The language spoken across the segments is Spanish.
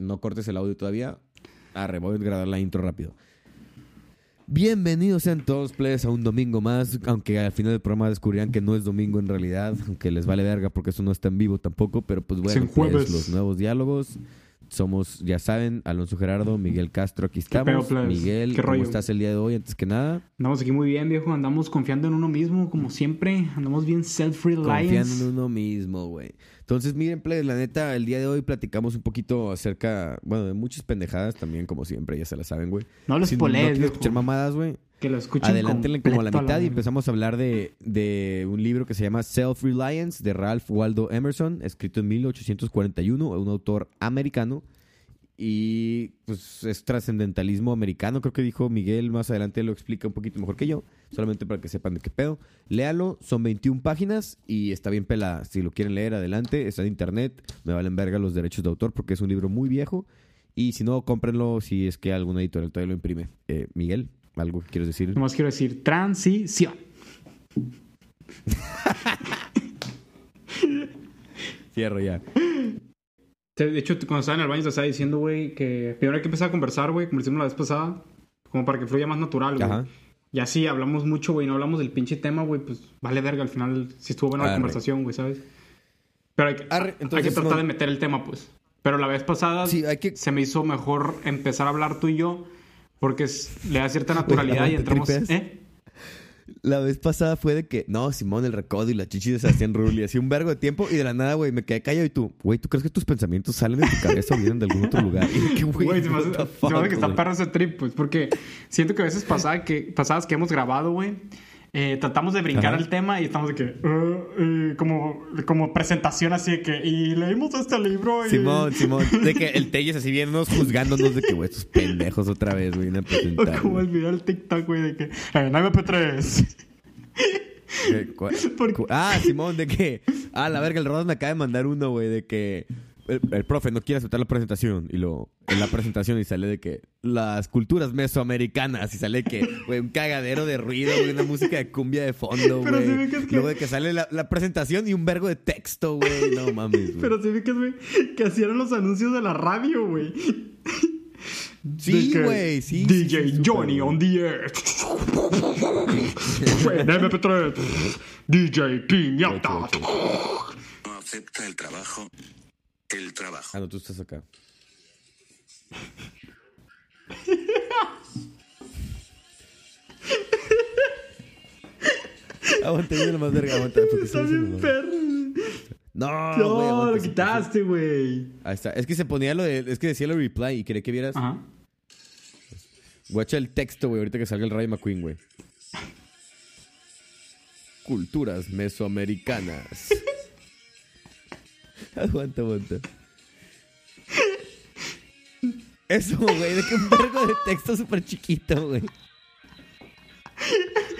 No cortes el audio todavía. Arre, voy a grabar la intro rápido. Bienvenidos sean todos, players, a un domingo más. Aunque al final del programa descubrirán que no es domingo en realidad. Aunque les vale verga porque eso no está en vivo tampoco. Pero pues bueno, pues, los nuevos diálogos. Somos, ya saben, Alonso Gerardo, Miguel Castro, aquí pedo, estamos. plebes? Miguel, ¿Qué ¿cómo estás el día de hoy? Antes que nada, Andamos aquí muy bien, viejo. Andamos confiando en uno mismo, como siempre. Andamos bien confiando self-reliance. en uno mismo, güey. Entonces, miren, plebes, la neta, el día de hoy platicamos un poquito acerca, bueno, de muchas pendejadas también, como siempre, ya se la saben, güey. No los Si no polees, quieren viejo. escuchar mamadas, güey, Que lo escuchen adelántenle como a la mitad y empezamos a hablar de, de un libro que se llama Self-Reliance de Ralph Waldo Emerson, escrito en 1841, un autor americano. Y pues es trascendentalismo americano, creo que dijo Miguel, más adelante lo explica un poquito mejor que yo, solamente para que sepan de qué pedo. Léalo, son 21 páginas y está bien pelada. Si lo quieren leer, adelante, está en internet, me valen verga los derechos de autor porque es un libro muy viejo. Y si no, cómprenlo si es que alguna editorial todavía lo imprime. Eh, Miguel, ¿algo que quieres decir? Nomás quiero decir transición. Cierro ya. De hecho, cuando estaba en el baño te estaba diciendo, güey, que primero hay que empezar a conversar, güey, como hicimos la vez pasada, como para que fluya más natural, güey. Ajá. Y así hablamos mucho, güey, no hablamos del pinche tema, güey, pues vale verga al final si estuvo buena la Arre. conversación, güey, ¿sabes? Pero hay que, Arre, hay entonces, que tratar no- de meter el tema, pues. Pero la vez pasada Sí, hay que... se me hizo mejor empezar a hablar tú y yo porque es- le da cierta naturalidad y ¿te entramos... ¿Eh? La vez pasada fue de que, no, Simón, el recodo y la chichi de Sebastián Rulli, así un vergo de tiempo y de la nada, güey, me quedé callado y tú, güey, ¿tú crees que tus pensamientos salen de tu cabeza o vienen de algún otro lugar? Y de que, güey, Güey, se me hace, se me hace que está perro ese trip, pues, porque siento que a veces pasada que, pasadas que hemos grabado, güey, eh, tratamos de brincar al tema y estamos de que, "Ah, eh", como, como presentación así de que, y leímos este libro y... Simón, Simón, de que el Telles así viéndonos juzgándonos de que, güey, estos pendejos otra vez, güey, a O presentar. como güey. el video del TikTok, güey, de que, MP3. ¿Cuál? Porque- Cu- Ah, Simón, de que, ah, la verga, el Rodas me acaba de mandar uno, güey, de que el, el profe no quiere aceptar la presentación y lo en la presentación y sale de que las culturas mesoamericanas y sale que güey un cagadero de ruido güey, una música de cumbia de fondo Pero güey sí vi que es que- luego de que sale la, la presentación y un vergo de texto güey no mames güey. Pero sí vi que, güey, que hacían los anuncios de la radio, güey. sí De güey sí DJ sí, sí, Johnny on the air. en MP3. DJ Piñata. no acepta el trabajo. El trabajo. ah no tú estás acá aguanta yo más verga aguanta Está bien no. perro. no güey, No, aguanta, lo quitaste, güey. Ahí está. Es que se ponía lo de. Es que decía lo reply y quería que vieras. Ajá. Guacha el texto, güey, ahorita que salga el Rayo McQueen, güey. Culturas mesoamericanas. aguanta, aguanta. Eso, güey, de que un vergo de texto súper chiquito, güey.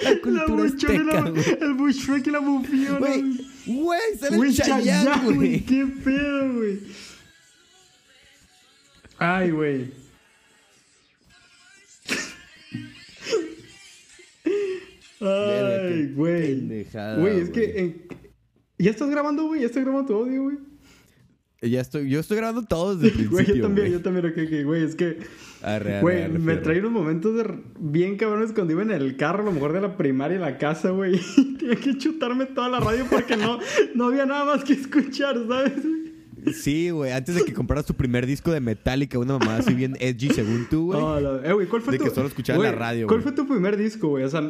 La La cultura buchona y azteca, la- güey. el bushwhack y la bufiona. Güey, güey, sale Güey, Chayanne, güey. Qué pedo, güey. Ay, güey. Ay, güey. Güey, es güey. que. eh, ¿Ya estás grabando, güey? ¿Ya estás grabando tu audio, güey? Ya estoy, yo estoy grabando todo desde el Güey, principio, yo también, güey. yo también, ok, ok, güey, es que. Arre, arre, Güey, arre, me trae unos momentos de bien cabrones cuando iba en el carro, a lo mejor de la primaria en la casa, güey. y Tenía que chutarme toda la radio porque no, no había nada más que escuchar, ¿sabes? Sí, güey, antes de que compraras tu primer disco de Metallica, una mamá así bien edgy según tú, güey. No, eh, güey, ¿cuál fue De tu... que solo escuchabas güey, la radio, ¿Cuál güey. fue tu primer disco, güey? O sea,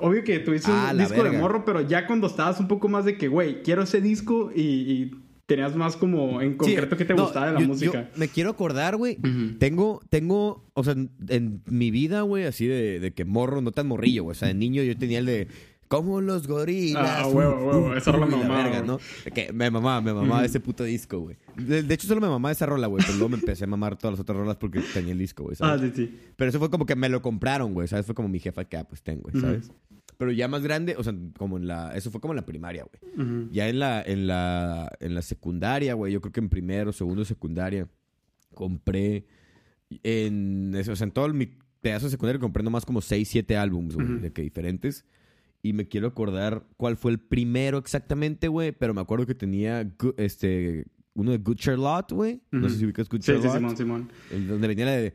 obvio que tuviste Ah, un la disco de morro, pero ya cuando estabas un poco más de que, güey, quiero ese disco y, y tenías más como en Sí, concreto que te no, gustaba de la yo- música. yo me quiero acordar, güey. Tengo, tengo, o sea, en, en mi vida, güey, así de, de que morro, no tan morrillo, güey. O sea, de niño yo tenía el de. Como los gorilas. Ah, huevo, huevo, esa rola me mamaba. ¿no? Que me mamaba, me mamaba ese puto disco, güey. De, de hecho, solo me mamaba esa rola, güey. Pero luego me empecé a mamar todas las otras rolas porque tenía el disco, güey. Ah, sí, sí. Pero eso fue como que me lo compraron, güey. ¿Sabes? Fue como mi jefa que, ah, pues tengo, güey, ¿sabes? Pero ya más grande, o sea, como en la. Eso fue como en la primaria, güey. Ujú. Ya en la, en la, en la secundaria, güey, yo creo que en primero, segundo, secundaria, compré en, o sea, en todo mi pedazo de secundaria compré nomás como 6, 7 álbumes, güey, Ujú. de que diferentes. Y me quiero acordar cuál fue el primero exactamente, güey, pero me acuerdo que tenía, este, uno de Good Charlotte, güey. No Ujú. sé si ubicas Good Sí, sí, Charlotte. Simón, Simón. El donde venía la de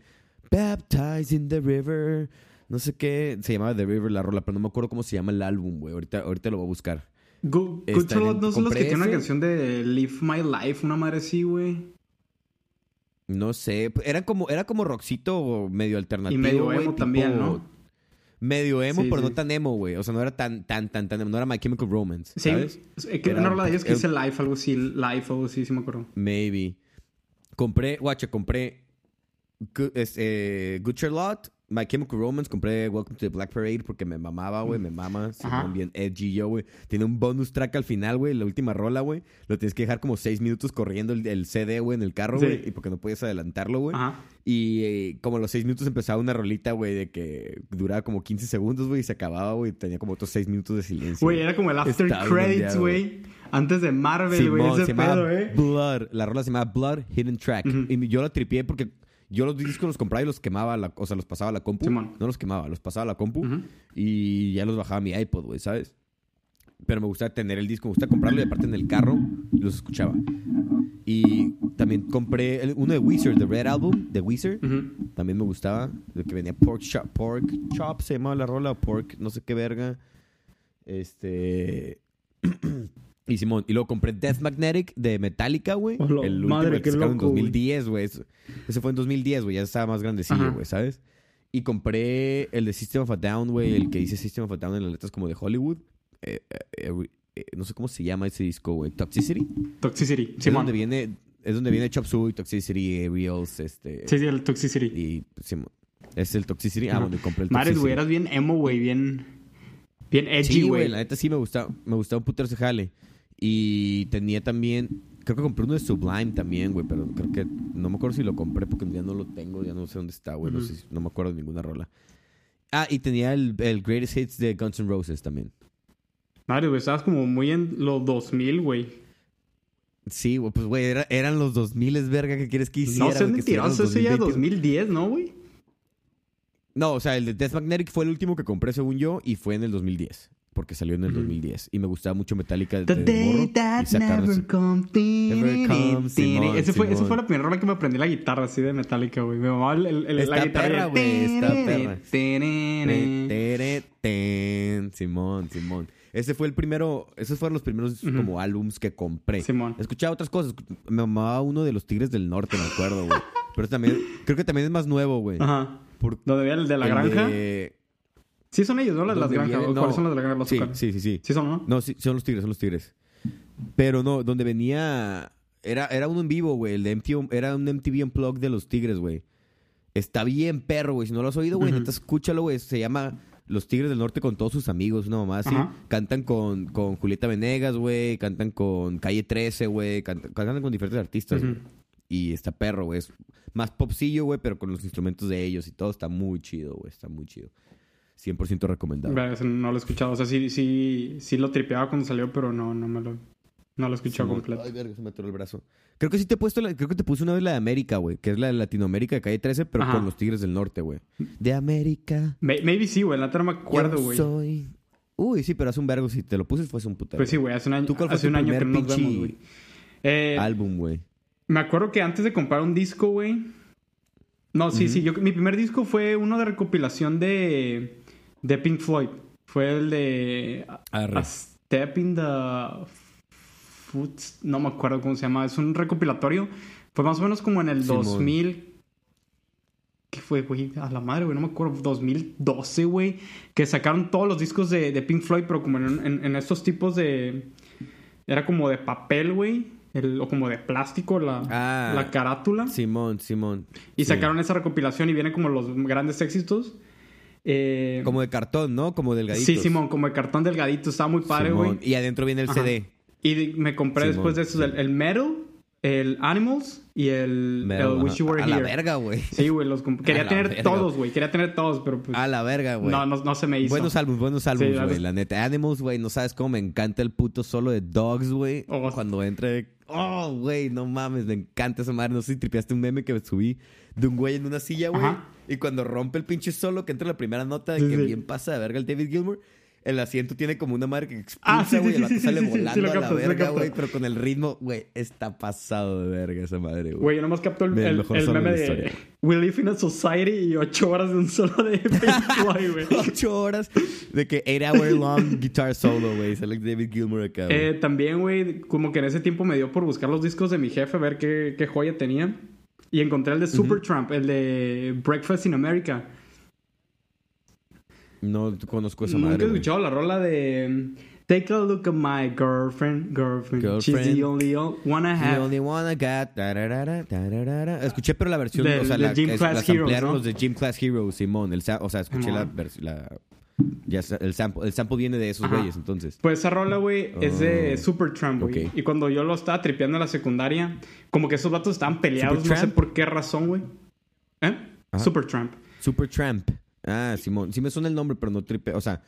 Baptized in the River. No sé qué. Se llamaba The River la rola, pero no me acuerdo cómo se llama el álbum, güey. Ahorita, ahorita lo voy a buscar. Good, Good Charlotte no son los que tienen una canción de Live My Life, una madre así, güey. No sé. Era como, era como rockcito medio alternativo. Y medio emo también, ¿no? Medio emo, Sí, pero sí. no tan emo, güey. O sea, no era tan, tan, tan, tan emo. No era My Chemical Romance. Sí, ¿Sabes? es que Era una un rola de ellos que dice Life, algo así, Life, algo así, sí me acuerdo. Maybe. Compré, guacha, compré Good, este, Good Charlotte, My Chemical Romance, compré Welcome to the Black Parade porque me mamaba, güey, me mama. Ajá. Simón, bien edgy yo, güey. Tiene un bonus track al final, güey, la última rola, güey. Lo tienes que dejar como seis minutos corriendo el, el CD, güey, en el carro, Sí. güey, y porque no puedes adelantarlo, güey. Ajá. Y eh, como a los seis minutos empezaba una rolita, güey, de que duraba como 15 segundos, güey, y se acababa, güey, tenía como otros seis minutos de silencio. Güey, era como el after credits, güey. Antes de Marvel, güey, ese se pedo, eh. Blood. La rola se llama Blood Hidden Track. Y yo la tripié porque yo los discos los compraba y los quemaba, la- o sea, los pasaba a la compu. Simón. No los quemaba, los pasaba a la compu y ya los bajaba a mi iPod, güey, ¿sabes? Pero me gusta tener el disco, me gusta comprarlo y aparte en el carro los escuchaba. Y también compré el- uno de Weezer, The Red Album, de Weezer. También me gustaba. De que venía Pork Chop, Pork Chop se llamaba la rola, Pork, no sé qué verga. Este. y Simón. Y luego compré Death Magnetic de Metallica, güey. El último madre, que sacaron en loco, güey. 2010, güey. Ese fue en 2010, güey. Ya estaba más grandecillo, güey, ¿sabes? Y compré el de System of a Down, güey. El que dice System of a Down en las letras como de Hollywood. Eh, eh, eh, no sé cómo se llama ese disco, güey. Toxicity. Toxicity, Es Simón. donde viene. Es donde viene Chop Suey, Toxicity, Reels, este. Sí, sí, el Toxicity. Y Simón. Es el Toxicity. Ah, donde compré el Madre, Toxicity. güey, eras bien emo, güey, bien... Bien edgy, Sí, güey, güey. la neta sí me gustaba, me gustaba un putero ese jale. Y tenía también, creo que compré uno de Sublime también, güey, pero creo que, no me acuerdo si lo compré porque ya no lo tengo, ya no sé dónde está, güey, no sé, me acuerdo de ninguna rola. Ah, y tenía el, el Greatest Hits de Guns N' Roses también. Madre, güey, estabas como muy en los 2000, güey. Sí, güey, pues, güey, era- eran los 2000, es verga, ¿qué quieres que hiciera? No seas mentiroso, eso ya es 2020. 2010, ¿no, güey? No, o sea, el de Death Magnetic fue el último que compré, según yo, y fue en el 2010. Porque salió en el Ujú. 2010. Y me gustaba mucho Metallica The desde day morro. that y sacaron never Simón, Ese fue, esa fue la primera rola que me aprendí la guitarra así de Metallica, güey. Me mamaba el, el- el- la guitarra. perra, güey, está perra. Simón, Simón. Ese fue el primero, esos fueron los primeros como álbums que compré. Simón. Escuchaba otras cosas. Me mamaba uno de los Tigres del Norte, me acuerdo, güey. Pero también, creo que también es más nuevo, güey. Ajá. Por- ¿Dónde había el de la el granja? de- Sí son ellos, ¿no? Las, las granjas. viene- ¿o no. ¿Cuáles son las de la granja? Los Sí, sí, sí, sí. Sí son, ¿no? No, sí, son los Tigres, son los Tigres. Pero no, donde venía. Era, era uno en vivo, güey. El de MTV, era un MTV Unplugged de los Tigres, güey. Está bien perro, güey. Si no lo has oído, güey, escúchalo, güey. Se llama Los Tigres del Norte con todos sus amigos, una mamá así. Ajá. Cantan con, con Julieta Venegas, güey. Cantan con Calle 13, güey. Cantan, cantan con diferentes artistas. Y está perro, güey. Es más popsillo, güey, pero con los instrumentos de ellos y todo. Está muy chido, güey. Está muy chido. 100% recomendado. Vale, ese no lo he escuchado. O sea, sí, sí, sí lo tripeaba cuando salió, pero no, no me lo, no lo he escuchado completo. Ay, verga, se me atoró el brazo. Creo que sí te he puesto, la- creo que te puse una vez la de América, güey, que es la de Latinoamérica de calle 13, pero Ajá. con los Tigres del Norte, güey. De América. May- Maybe sí, güey. La neta no me acuerdo, güey. soy. Uy, sí, pero hace un vergo. Si te lo puse, fue hace un putero. Pues sí, güey. Hace un año, ¿Tú cuál fue hace un año que no nos vemos, güey. Eh, Álbum, güey. Me acuerdo que antes de comprar un disco, güey. No, sí, sí. Yo, mi primer disco fue uno de recopilación de, de Pink Floyd. Fue el de Arre. A Step in the Foot. No me acuerdo cómo se llama. Es un recopilatorio. Fue más o menos como en el Simón. 2000. ¿Qué fue, güey? A la madre, güey. No me acuerdo. 2012, güey. Que sacaron todos los discos de, de Pink Floyd, pero como en, en- en estos tipos de. Era como de papel, güey. El- O como de plástico la, Ah. la carátula. Simón, Simón. Y Sí. sacaron esa recopilación y vienen como los grandes éxitos. Eh, Como de cartón, ¿no? Como delgadito. Sí, Simón, como de cartón delgadito. Estaba muy padre, güey. Y adentro viene el Ajá. CD. Y me compré Simón, después de esos el, el Metal, el Animals y el, Metal, el Wish. You Were A Here. la verga, güey. Sí, güey, los A Quería tener verga. todos, güey. Quería tener todos, pero pues... A la verga, güey. no, no, no se me hizo. Buenos álbumes, buenos álbumes, Sí, güey. La neta. Animals, güey, no sabes cómo me encanta el puto solo de Dogs, güey. Oh. Cuando entra. Oh, güey, no mames, me encanta esa madre. No sé si tripeaste un meme que subí de un güey en una silla, güey. Ajá. Y cuando rompe el pinche solo, que entra la primera nota de Sí, que sí. bien pasa de verga el David Gilmour. el asiento tiene como una madre que expulsa, Ah, güey. el sí, sale volando a la verga, güey. Pero con el ritmo, güey, está pasado de verga esa madre, güey. Güey, yo nomás capto el, El el, mejor el meme de de. We live in a society y ocho horas de un solo de Pink güey. Ocho horas de que 8 hour long guitar solo, güey. Sale David Gilmour acá. Eh, también, güey, como que en ese tiempo me dio por buscar los discos de mi jefe, a ver qué, qué joya tenía. Y encontré el de Supertramp, el de Breakfast in America. No conozco esa Nunca madre, he güey. escuchado la rola de um, Take a look at my girlfriend, girlfriend. She's the only one I The have. only one I got. Escuché, pero la versión, Del- o sea, de la, Gym es- Class las Heroes, ¿no? los de Gym Class Heroes, Simón. El, o sea, escuché la, la ya el sample, el sample viene de esos güeyes, entonces. Pues esa rola, güey, es de Oh. Supertramp, güey. Y cuando yo lo estaba tripeando en la secundaria, como que esos vatos estaban peleados, no sé ¿Supertramp? por qué razón, güey. ¿Eh? Ajá. Supertramp. Super Tramp. Ah, Simón. Sí me suena el nombre, pero no tripeo. O sea,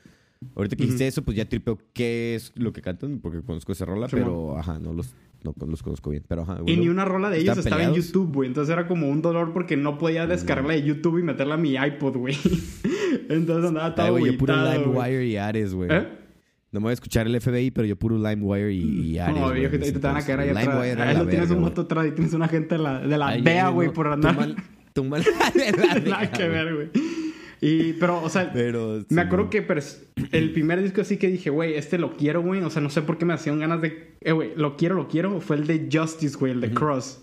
ahorita que dijiste eso, pues ya tripeo qué es lo que cantan, porque conozco esa rola, Simón. pero ajá, no los, no los conozco bien. Pero ajá. Y ni una rola de ellos ¿Están estaba en? YouTube, güey. Entonces era como un dolor porque no podía descargarla de YouTube y meterla a mi iPod, güey. Entonces andaba todo Ay, güey, yo puro. LimeWire y Ares, güey. ¿Eh? No me voy a escuchar el FBI, pero yo puro LimeWire y, y Ares. No, güey, en te, van a caer ahí atrás. Ahí lo tienes un moto atrás y tienes una gente de la, de la DEA, güey, no, por andar. tú mal- tú mal- de la Nada DEA, que ver, güey. Y, pero, o sea, Pero, me acuerdo que el primer disco así que dije, güey, este lo quiero, güey. O sea, no sé por qué me hacían ganas de. Eh, güey, lo quiero, lo quiero. Fue el de Justice, güey, el de Cross.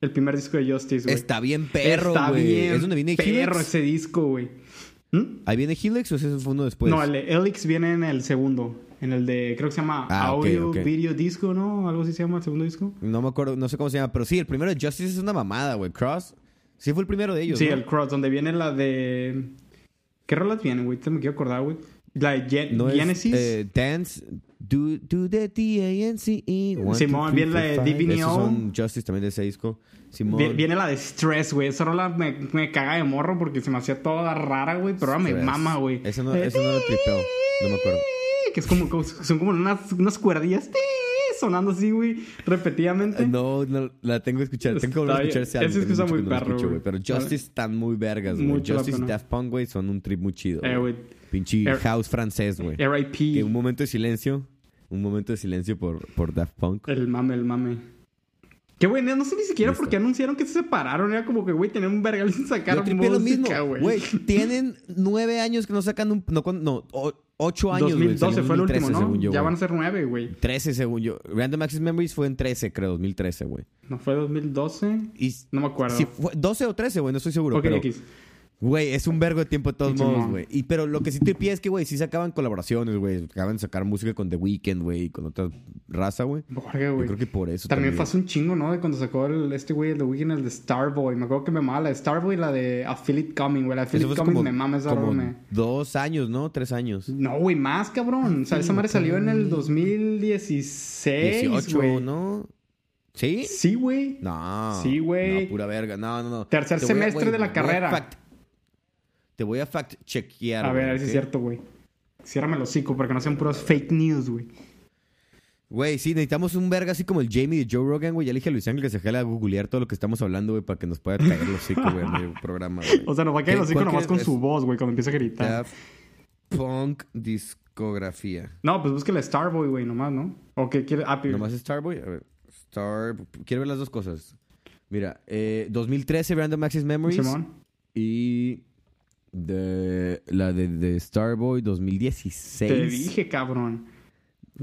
El primer disco de Justice, güey. Está bien perro, Está güey. bien ¿Es donde viene perro Helix? ese disco, güey. ¿Mm? ¿Ahí viene Helix o ese fue uno después? no, el de Elix viene en el segundo. En el de, creo que se llama Ah, Audio. Video Disco, ¿no? Algo así se llama el segundo disco. No me acuerdo, no sé cómo se llama, pero sí, el primero de Justice es una mamada, güey. Cross. Sí fue el primero de ellos, Sí, ¿no? el Cross, donde viene la de. ¿Qué rolas vienen, güey? Te me quiero acordar, güey. La de Gen- No es, Genesis. eh, Dance, do, do the D-A-N-C-E. Simón, viene la de. Esos son Justice también de ese disco. Simón. Vi- Viene la de Stress, güey. Esa rola me, me caga de morro porque se me hacía toda rara, güey. Pero ahora me mama, güey. Ese no, ese no lo tripeo. No me acuerdo. Que es como- son como unas, unas cuerdillas sonando así, güey, repetidamente. No, no, la tengo que escuchar. Tengo que volver a escuchar ese álbum. Ese mucho muy que no perro, escucho, güey. Pero Justice están muy vergas, güey. Justice y. Daft Punk, güey, son un trip muy chido. Eh, güey. Pinche Er- house francés, güey. Que R.I.P. un momento de silencio. Un momento de silencio por, por Daft Punk. El mame, el mame. Que, güey, no sé ni siquiera por qué anunciaron que se separaron. Era como que, güey, tenían un vergal sin sacar Yo tripié lo mismo. música, Güey, tienen nueve años que no sacan un... No, no ocho años, güey. 2012 Salió en fue el último, 2013, ¿no? yo, ya van a ser nueve, güey. 13, según yo. Random Access Memories fue en 13, creo, 2013, güey. ¿No fue 2012? Y... No me acuerdo. Sí, fue 12 o 13, güey, no estoy seguro. ok, pero, X. Güey, es un vergo de tiempo de todos modos, mo. güey. Y pero lo que sí tripié es que, güey, sí sacaban colaboraciones, güey. Acaban de sacar música con The Weeknd, güey, y con otra raza, güey. Yo güey. creo que por eso También también. fue hace un chingo, ¿no? De cuando sacó el, este güey, el de Weekend, el de Starboy. Me acuerdo que me mamaba la de Starboy y la de A It Coming, güey. La de fue Coming como, me mama esa como dos años, ¿no? Tres años. No, güey, más, cabrón. O sea, esa madre salió en el 2016, 18, güey. ¿no? ¿Sí? Sí, güey. No. Sí, güey. No, pura verga. No, no, no. Tercer Te a- semestre de la carrera. fact- Te voy a fact chequear. A ver, a ver si es cierto, güey. Ciérrame el hocico para que no sean puros fake news, güey. Güey, sí, necesitamos un verga así como el Jamie de Joe Rogan, güey. Ya le dije a Luis Ángel que se jale a googlear todo lo que estamos hablando, güey, para que nos pueda caer el hocico, güey, en medio programa, güey. O sea, nos va a caer el ¿Qué- hocico nomás con su voz, güey, cuando empieza a gritar. Punk discografía. No, pues búsquele Starboy, güey, nomás, ¿no? O que quiere. Ah, Nomás Starboy. A ver, Star... Quiero ver las dos cosas. Mira, eh, 2013 Random Access Memories. Simón. Y de la de, de Starboy 2016. Te dije, cabrón.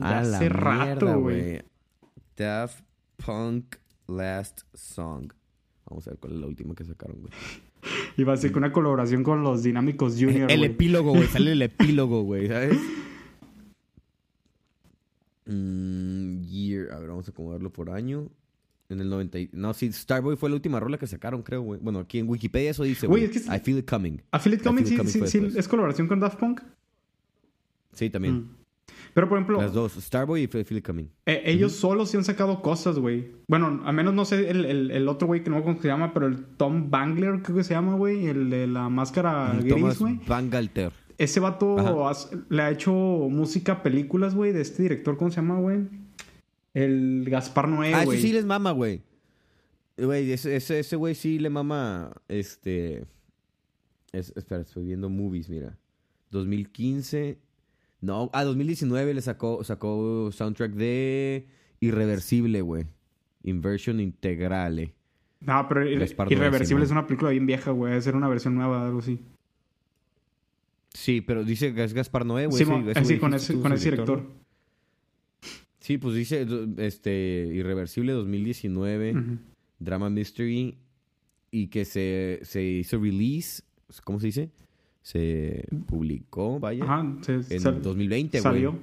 A la hace rato, güey. Daft Punk Last Song. Vamos a ver cuál es la última que sacaron, güey. Iba a ser que una colaboración con los Dinámicos Junior, el epílogo, güey. Sale el epílogo, güey, ¿sabes? Mm, year. A ver, vamos a acomodarlo por año. En el 90. y- No, sí, Starboy fue la última rola que sacaron, creo, güey. Bueno, aquí en Wikipedia eso dice, Güey, es que- I feel it coming. ¿A I Coming Feel sí, It Coming sí- sí después. es colaboración con Daft Punk? Sí, también. Mm. Pero, por ejemplo, Las dos, Starboy y Feel It Coming. eh, ellos solos sí han sacado cosas, güey. Bueno, al menos no sé el, el, el otro güey que no sé cómo se llama, pero el Tom Bangler, creo que se llama, güey. El de la máscara gris, güey. Van Galter. Ese vato has- le ha hecho música a películas, güey, de este director, ¿cómo se llama, güey? El Gaspar Noé, Ah, eso sí les mama, güey. Güey, ese ese ese güey sí le mama, este... Es, espera, estoy viendo movies, mira. 2015, No, a 2019 le sacó, sacó soundtrack de Irreversible, güey. Inversion Integrale. No, pero Ir- Irreversible es una película bien vieja, güey. Debe ser una versión nueva, algo así. Sí, pero dice que es Gaspar Noé, güey. Sí, eh, sí, güey con ese, con ese director. Sí, pues dice este Irreversible 2019, Ujú. Drama Mystery, y que se, se hizo release, ¿cómo se dice? Se publicó, vaya, Ajá, se, en sal- 2020, güey. salió.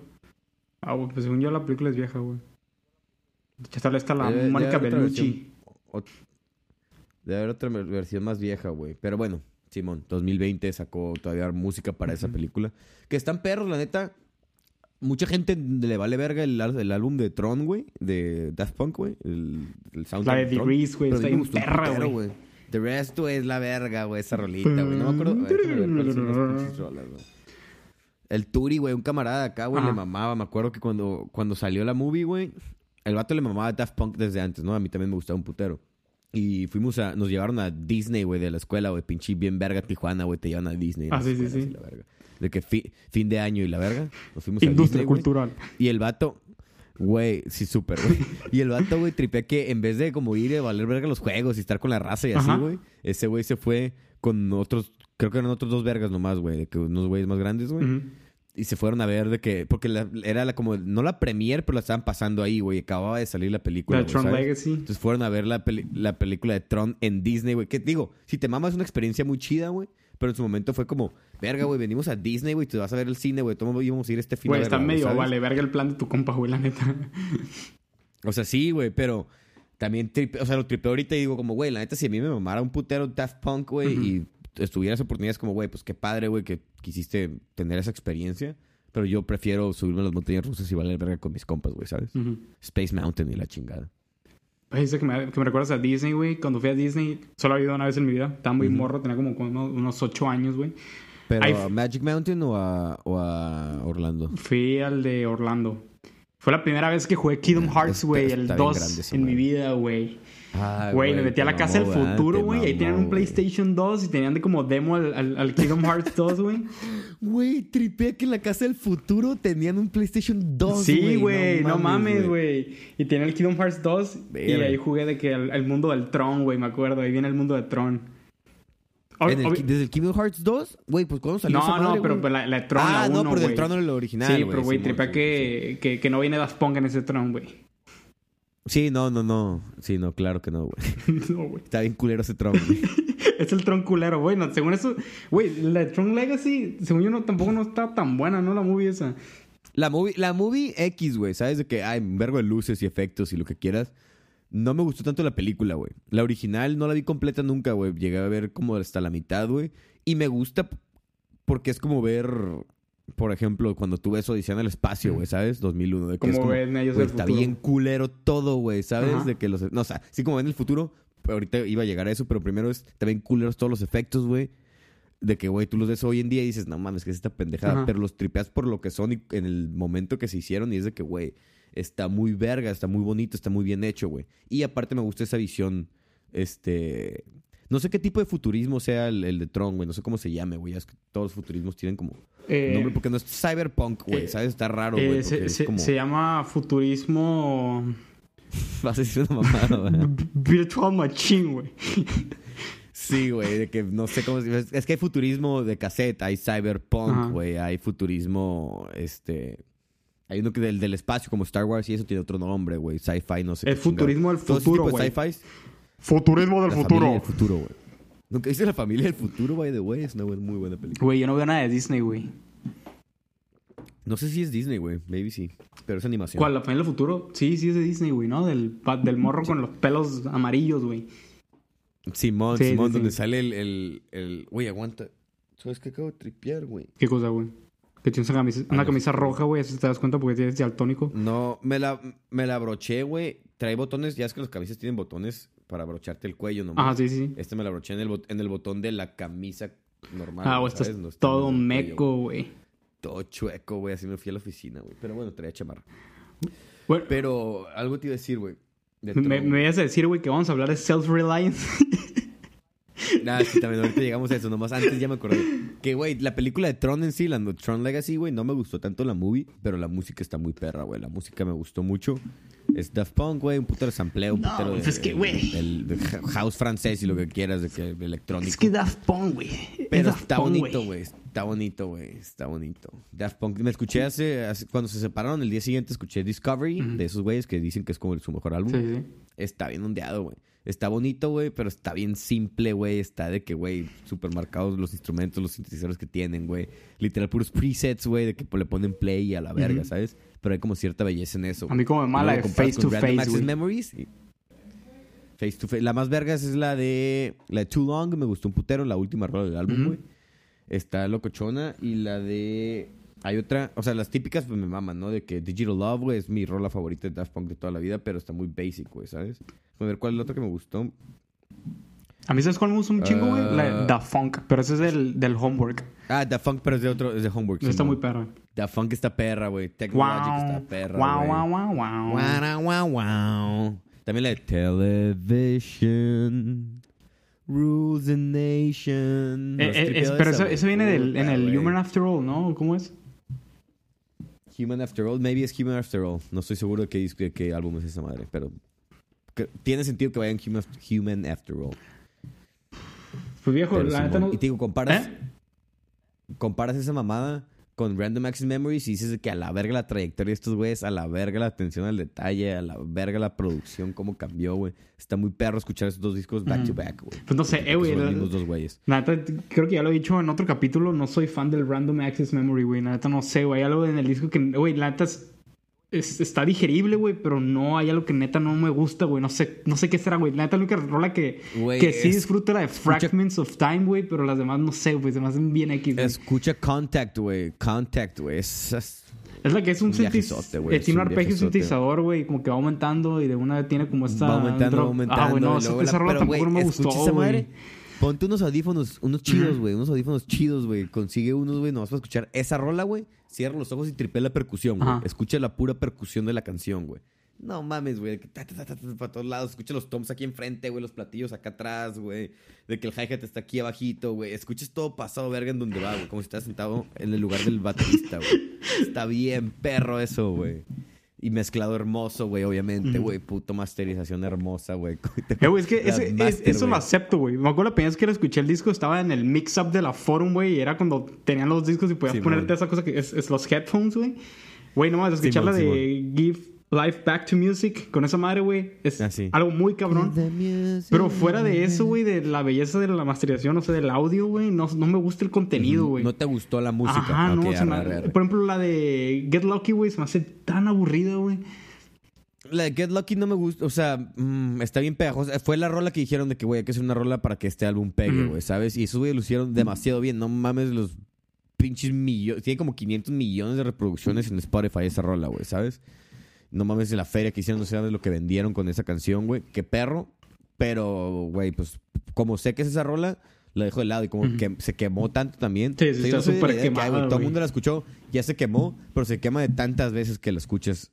Ah, pues según yo la película es vieja, güey. Ya sale esta la Debe- debe Mónica otra Bellucci. Debe haber otra ver- versión más vieja, güey. Pero bueno, Simón, 2020 sacó todavía música para esa película. Que están perros, la neta. Mucha gente le vale verga el, el álbum de Tron, güey. De Daft Punk, güey. El, el La soundtrack de The Tron. Reese, güey. Está bien perra, güey. The Rest, güey, es la verga, güey. Esa rolita, güey. No me acuerdo. ver. El Turi, güey, un camarada acá, güey, le mamaba. Me acuerdo que cuando, cuando salió la movie, güey, el vato le mamaba a Daft Punk desde antes, ¿no? A mí también me gustaba un putero. Y fuimos a, nos llevaron a Disney, güey, de la escuela, güey, pinche bien verga Tijuana, güey, te llevan a Disney. Ah, sí, sí, escuelas sí. De que fi- fin de año y la verga, nos fuimos a Industria Disney, güey. cultural. Y el vato, güey, sí, súper, güey. Y el vato, güey, tripea que en vez de como ir a valer verga los juegos y estar con la raza y así, güey, ese güey se fue con otros, creo que eran otros dos vergas nomás, güey, de que unos güeyes más grandes, güey. Y se fueron a ver de que, porque la- era la, como, no la premier, pero la estaban pasando ahí, güey. Acababa de salir la película. La Tron ¿sabes? Legacy. Entonces fueron a ver la, peli- la película de Tron en Disney, güey. Que digo, si te mamas es una experiencia muy chida, güey. Pero en su momento fue como, verga, güey, venimos a Disney, güey, te vas a ver el cine, güey. Todos íbamos a ir este fin Güey, está medio ¿sabes? vale verga el plan de tu compa, güey, la neta. O sea, sí, güey, pero también, tripe- o sea, lo tripeo ahorita y digo como, güey, la neta, si a mí me mamara un putero Daft Punk, güey, Ujú. y estuvieras oportunidades como, güey, pues qué padre, güey, que quisiste tener esa experiencia. Pero yo prefiero subirme a las montañas rusas y valer verga con mis compas, güey, ¿sabes? Ujú. Space Mountain y la chingada. Dice que me, que me recuerdas a Disney, güey. Cuando fui a Disney, solo había ido una vez en mi vida. Estaba muy Ujú. morro, tenía como unos, unos ocho años, güey. ¿Pero Ay, a Magic Mountain o a, o a Orlando? Fui al de Orlando. Fue la primera vez que jugué Kingdom Ah, Hearts, güey. El bien 2 grande esa en mi vida, güey. Ah, Güey, me metí a la casa del futuro, güey. Ahí tenían un. PlayStation 2 y tenían de como demo al, al, al Kingdom Hearts 2, güey. Güey, tripea que en la casa del futuro tenían un PlayStation 2, Sí, güey, no, mames, güey. Y tenía el Kingdom Hearts 2 y ahí jugué de que el, el mundo del Tron, güey, me acuerdo. Ahí viene el mundo de Tron. El- ¿Desde el Kingdom Hearts 2? Güey, pues ¿cuándo salió esa no, madre, no, pero güey? pues la, la de Tron, ah, la no, 1, pero del. Tron era el original, Sí, güey. pero güey, tripa sí, que, que, que no viene Daft Punk en ese Tron, güey. Sí, no, no, no. Sí, no, claro que no, güey. no, güey. Está bien culero ese Tron, güey. Es el Tron culero, güey. No, según eso, güey, la de Tron Legacy, según yo, no, tampoco no está tan buena, ¿no? La movie esa. La movie, la movie X, güey, ¿sabes? De que hay un vergo de luces y efectos y lo que quieras. No me gustó tanto la película, güey. La original no la vi completa nunca, güey. Llegué a ver como hasta la mitad, güey. Y me gusta porque es como ver, por ejemplo, cuando tú ves Odisea en el espacio, güey, ¿sabes? 2001. De que Como es como, ven ellos del está futuro. bien culero todo, güey, ¿sabes? Ajá. De que los... No, o sea, sí como ven el futuro. ahorita iba a llegar a eso, pero primero es también culeros todos los efectos, güey. De que, güey, tú los ves hoy en día y dices, no mames, que es esta pendejada. Ajá. Pero los tripeas por lo que son y en el momento que se hicieron. Y es de que, güey, está muy verga, está muy bonito, está muy bien hecho, güey. Y aparte me gusta esa visión, este... No sé qué tipo de futurismo sea el, el de Tron, güey. No sé cómo se llame, güey. Es que todos los futurismos tienen como Eh, nombre porque no es cyberpunk, güey. eh, ¿Sabes? Está raro, eh, güey. se, es se- como... se llama futurismo Vas a decir una mamada, güey. virtual machine, güey. Sí, güey, de que no sé cómo... Es, es que hay futurismo de cassette, hay cyberpunk, güey, hay futurismo, este... Hay uno que del, del espacio como Star Wars y eso tiene otro nombre, güey. Sci-fi, no sé. El qué futurismo del futuro, güey. sci-fis, Futurismo la familia del futuro, güey. Nunca dice la familia del futuro, by the way. Es una muy buena película. Güey, yo no veo nada de Disney, güey. No sé si es Disney, güey. Maybe sí. Pero es animación. ¿Cuál? ¿La familia del futuro? Sí, sí es de Disney, güey, ¿no? Del, del morro con los pelos amarillos, güey. Simón, Sí, Simón, sí, donde sí. sale el... el, el... Güey, aguanta. ¿Sabes qué acabo de tripear, güey? ¿Qué cosa, güey? Que tienes una camisa, una camisa roja, güey, así te das cuenta porque tienes daltónico. No, me la, me la broché, güey. Trae botones, ya es que las camisas tienen botones para brocharte el cuello nomás. Ajá, sí, sí. Este me la broché en el, bot- en el botón de la camisa normal. Ah, estás ¿sabes? No está todo meco, güey. Todo chueco, güey. Así me fui a la oficina, güey. Pero bueno, traía chamarra. Bueno, Pero algo te iba a decir, güey. me, me ibas a decir, güey, que vamos a hablar de self-reliance. Nada, sí, también ahorita llegamos a eso. Nomás antes ya me acordé. Que, güey, la película de Tron en sí, la Tron Legacy, güey, no me gustó tanto la movie, pero la música está muy perra, güey. La música me gustó mucho. Es Daft Punk, güey, un putero sampleo, un No, putero pues de, es que, güey. del house francés y lo que quieras, de que electrónico. Es que Daft Punk, güey. Pero Daft está Punk, bonito, güey. Está bonito, güey. Está bonito. Daft Punk. Me escuché hace, hace- Cuando se separaron el día siguiente, escuché Discovery de esos güeyes que dicen que es como su mejor álbum. Sí, sí. Está bien ondeado, güey. Está bonito, güey, pero está bien simple, güey. Está de que, güey, super marcados los instrumentos, los sintetizadores que tienen, güey. Literal, puros presets, güey, de que le ponen play y a la verga. ¿sabes? Pero hay como cierta belleza en eso. A mí como me mala de Face to Face, güey. Memories. y- Face to Face. La más vergas es la de... La de Too Long, me gustó un putero, la última rola del álbum, güey. Está locochona. Y la de... Hay otra... O sea, las típicas pues me maman, ¿no? De que Digital Love, güey, es mi rola favorita de Daft Punk de toda la vida, pero está muy basic, güey, ¿sabes? A ver, ¿cuál es la otra que me gustó? A mí, ¿sabes cuál me gusta un chingo, güey? La Ah. Daft Funk. Pero ese es del, del homework. Ah, Daft Funk, pero es de otro... Es de Homework. Está Simón. muy perro. Daft Funk está perra, güey. Technologic está Wow. perra, Wow, wow, wow, wow. Wow, wow, wow. También la de Television. Rules the Nation. Eh, eh, es- pero eso, eso viene del, en el. Human After All, ¿no? ¿Cómo es? Human After All. Maybe es Human After All. No estoy seguro de qué, de qué álbum es esa madre, pero... que- tiene sentido que vayan Human, Human After All. Pues viejo, Pero la neta no... Y te digo, comparas... ¿Eh? Comparas esa mamada con Random Access Memories y dices que a la verga la trayectoria de estos güeyes, a la verga la atención al detalle, a la verga la producción, cómo cambió, güey. Está muy perro escuchar esos dos discos back to back, güey. Pues no sé, eh, güey. Son los dos güeyes. Neta, creo que ya lo he dicho en otro capítulo, no soy fan del Random Access Memory, güey. Neta no sé, güey. Hay algo en el disco que, güey, neta es- es- está digerible, güey, pero no hay algo que neta no me gusta, güey. No sé, no sé qué será, güey. La neta, la única rola que, que sí es- disfruto es la de Fragments of Time, güey, pero las demás no sé, güey. Se me hacen bien X, güey. Escucha Contact, güey. Contact, güey. Es, es- la que es un, un güey. eh, tiene un un arpegio sintetizador, güey, como que va aumentando y de una tiene como esta. va aumentando, va aumentando. Ah, güey, no, esa, la- rola pero, tampoco me gustó, esa güey. madre. Ponte unos audífonos, unos chidos, güey. Unos audífonos chidos, güey. Consigue unos, güey, nomás para escuchar esa rola, güey. Cierra los ojos y tripea la percusión, güey. Escucha la pura percusión de la canción, güey. No mames, güey. que ta, ta, ta, ta, ta, Para todos lados. Escucha los toms aquí enfrente, güey. Los platillos acá atrás, güey. De que el hi-hat está aquí abajito, güey. Escuches todo pasado verga en donde va, güey. Como si estás sentado en el lugar del baterista, güey. Está bien perro eso, güey. Y mezclado hermoso, güey, obviamente, güey. Puto masterización hermosa, güey. Eh, güey, es que es- eso lo acepto, güey. Me acuerdo la primera vez que lo escuché el disco, estaba en el mix-up de la forum, güey, y era cuando tenían los discos y podías ponerte esa cosa que es, es los headphones, güey. Güey, nomás escuchar la de Give Life Back to Music con esa madre, güey, es Ah, algo muy cabrón. Pero fuera de eso, güey, de la belleza de la masterización, o sea, del audio, güey, no, no me gusta el contenido, güey. No te gustó la música. Ajá, no, Ok, se me- arre, arre, arre. Por ejemplo, la de Get Lucky, güey, se me hace tan aburrida, güey. La de Get Lucky no me gusta, o sea, mm, está bien pegajosa. Fue la rola que dijeron de que, güey, hay que hacer una rola para que este álbum pegue, güey, ¿sabes? Y esos güey lo hicieron demasiado bien. No mames los pinches millones. Tiene como 500 millones de reproducciones en Spotify esa rola, güey, ¿sabes? No mames de la feria que hicieron, no sé lo que vendieron con esa canción, güey. Qué perro. Pero, güey, pues como sé que es esa rola, la dejo de lado y como que se quemó tanto también. Sí, sí, O sea, yo está súper que, güey, Todo el mundo la escuchó, ya se quemó, pero se quema de tantas veces que la escuchas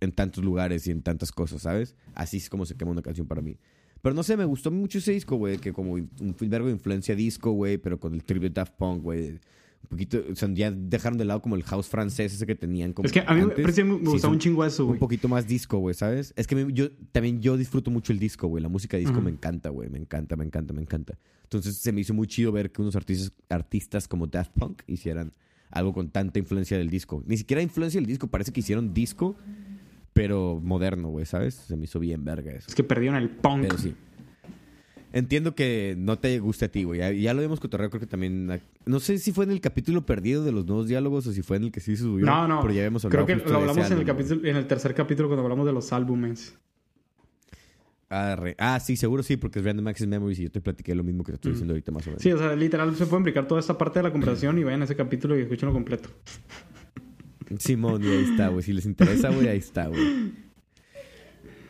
en tantos lugares y en tantas cosas, ¿sabes? Así es como se quema una canción para mí. Pero no sé, me gustó mucho ese disco, güey, que como un verbo de influencia disco, güey, pero con el de Daft Punk, güey. Un poquito, o sea, ya dejaron de lado como el house francés ese que tenían como Es que a mí me, antes. me Sí, gustaba un chingo eso, un güey. poquito más disco, güey, ¿sabes? Es que me- yo también yo disfruto mucho el disco, güey. La música disco me encanta, güey. Me encanta, me encanta, me encanta. Entonces se me hizo muy chido ver que unos artistas, artistas como Daft Punk hicieran algo con tanta influencia del disco. Ni siquiera influencia del disco, parece que hicieron disco, pero moderno, güey, ¿sabes? Se me hizo bien verga eso. Es que perdieron el punk. Pero sí. Entiendo que no te guste a ti, güey. Ya, ya lo habíamos cotorreado, creo que también. No sé si fue en el capítulo perdido de los nuevos diálogos o si fue en el que sí se subió. No, no. Pero ya habíamos hablado Creo que lo hablamos en el, capítulo, en el tercer capítulo cuando hablamos de los álbumes. Arre. Ah, sí, seguro sí, porque es Random Access Memories y yo te platiqué lo mismo que te estoy diciendo ahorita más o menos. Sí, o sea, literal se puede implicar toda esta parte de la conversación y vayan a ese capítulo y escúchenlo completo. Simón, y ahí está, güey. Si les interesa, güey, ahí está, güey.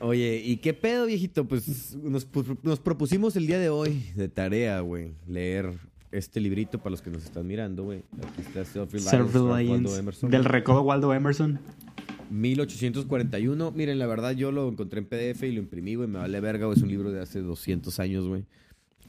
Oye, ¿y qué pedo, viejito? Pues nos, nos propusimos el día de hoy de tarea, güey, leer este librito para los que nos están mirando, güey. Aquí está Self-Reliance. Del recodo Waldo Emerson. 1841. Miren, la verdad, yo lo encontré en PDF y lo imprimí, güey. Me vale verga, güey. Es un libro de hace 200 años, güey.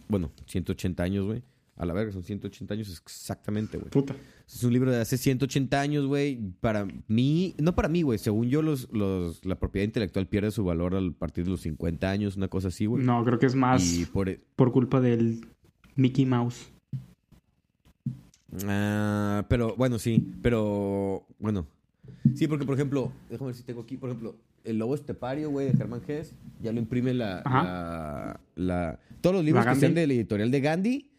bueno, 180 años, güey. A la verga, son 180 años exactamente, güey. Puta. Es un libro de hace 180 años, güey. Para mí, no para mí, güey. Según yo, los, los, la propiedad intelectual pierde su valor a partir de los 50 años, una cosa así, güey. No, creo que es más Y por, e, por culpa del Mickey Mouse. Ah, pero bueno, sí, pero bueno. Sí, porque por ejemplo, déjame ver si tengo aquí, por ejemplo, El Lobo Estepario, güey, de Germán Hess, ya lo imprime la, la, la- Todos los libros ¿La que sean de la editorial de Gandhi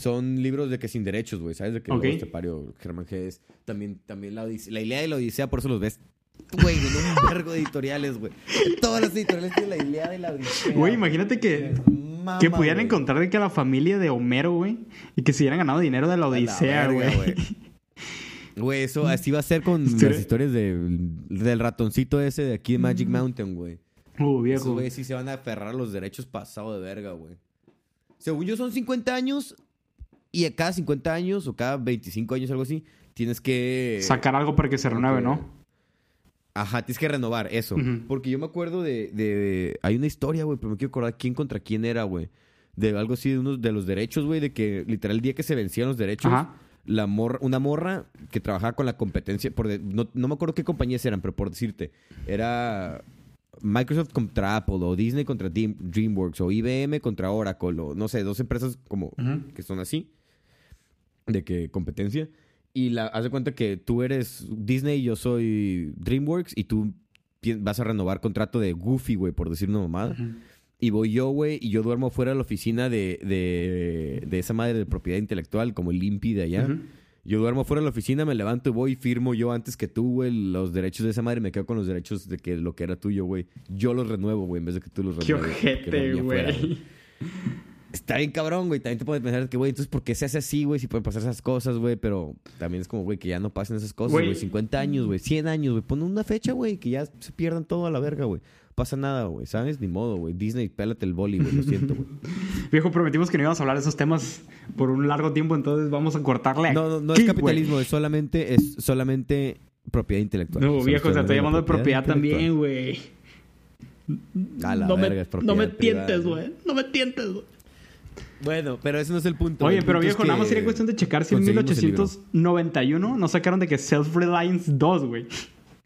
son libros de que sin derechos, güey, ¿sabes? De que El Ok. Lobo Estepario, Germán Hess, también, también la, Odisea, la Ilíada y la Odisea, por eso los ves, güey, en un vergo de editoriales, güey. Todas las editoriales tienen la Ilíada y la Odisea. Güey, imagínate que, Mama, que pudieran encontrar de que la familia de Homero, güey, y que se hubieran ganado dinero de la A Odisea, güey. Güey, eso así va a ser con Estoy- las historias de, del ratoncito ese de aquí de Magic Mountain, güey. Uh, viejo. güey sí se van a aferrar a los derechos pasado de verga, güey. Según yo son 50 años y a cada 50 años o cada 25 años, algo así, tienes que... Sacar algo para que se renueve, ¿no? Ajá, tienes que renovar eso. Porque yo me acuerdo de, de- Hay una historia, güey, pero me quiero acordar quién contra quién era, güey. De algo así de unos de los derechos, güey, de que literal el día que se vencían los derechos, Ajá. la morra, una morra que trabajaba con la competencia, por de- no, no me acuerdo qué compañías eran, pero por decirte, era Microsoft contra Apple, o Disney contra Dream- DreamWorks, o IBM contra Oracle, o no sé, dos empresas como que son así, de que competencia. Y la, haz de cuenta que tú eres Disney y yo soy DreamWorks y tú vas a renovar contrato de Goofy, güey, por decir una mamada. Y voy yo, güey, y yo duermo fuera de la oficina de, de, de esa madre de propiedad intelectual, como el IMPI de allá. Yo duermo fuera de la oficina, me levanto y voy y firmo yo antes que tú, güey, los derechos de esa madre. Me quedo con los derechos de que lo que era tuyo, güey. Yo los renuevo, güey, en vez de que tú los Qué renueves. porque ojete, güey. Está bien cabrón, güey. También te puedes pensar que, güey, entonces, ¿por qué se hace así, güey? Si pueden pasar esas cosas, güey. Pero también es como, güey, que ya no pasen esas cosas, Güey. güey. 50 años, güey. 100 años, güey. Pon una fecha, güey, que ya se pierdan todo a la verga, güey. Pasa nada, güey. ¿Sabes? Ni modo, güey. Disney, pélate el boli, güey. Lo siento, güey. Viejo, prometimos que no íbamos a hablar de esos temas por un largo tiempo, entonces vamos a cortarle No, no, no es capitalismo. Es solamente, es solamente propiedad intelectual. No, viejo, te estoy llamando de propiedad también, güey. A la no verga, me, es propiedad no me tientes, güey. No me tientes, güey. Bueno, pero ese no es el punto. Oye, El pero punto viejo, nada más sería cuestión de checar si en conseguimos el libro. 1891 no sacaron de que Self-Reliance 2, güey.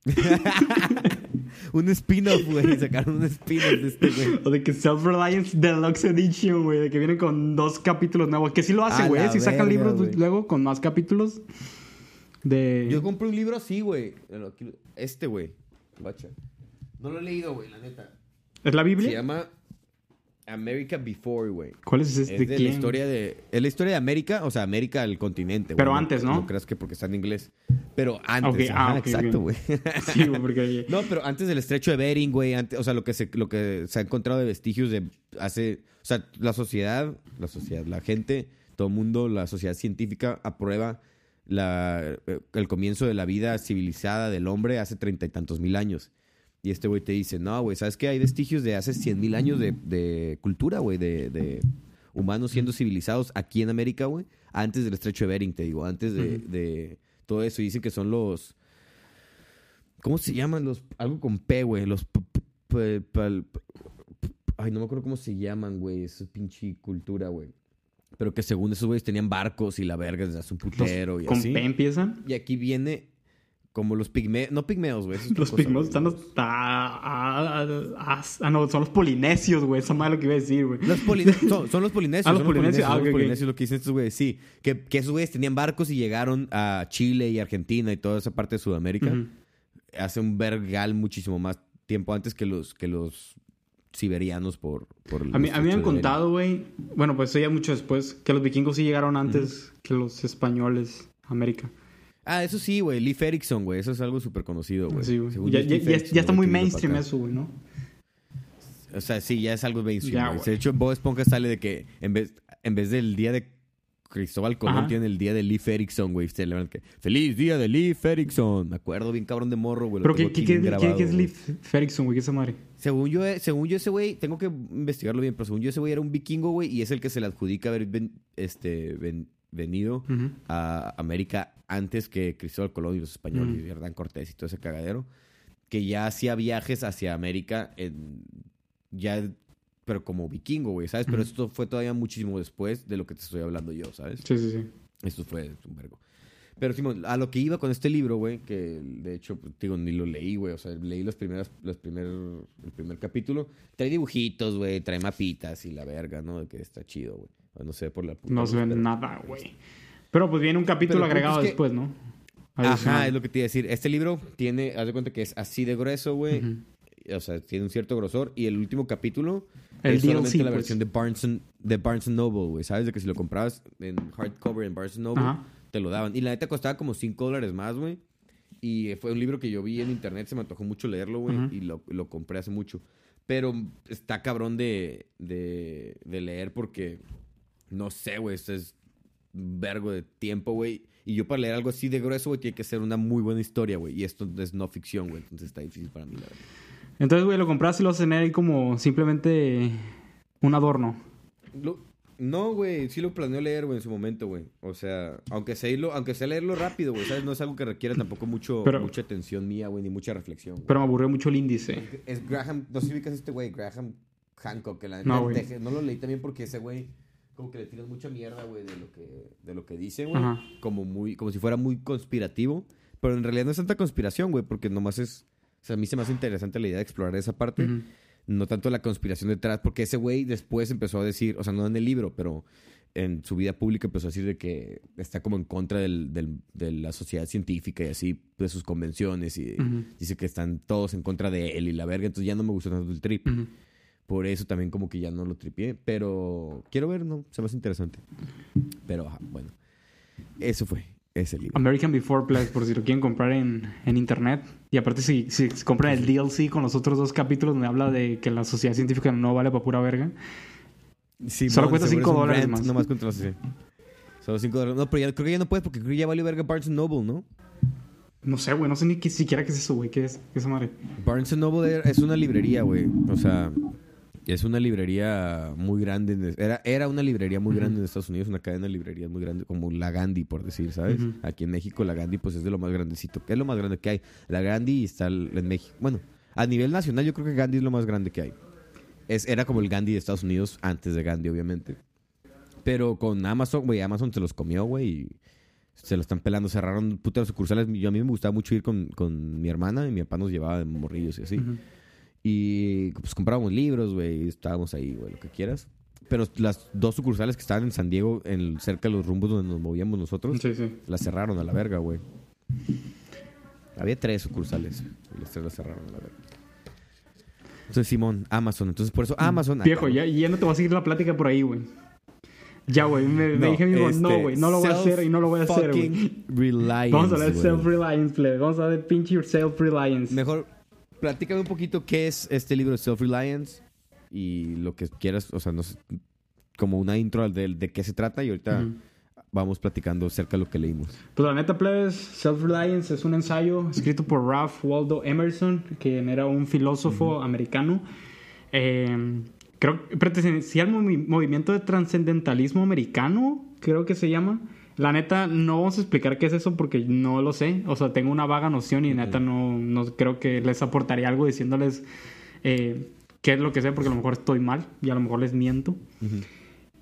Un spin-off, güey. Sacaron un spin-off de este, güey. O de que Self-Reliance Deluxe Edition, güey. De que vienen con dos capítulos nuevos. Que sí lo hace, A güey. Sí sacan libros luego con más capítulos. De. Yo compré un libro así, güey. Este, güey. Bacha. No lo he leído, güey, la neta. ¿Es la Se Biblia? llama America Before, güey. ¿Cuál es ese? Es ¿De la historia de... Es la historia de América, o sea, América, el continente. güey. Pero antes, ¿no? No creas que porque está en inglés. Pero antes, ajá, ah, exacto, güey. Sí, porque. No, pero antes del estrecho de Bering, güey, antes, o sea, lo que se lo que se ha encontrado de vestigios de hace, o sea, la sociedad, la sociedad, la gente, todo el mundo, la sociedad científica aprueba la, eh, el comienzo de la vida civilizada del hombre hace treinta y tantos mil años. Y este güey te dice, no, güey, ¿sabes qué? Hay vestigios de hace cien mil años de, de cultura, güey, de, de humanos siendo civilizados aquí en América, güey, antes del estrecho de Bering, te digo, antes de, de todo eso. Y dicen que son los... ¿Cómo se llaman los... Algo con P, güey. Los... Ay, no me acuerdo cómo se llaman, güey. Esa pinche cultura, güey. Pero que según esos güeyes tenían barcos y la verga desde hace un putero y ¿Con así. P empiezan? Y aquí viene como los pigmeos... No pigmeos, güey. Los pigmeos están hasta. Ah, no, son los polinesios, güey. Esa madre lo que iba a decir, güey. Los polinesios, son, son los polinesios. Ah, los son polinesios, ah, son los polinesios lo que dicen estos güeyes, sí. Que, que esos güeyes tenían barcos y llegaron a Chile y Argentina y toda esa parte de Sudamérica. Hace un vergal muchísimo más tiempo antes que los que los siberianos por, por A mí, a mí me han contado, güey. Bueno, pues eso ya mucho después. Que los vikingos sí llegaron antes que los españoles a América. Ah, eso sí, güey. Leif Erikson, güey. Eso es algo súper conocido, güey. Sí, güey. Ya, ya- está muy mainstream eso, güey, ¿no? O sea, sí, ya es algo mainstream. De hecho, en Bob Esponja sale de que en vez, en vez del día de Cristóbal Colón Ajá. tiene el día de Leif Erikson, güey. Que ¡Feliz día de Leif Erikson! Me acuerdo bien cabrón de morro, güey. Pero, ¿qué, aquí qué, bien qué, grabado, qué es. Leif Ferguson, güey? ¿Qué es esa madre? Según yo, eh, según yo ese güey, tengo que investigarlo bien, pero según yo ese güey era un vikingo, güey, y es el que se le adjudica haber ven- este, ven- venido a América antes que Cristóbal Colón y los españoles Mm. y Hernán Cortés y todo ese cagadero, que ya hacía viajes hacia América en- ya pero como vikingo, güey, ¿sabes? Pero esto fue todavía muchísimo después de lo que te estoy hablando yo, ¿sabes? Sí, sí, sí. Esto fue un vergo. Pero Simón, a lo que iba con este libro, güey, que de hecho, pues, digo, ni lo leí, güey. O sea, leí los primeros, los primer, el primer capítulo. Trae dibujitos, güey, trae mapitas y la verga, ¿no? Que está chido, güey. No sé, por la puta No se ve nada, güey. Pero pues viene un capítulo Pero punto agregado es que- después, ¿no? Ajá, es lo que te iba a decir. Este libro tiene, haz de cuenta que es así de grueso, güey. Ujú. O sea, tiene un cierto grosor. Y el último capítulo El es solamente DLC, la pues. versión de Barnes, and- de Barnes Noble, güey. ¿Sabes? De que si lo comprabas en hardcover en Barnes Noble, Ajá. te lo daban. Y la neta costaba como 5 dólares más, güey. Y fue un libro que yo vi en internet, se me antojó mucho leerlo, güey. Ujú. Y lo, lo compré hace mucho. Pero está cabrón de, de, de leer porque, no sé, güey, es vergo de tiempo, güey. Y yo para leer algo así de grueso, güey, tiene que ser una muy buena historia, güey. Y esto es no ficción, güey. Entonces está difícil para mí, la verdad. Entonces, güey, lo compraste y lo cené ahí como simplemente un adorno. Lo- no, güey, sí lo planeo leer, güey, en su momento, güey. O sea, aunque sea, irlo, aunque sea leerlo rápido, güey, ¿sabes? No es algo que requiera tampoco mucho, Pero- mucha atención mía, güey, ni mucha reflexión. Pero me aburrió mucho el índice. Es Graham, no sé si ubicas este güey, Graham Hancock, que la No, dejé- no lo leí también porque ese güey como que le tiran mucha mierda, güey, de lo que de lo que dice, güey, Ajá. como muy como si fuera muy conspirativo, pero en realidad no es tanta conspiración, güey, porque nomás es o sea, a mí se me hace interesante la idea de explorar esa parte, no tanto la conspiración detrás, porque ese güey después empezó a decir, o sea, no en el libro, pero en su vida pública empezó a decir de que está como en contra del, del- de la sociedad científica y así, de sus convenciones y dice que están todos en contra de él y la verga, entonces ya no me gustó tanto el trip. Ujú. Por eso también como que ya no lo tripié, pero quiero ver, ¿no? Se me hace interesante. Pero, ajá, bueno. Eso fue ese libro. American Before Plague, por si lo quieren comprar en, en internet. Y aparte, si, si compran el DLC con los otros dos capítulos donde habla de que la sociedad científica no vale para pura verga. Simón, Solo cuesta seguro cinco es un dólares rant más. Nomás contra la sociedad. Solo 5 dólares. No, pero ya, creo que ya no puedes porque creo que ya valió verga Barnes Noble, ¿no? No sé, güey, no sé ni siquiera qué es eso, güey. ¿Qué es ¿Qué es esa madre? Barnes Noble es una librería, güey. O sea, es una librería muy grande. en- era, era una librería muy grande en Estados Unidos, una cadena de librerías muy grande, como la Gandhi, por decir, ¿sabes? Aquí en México la Gandhi, pues es de lo más grandecito. Es lo más grande que hay. La Gandhi está en México. Bueno, a nivel nacional yo creo que Gandhi es lo más grande que hay. Es, era como el Gandhi de Estados Unidos antes de Gandhi, obviamente. Pero con Amazon, güey, Amazon se los comió, güey, y se lo están pelando. Cerraron putas sucursales. Yo, a mí me gustaba mucho ir con, con mi hermana y mi papá nos llevaba de morrillos y así. Y pues comprábamos libros, güey, estábamos ahí, güey, lo que quieras. Pero las dos sucursales que estaban en San Diego, en, cerca de los rumbos donde nos movíamos nosotros, Sí, sí. las cerraron a la verga, güey. Había tres sucursales y las tres las cerraron a la verga. Entonces, Simón, Amazon. Entonces, por eso Amazon... Viejo, ya, ya no te voy a seguir la plática por ahí, güey. Ya, güey. Me, me No, dije mismo, este, no, güey. No lo voy a hacer y no lo voy a hacer, güey. Vamos a hablar de self-reliance, plebe. Vamos a hablar de pinche self-reliance. Mejor, platícame un poquito qué es este libro de Self-Reliance y lo que quieras, o sea, no sé, como una intro de, de qué se trata y ahorita Ujú. vamos platicando acerca de lo que leímos. Pues la neta, plebes, Self-Reliance es un ensayo escrito por Ralph Waldo Emerson, quien era un filósofo americano. Eh, creo que pertenecía al movi- movimiento de trascendentalismo americano, creo que se llama. La neta, no vamos a explicar qué es eso porque no lo sé. O sea, tengo una vaga noción y neta no, no creo que les aportaría algo diciéndoles eh, qué es lo que sé porque a lo mejor estoy mal y a lo mejor les miento.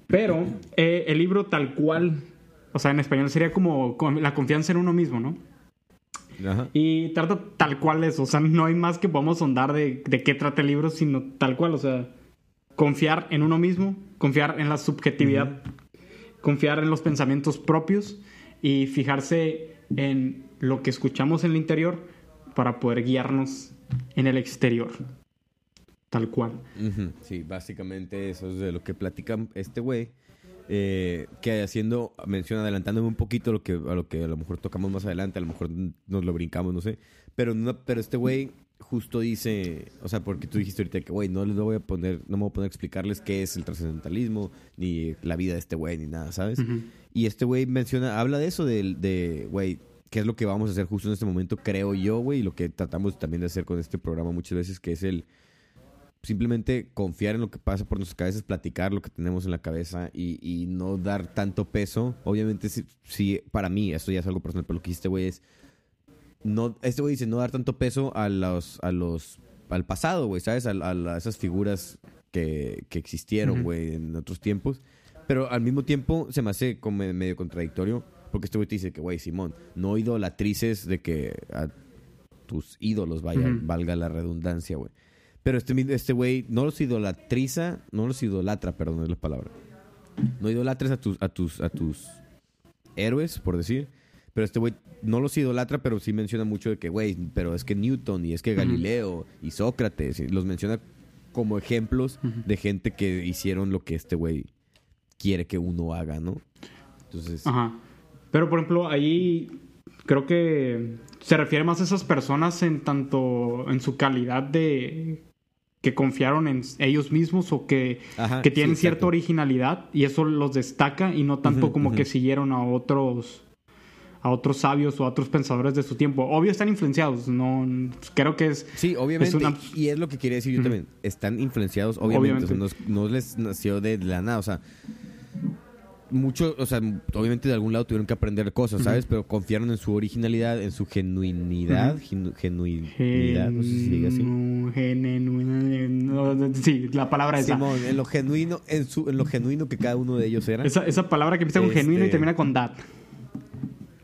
Pero eh, el libro tal cual, o sea, en español sería como la confianza en uno mismo, ¿no? Ajá. Y trata tal cual eso, o sea, no hay más que podamos sondar de, de qué trata el libro, sino tal cual, o sea, confiar en uno mismo, confiar en la subjetividad, confiar en los pensamientos propios y fijarse en lo que escuchamos en el interior para poder guiarnos en el exterior. Tal cual. Sí, básicamente eso es de lo que platica este güey. eh, que haciendo mención, adelantándome un poquito a lo, que, a lo que a lo mejor tocamos más adelante, a lo mejor nos lo brincamos, no sé. Pero, no, pero este güey justo dice, o sea, porque tú dijiste ahorita que, güey, no les voy a poner, no me voy a poner a explicarles qué es el trascendentalismo, ni la vida de este güey, ni nada, ¿sabes? Y este güey menciona, habla de eso, de, güey, qué es lo que vamos a hacer justo en este momento, creo yo, güey, y lo que tratamos también de hacer con este programa muchas veces, que es el simplemente confiar en lo que pasa por nuestras cabezas, platicar lo que tenemos en la cabeza y, y no dar tanto peso. Obviamente, sí, sí, para mí, esto ya es algo personal, pero lo que dice este güey es, no, este güey dice no dar tanto peso a los, a los, al pasado, güey, ¿sabes? A, a esas figuras que, que existieron, güey, en otros tiempos. Pero al mismo tiempo se me hace como medio contradictorio porque este güey te dice que, güey, Simón, no idolatrices de que a tus ídolos, vaya, Ujú. valga la redundancia, güey. Pero este este güey no los idolatriza, no los idolatra, perdón, es la palabra. No idolatres a tus, a tus, a tus héroes, por decir. Pero este güey no los idolatra, pero sí menciona mucho de que, güey, pero es que Newton y es que. Galileo y Sócrates, y los menciona como ejemplos de gente que hicieron lo que este güey quiere que uno haga, ¿no? Entonces, Ajá. Pero, por ejemplo, ahí creo que se refiere más a esas personas en tanto en su calidad de que confiaron en ellos mismos o que, Ajá, que tienen sí, cierta originalidad y eso los destaca y no tanto como que siguieron a otros a otros sabios o a otros pensadores de su tiempo. Obvio están influenciados, no creo que es Sí, obviamente. Es una- Y es lo que quería decir yo también. Están influenciados, obviamente. Obviamente. o sea, no, no les nació de la nada. O sea, mucho, o sea, obviamente de algún lado tuvieron que aprender cosas, ¿sabes? Pero confiaron en su originalidad, en su genuinidad. Genu- genuinidad, no sé si se diga así. No, sí, la palabra esa. Simón, en lo genuino, en su, en lo genuino que cada uno de ellos era. Esa, esa palabra que empieza con Este- genuino y termina con dat.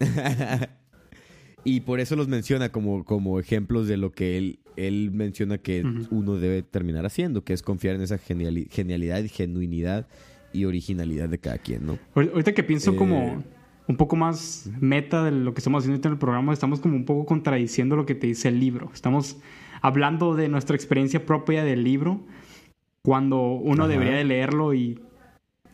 y por eso los menciona como, como ejemplos de lo que él, él menciona que uno debe terminar haciendo, que es confiar en esa geniali- genialidad y genuinidad y originalidad de cada quien, ¿no? Ahor- Ahorita que pienso Eh, como un poco más meta de lo que estamos haciendo en el programa, estamos como un poco contradiciendo lo que te dice el libro. Estamos hablando de nuestra experiencia propia del libro cuando uno Ajá. debería de leerlo y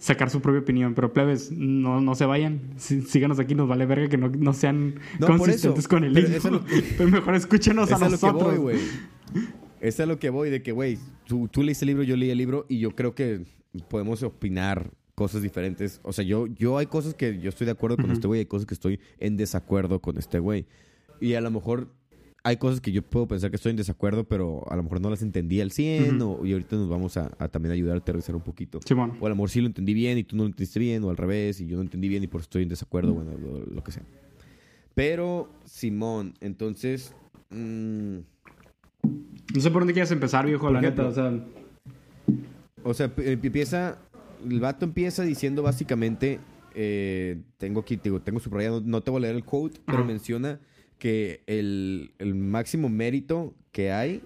sacar su propia opinión. Pero plebes, no, no se vayan. Sí- síganos aquí, nos vale verga que no, no sean No, consistentes eso. con el Pero lo que- Pero mejor escúchenos a nosotros. voy, güey. Es a lo que voy, de que, güey, tú, tú leíste el libro, yo leí el libro y yo creo que podemos opinar cosas diferentes. O sea, yo, yo hay cosas que yo estoy de acuerdo con Ujú. este güey, hay cosas que estoy en desacuerdo con este güey. Y a lo mejor hay cosas que yo puedo pensar que estoy en desacuerdo, pero a lo mejor no las entendí al 100 Ujú. o- y ahorita nos vamos a, a también ayudar a aterrizar un poquito. Simón. O a lo mejor sí lo entendí bien y tú no lo entendiste bien, o al revés, y yo no entendí bien y por eso estoy en desacuerdo, bueno, lo, lo que sea. Pero, Simón, entonces... mm, No sé por dónde quieres empezar, viejo, la neta. O sea, o sea, empieza... El vato empieza diciendo básicamente... eh, tengo aquí, digo, tengo subrayado, no te voy a leer el quote, pero menciona que el, el máximo mérito que hay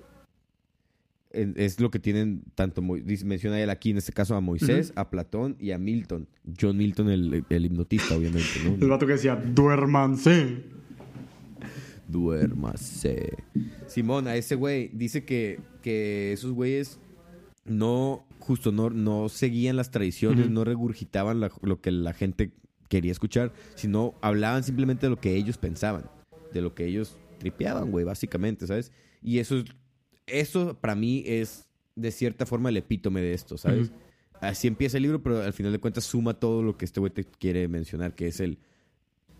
es lo que tienen tanto, menciona él aquí en este caso a Moisés, a Platón y a Milton. John Milton, el, el hipnotista, obviamente, el ¿no? vato que decía, duérmanse. Duérmase. Simón, a ese güey dice que, que esos güeyes no, justo no, no seguían las tradiciones, no regurgitaban la- lo que la gente quería escuchar, sino hablaban simplemente de lo que ellos pensaban, de lo que ellos tripeaban, güey, básicamente, ¿sabes? Y eso es, eso para mí es de cierta forma el epítome de esto, ¿sabes? Así empieza el libro, pero al final de cuentas suma todo lo que este güey te quiere mencionar, que es el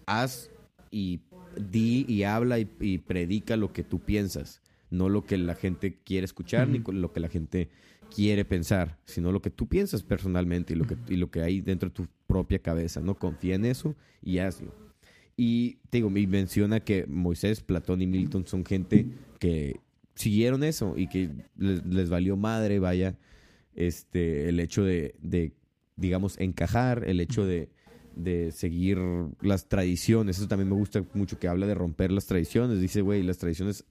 haz y di y habla y, y predica lo que tú piensas, no lo que la gente quiere escuchar ni lo que la gente quiere pensar, sino lo que tú piensas personalmente y lo que, y lo que hay dentro de tu propia cabeza, ¿no? Confía en eso y hazlo. Y te digo, y menciona que Moisés, Platón y Milton son gente que siguieron eso y que les, les valió madre, vaya, este, el hecho de, de, digamos, encajar, el hecho de, de seguir las tradiciones. Eso también me gusta mucho que habla de romper las tradiciones. Dice, güey, las tradiciones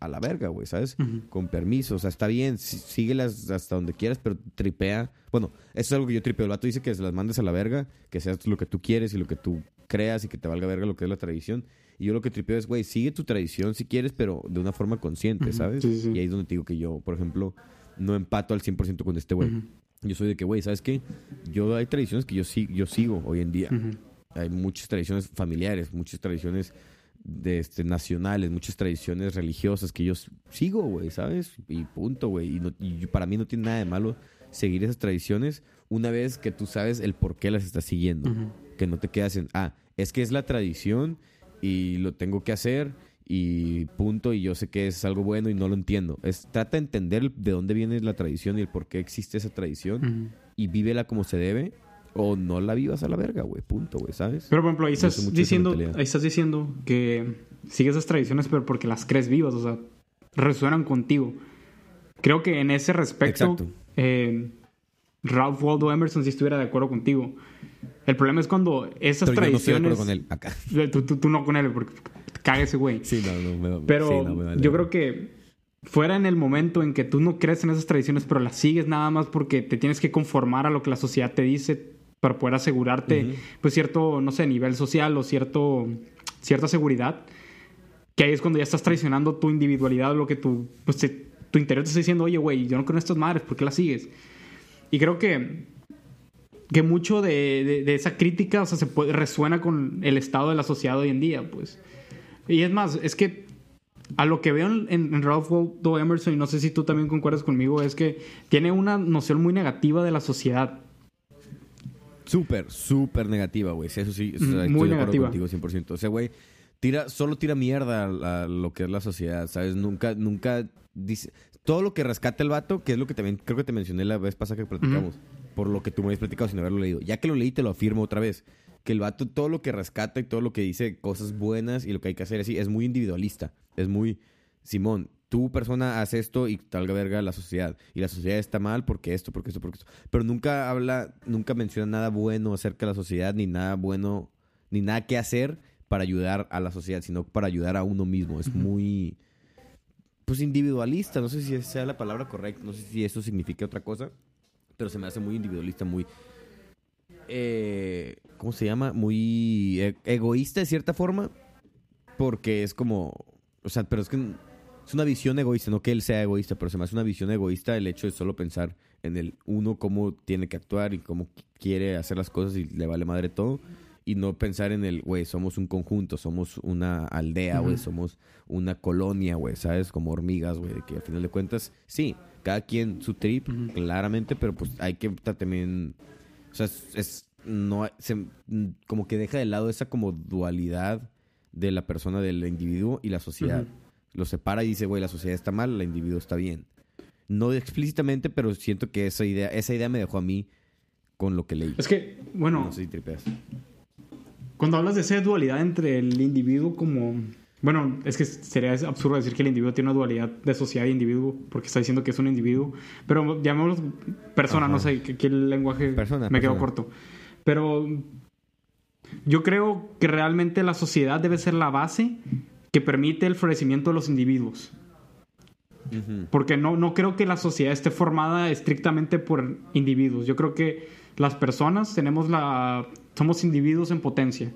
a la verga, güey, ¿sabes? Con permiso, o sea, está bien, sí- síguelas hasta donde quieras, pero tripea. Bueno, eso es algo que yo tripeo. El vato dice que se las mandes a la verga, que seas lo que tú quieres y lo que tú creas y que te valga verga lo que es la tradición. Y yo lo que tripeo es, güey, sigue tu tradición si quieres, pero de una forma consciente, ¿sabes? sí, sí, sí. Y ahí es donde te digo que yo, por ejemplo, no empato al 100% con este güey. Yo soy de que, güey, ¿sabes qué? Yo hay tradiciones que yo, yo sigo hoy en día. Hay muchas tradiciones familiares, muchas tradiciones de este, nacionales, muchas tradiciones religiosas que yo sigo, güey, ¿sabes? Y punto, güey. Y, no- y para mí no tiene nada de malo seguir esas tradiciones una vez que tú sabes el por qué las estás siguiendo. Que no te quedas en, ah, es que es la tradición y lo tengo que hacer y punto, y yo sé que es algo bueno y no lo entiendo. Es, trata de entender de dónde viene la tradición y el por qué existe esa tradición y vívela como se debe o no la vivas a la verga, güey, punto, güey, ¿sabes? Pero por ejemplo, ahí estás diciendo, ahí estás diciendo que sigues esas tradiciones, pero porque las crees vivas, o sea, resuenan contigo. Creo que en ese respecto, Exacto. eh, Ralph Waldo Emerson sí estuviera de acuerdo contigo. El problema es cuando esas Pero yo no estoy de tradiciones... acuerdo con él acá. Tú, tú- tú no con él, porque caga ese güey. Sí, no, no, me, Pero sí, no, me vale. yo creo que fuera en el momento en que tú no crees en esas tradiciones, pero las sigues nada más porque te tienes que conformar a lo que la sociedad te dice para poder asegurarte, Ujú. pues cierto, no sé, nivel social o cierto, cierta seguridad, que ahí es cuando ya estás traicionando tu individualidad, lo que tu, pues, te- tu interior te está diciendo, oye, güey, yo no creo en estas madres, ¿por qué las sigues? Y creo que que mucho de, de- de esa crítica, o sea, se puede, resuena con el estado de la sociedad hoy en día, pues. Y es más, es que a lo que veo en, en Ralph Waldo Emerson, y no sé si tú también concuerdas conmigo, es que tiene una noción muy negativa de la sociedad. Súper, súper negativa, güey. Sí, Eso sí, o sea, estoy muy de acuerdo negativa. contigo 100%. O sea, güey, tira, solo tira mierda a, a lo que es la sociedad, ¿sabes? Nunca, nunca dice... Todo lo que rescata el vato, que es lo que también creo que te mencioné la vez pasada que platicamos, por lo que tú me habías platicado sin haberlo leído. Ya que lo leí, te lo afirmo otra vez. Que el vato, todo lo que rescata y todo lo que dice cosas buenas y lo que hay que hacer así, es muy individualista. Es muy, Simón, tú persona haz esto y talga verga la sociedad. Y la sociedad está mal porque esto, porque esto, porque esto. Pero nunca habla, nunca menciona nada bueno acerca de la sociedad, ni nada bueno, ni nada que hacer para ayudar a la sociedad, sino para ayudar a uno mismo. Es muy, pues individualista. No sé si esa sea la palabra correcta, no sé si eso significa otra cosa, pero se me hace muy individualista, muy... eh, ¿Cómo se llama? Muy e- egoísta de cierta forma. Porque es como... O sea, pero es que es una visión egoísta, no que él sea egoísta, pero se me hace una visión egoísta el hecho de solo pensar en el uno, cómo tiene que actuar y cómo qu- quiere hacer las cosas y le vale madre todo. Y no pensar en el, güey, somos un conjunto, somos una aldea, güey, somos una colonia, güey, ¿sabes? Como hormigas, güey, que al final de cuentas, sí, cada quien su trip, claramente, pero pues hay que ta- también, o sea, es, es- no, se- mm, como que deja de lado esa como dualidad de la persona, del individuo y la sociedad. Ujú. Lo separa y dice, güey, la sociedad está mal, el individuo está bien. No explícitamente, pero siento que esa idea, esa idea me dejó a mí con lo que leí. Es que, bueno, No sé si tripeas. Cuando hablas de esa dualidad entre el individuo como... Bueno, es que sería absurdo decir que el individuo tiene una dualidad de sociedad e individuo, porque está diciendo que es un individuo. Pero llamémoslo persona, Ajá. no sé, que, que el lenguaje Persona, me quedó corto. Pero yo creo que realmente la sociedad debe ser la base que permite el florecimiento de los individuos. Porque no, no creo que la sociedad esté formada estrictamente por individuos. Yo creo que las personas tenemos la... somos individuos en potencia.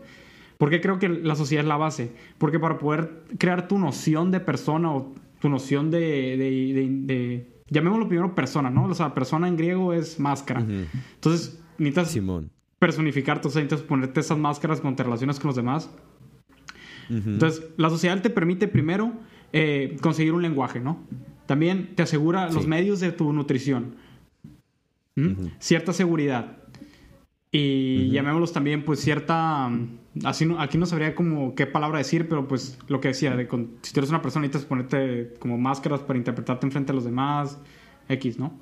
¿Por qué creo que la sociedad es la base? Porque para poder crear tu noción de persona o tu noción de... de, de- de- llamémoslo primero persona, ¿no? O sea, persona en griego es máscara. Ujú. Entonces, necesitas Simón. personificarte, o sea, necesitas ponerte esas máscaras cuando te relacionas con los demás. Ujú. Entonces, la sociedad te permite primero eh, conseguir un lenguaje, ¿no? También te asegura los Sí. medios de tu nutrición. ¿Mm? Ujú. Cierta seguridad. Y Ujú. llamémoslos también, pues, cierta... Así no- aquí no sabría como qué palabra decir, pero pues lo que decía, de con- si tú eres una persona necesitas ponerte como máscaras para interpretarte enfrente a los demás, X, ¿no?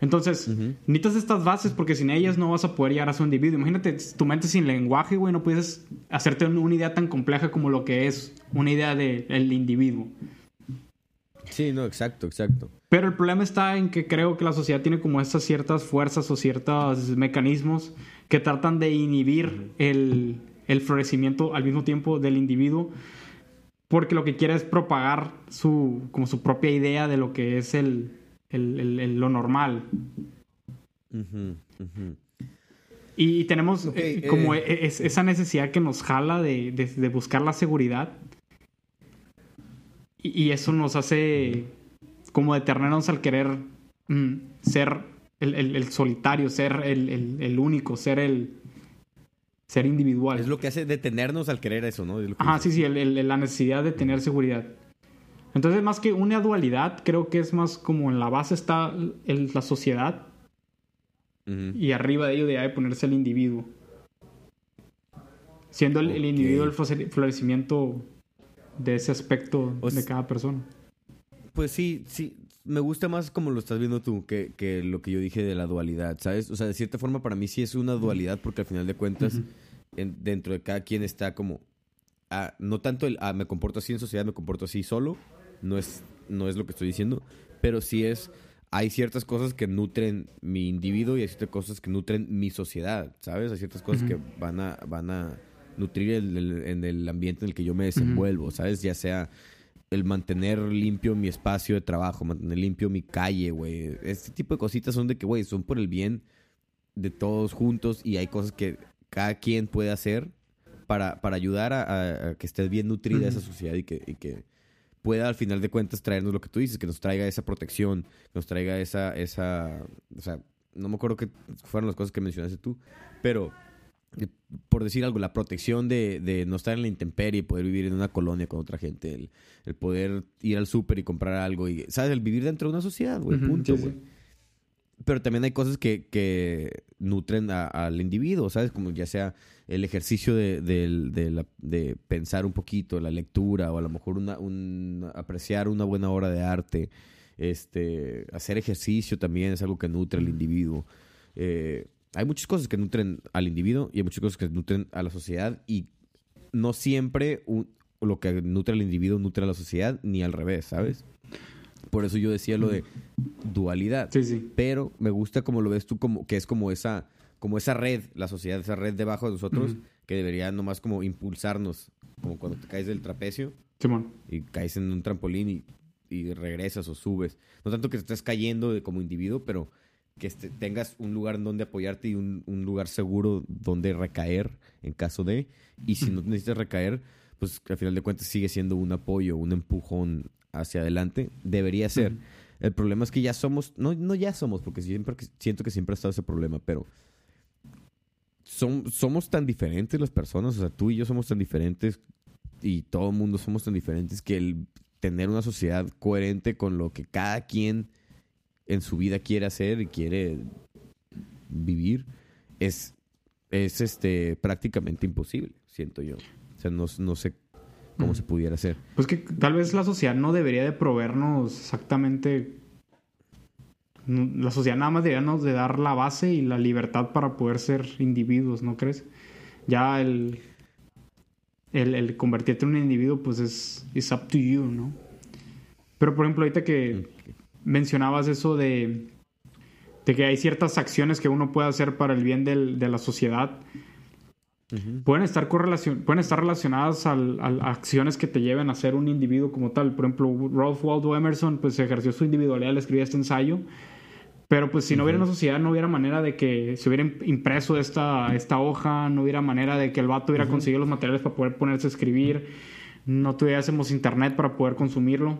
Entonces, necesitas estas bases porque sin ellas no vas a poder llegar a ser un individuo. Imagínate, tu mente sin lenguaje, güey, no puedes hacerte un- una idea tan compleja como lo que es una idea del individuo. Sí, no, exacto, exacto. Pero el problema está en que creo que la sociedad tiene como estas ciertas fuerzas o ciertos mecanismos que tratan de inhibir el, el florecimiento al mismo tiempo del individuo porque lo que quiere es propagar su, como su propia idea de lo que es el, el- el- el- lo normal. Y, tenemos eh, como eh. es- esa necesidad que nos jala de, de- de buscar la seguridad. Y, y eso nos hace como detenernos al querer mm, ser el, el- el solitario, ser el, el- único, ser el ser individual. Es lo que hace detenernos al querer eso, ¿no? Es Ajá, dices. sí, sí, la necesidad de tener seguridad. Entonces, más que una dualidad, creo que es más como en la base está la sociedad y arriba de ello debe ponerse el individuo. Siendo el, individuo el flore- florecimiento de ese aspecto O de cada persona. Pues sí, sí. Me gusta más como lo estás viendo tú que, que lo que yo dije de la dualidad, ¿sabes? O sea, de cierta forma para mí sí es una dualidad porque al final de cuentas en- dentro de cada quien está como... ah, no tanto el, ah, me comporto así en sociedad, me comporto así solo. No es, no es lo que estoy diciendo. Pero sí es hay ciertas cosas que nutren mi individuo y hay ciertas cosas que nutren mi sociedad, ¿sabes? Hay ciertas cosas que van a, van a nutrir el- el- en el ambiente en el que yo me desenvuelvo, ¿sabes? Ya sea el mantener limpio mi espacio de trabajo, mantener limpio mi calle, güey. Este tipo de cositas son de que, güey, son por el bien de todos juntos y hay cosas que cada quien puede hacer para, para ayudar a, a- a que esté bien nutrida esa sociedad y que, y que pueda al final de cuentas traernos lo que tú dices, que nos traiga esa protección, que nos traiga esa, esa, o sea, no me acuerdo qué fueron las cosas que mencionaste tú, pero por decir algo, la protección de, de no estar en la intemperie, poder vivir en una colonia con otra gente, el, el poder ir al súper y comprar algo, y, ¿sabes? El vivir dentro de una sociedad, güey, punto, sí, güey. sí. Pero también hay cosas que, que nutren a- al individuo, ¿sabes? Como ya sea el ejercicio de la- de pensar un poquito, la lectura, o a lo mejor una, un, apreciar una buena obra de arte. Este, hacer ejercicio también es algo que nutre al individuo. Eh, hay muchas cosas que nutren al individuo y hay muchas cosas que nutren a la sociedad y no siempre un- lo que nutre al individuo nutre a la sociedad ni al revés, ¿sabes? Por eso yo decía lo de dualidad. Sí, sí. Pero me gusta como lo ves tú, como que es como esa, como esa red, la sociedad, esa red debajo de nosotros, Ujú. que debería nomás como impulsarnos, como cuando te caes del trapecio Simón. y caes en un trampolín y, y regresas o subes. No tanto que te estés cayendo de- como individuo, pero que este- tengas un lugar en donde apoyarte y un, un lugar seguro donde recaer en caso de. Y si no necesitas recaer, pues al final de cuentas sigue siendo un apoyo, un empujón hacia adelante. Debería ser. El problema es que ya somos, no, no ya somos, porque siempre siento que siempre ha estado ese problema, pero son, somos tan diferentes las personas, o sea, tú y yo somos tan diferentes y todo el mundo somos tan diferentes que el tener una sociedad coherente con lo que cada quien en su vida quiere hacer y quiere vivir es, es este prácticamente imposible, siento yo. O sea, no, no sé cómo se pudiera hacer. Pues que tal vez la sociedad no debería de proveernos exactamente... La sociedad nada más debería nos de dar la base y la libertad para poder ser individuos, ¿no crees? Ya el... El, el convertirte en un individuo, pues es... It's up to you, ¿no? Pero por ejemplo, ahorita que mencionabas eso de... De que hay ciertas acciones que uno puede hacer para el bien del- de la sociedad. pueden estar correlacion pueden estar relacionadas al- al- a acciones que te lleven a ser un individuo como tal. Por ejemplo, Ralph Waldo Emerson pues ejerció su individualidad al escribir este ensayo. Pero pues si no hubiera una sociedad, no hubiera manera de que se hubiera im- impreso esta, esta hoja, no hubiera manera de que el vato hubiera conseguido los materiales para poder ponerse a escribir, no tuviésemos internet para poder consumirlo.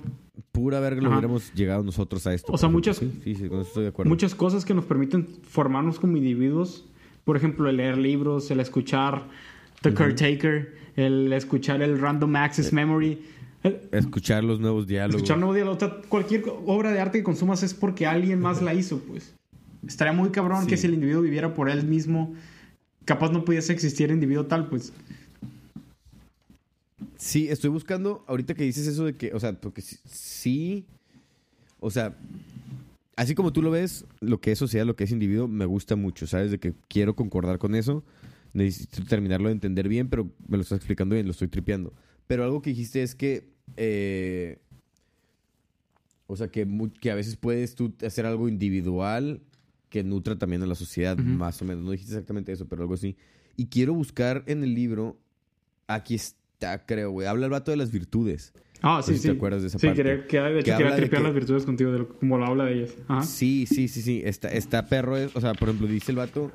Pura verga lo hubiéramos llegado nosotros a esto. O sea, muchas-. Sí, sí, sí, con eso estoy de acuerdo. muchas cosas que nos permiten formarnos como individuos. Por ejemplo, el leer libros, el escuchar The Caretaker, el escuchar el Random Eh, Access Memory. el- Escuchar los nuevos diálogos. escuchar nuevo diálogo. O sea, cualquier obra de arte que consumas es porque alguien más la hizo, pues. Estaría muy cabrón Sí. que si el individuo viviera por él mismo, capaz no pudiese existir individuo tal, pues. Sí, estoy buscando, ahorita que dices eso de que, o sea, porque sí- o sea, así como tú lo ves, lo que es sociedad, lo que es individuo, me gusta mucho, ¿sabes? De que quiero concordar con eso, necesito terminarlo de entender bien, pero me lo estás explicando bien, lo estoy tripeando. Pero algo que dijiste es que, eh, o sea, que, a veces puedes tú hacer algo individual que nutra también a la sociedad, más o menos. No dijiste exactamente eso, pero algo así. Y quiero buscar en el libro, aquí está, creo, güey, habla el vato de las virtudes. Ah, No sí, sé si sí. te acuerdas de esa sí, parte. quería, que, de hecho, quería tripear que- las virtudes contigo, de lo- como lo habla de ellas. Ajá. Sí, sí, sí, sí. Está, está perro. es- O sea, por ejemplo, dice el vato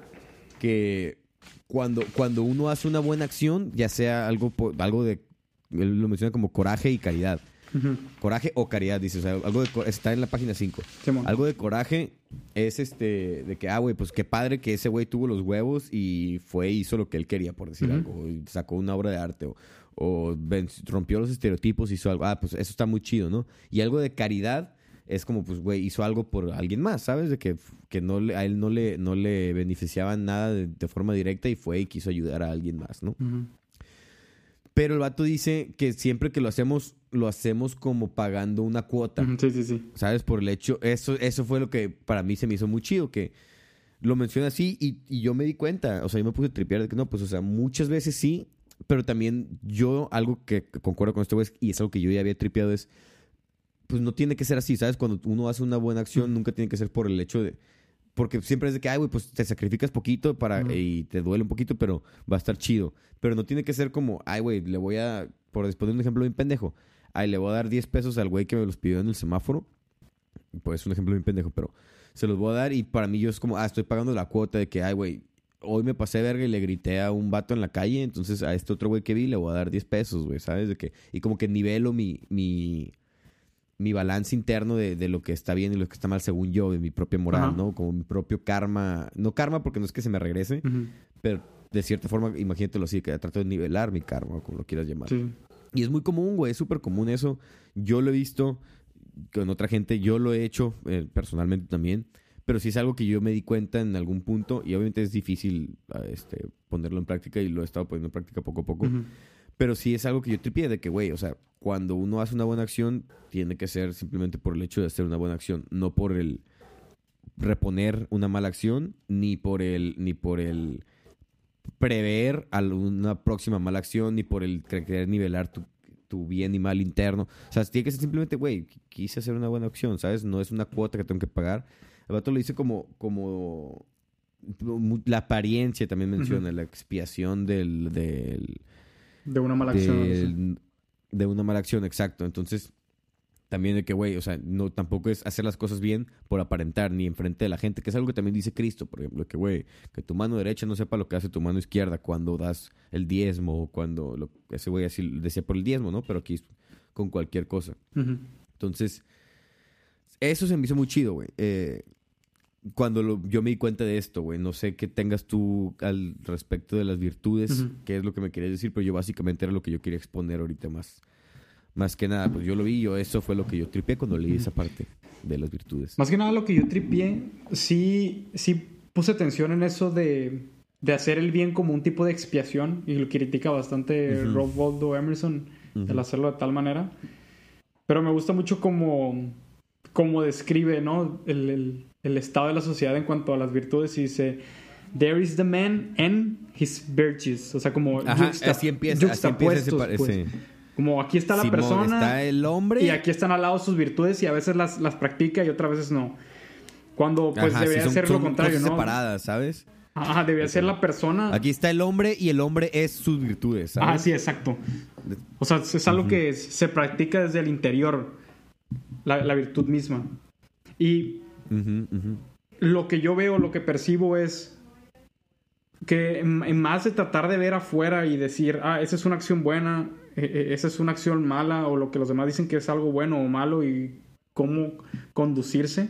que cuando, cuando uno hace una buena acción, ya sea algo, algo de. Él lo menciona como coraje y caridad. Coraje o caridad, dice. O sea, algo de, está en la página 5. Simón. Algo de coraje es este, de que, ah, güey, pues qué padre que ese güey tuvo los huevos y fue hizo lo que él quería, por decir algo. y sacó una obra de arte o, o rompió los estereotipos, hizo algo. Ah, pues eso está muy chido, ¿no? Y algo de caridad es como, pues, güey, hizo algo por alguien más, ¿sabes? De que, que no le- a él no le, no le beneficiaba nada de, de forma directa y fue y quiso ayudar a alguien más, ¿no? Pero el vato dice que siempre que lo hacemos, lo hacemos como pagando una cuota. Sí, sí, sí. ¿Sabes? Por el hecho, eso, eso fue lo que para mí se me hizo muy chido, que lo menciona así y, y yo me di cuenta, o sea, yo me puse a tripear de que no, pues, o sea, muchas veces sí, pero también yo, algo que concuerdo con este güey, y es algo que yo ya había tripeado, es, pues no tiene que ser así, ¿sabes? Cuando uno hace una buena acción, nunca tiene que ser por el hecho de... Porque siempre es de que, ay, güey, pues te sacrificas poquito para, y te duele un poquito, pero va a estar chido. Pero no tiene que ser como, ay, güey, le voy a, por poner un ejemplo bien pendejo, ay, le voy a dar 10 pesos al güey que me los pidió en el semáforo. Pues es un ejemplo bien pendejo, pero se los voy a dar y para mí yo es como, ah, estoy pagando la cuota de que, ay, güey, hoy me pasé verga y le grité a un vato en la calle, entonces a este otro güey que vi le voy a dar 10 pesos, güey, ¿sabes? De que, y como que nivelo mi, mi, mi balance interno de, de lo que está bien y lo que está mal según yo, de mi propia moral, Ajá. ¿no? Como mi propio karma, no karma porque no es que se me regrese, pero de cierta forma, imagínatelo así, que trato de nivelar mi karma, como lo quieras llamar. Sí. Y es muy común, güey, es súper común eso. Yo lo he visto con otra gente, yo lo he hecho eh, personalmente también, pero sí es algo que yo me di cuenta en algún punto y obviamente es difícil ah, este, ponerlo en práctica y lo he estado poniendo en práctica poco a poco. Pero sí es algo que yo tripié de que, güey, o sea, cuando uno hace una buena acción, tiene que ser simplemente por el hecho de hacer una buena acción, no por el reponer una mala acción, ni por el, ni por el prever alguna próxima mala acción, ni por el querer nivelar tu, tu bien y mal interno. O sea, tiene que ser simplemente, güey, qu- quise hacer una buena acción, ¿sabes? No es una cuota que tengo que pagar. El vato lo dice como, como la apariencia también menciona, la expiación del, del, De una mala acción. sí. de una mala acción, exacto. Entonces, también de que, güey, o sea, no, tampoco es hacer las cosas bien por aparentar ni enfrente de la gente, que es algo que también dice Cristo, por ejemplo, que, güey, que tu mano derecha no sepa lo que hace tu mano izquierda cuando das el diezmo o cuando, lo, ese güey así decía por el diezmo, ¿no? Pero aquí con cualquier cosa. Entonces, eso se me hizo muy chido, güey. Eh, cuando lo- yo me di cuenta de esto, güey, no sé qué tengas tú al respecto de las virtudes, Ujú. qué es lo que me querías decir, pero yo básicamente era lo que yo quería exponer ahorita más. Más que nada, pues yo lo vi, yo eso fue lo que yo tripié cuando leí esa parte de las virtudes. Más que nada lo que yo tripié, sí, sí puse atención en eso de, de hacer el bien como un tipo de expiación y lo critica bastante Ujú. Rob Waldo Emerson, el hacerlo de tal manera. Pero me gusta mucho como, como describe ¿no? el, el- el estado de la sociedad en cuanto a las virtudes y dice, There is the man and his virtues. O sea, como Ajá, así empieza, así empieza ese, yuxtapuestos, pa- pues. Como aquí está la Simón, persona está el hombre. y aquí están al lado sus virtudes y a veces las, las practica y otras veces no. Cuando pues Ajá, debería son- ser lo contrario, ¿no? separadas, ¿sabes? Ajá, debería ser la persona. Aquí está el hombre y el hombre es sus virtudes, ¿sabes? Ah, sí, exacto. O sea, es algo que es- se practica desde el interior, la, la virtud misma. Y lo que yo veo, lo que percibo es que en, más de tratar de ver afuera y decir, ah, esa es una acción buena, eh, eh, esa es una acción mala, o lo que los demás dicen que es algo bueno o malo y cómo conducirse,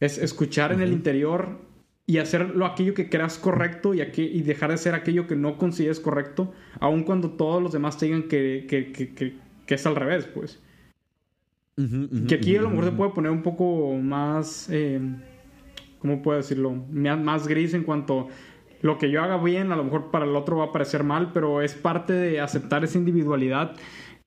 es escuchar en el interior y hacerlo aquello que creas correcto y, aqu- y dejar de hacer aquello que no consideres correcto, aun cuando todos los demás te digan que, que- que- que- que es al revés, pues. Que aquí a lo mejor se puede poner un poco más, eh, ¿cómo puedo decirlo? Más gris en cuanto lo que yo haga bien, a lo mejor para el otro va a parecer mal, pero es parte de aceptar esa individualidad,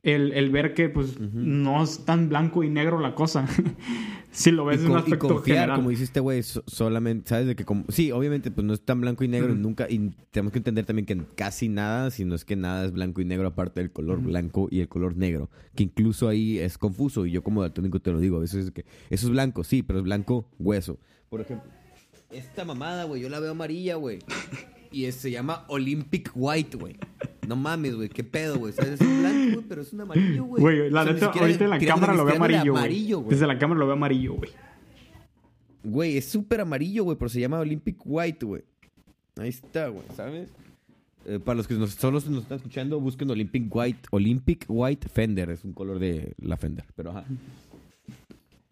el, el ver que pues no es tan blanco y negro la cosa. si lo ves y, en un y aspecto confiar, general. como dice este güey, so- solamente, ¿sabes? De que como, sí, obviamente, pues no es tan blanco y negro nunca, y tenemos que entender también que casi nada, si no es que nada es blanco y negro aparte del color blanco y el color negro, que incluso ahí es confuso y yo como daltónico te lo digo, a veces es que eso es blanco, sí, pero es blanco hueso. Por ejemplo, esta mamada, güey, yo la veo amarilla, güey. Y es- se llama Olympic White, güey. No mames, güey, qué pedo, güey. ¿Sabes? Es un blanco, güey, pero es un amarillo, güey. Güey, la O sea, ni neta, ahorita en la cámara lo veo amarillo, amarillo, güey. güey. Desde la cámara lo veo amarillo, güey. Güey, es súper amarillo, güey, pero se llama Olympic White, güey. Ahí está, güey, ¿sabes? Eh, para los que nos, solo nos están escuchando, busquen Olympic White. Olympic White Fender, es un color de la Fender, pero ajá.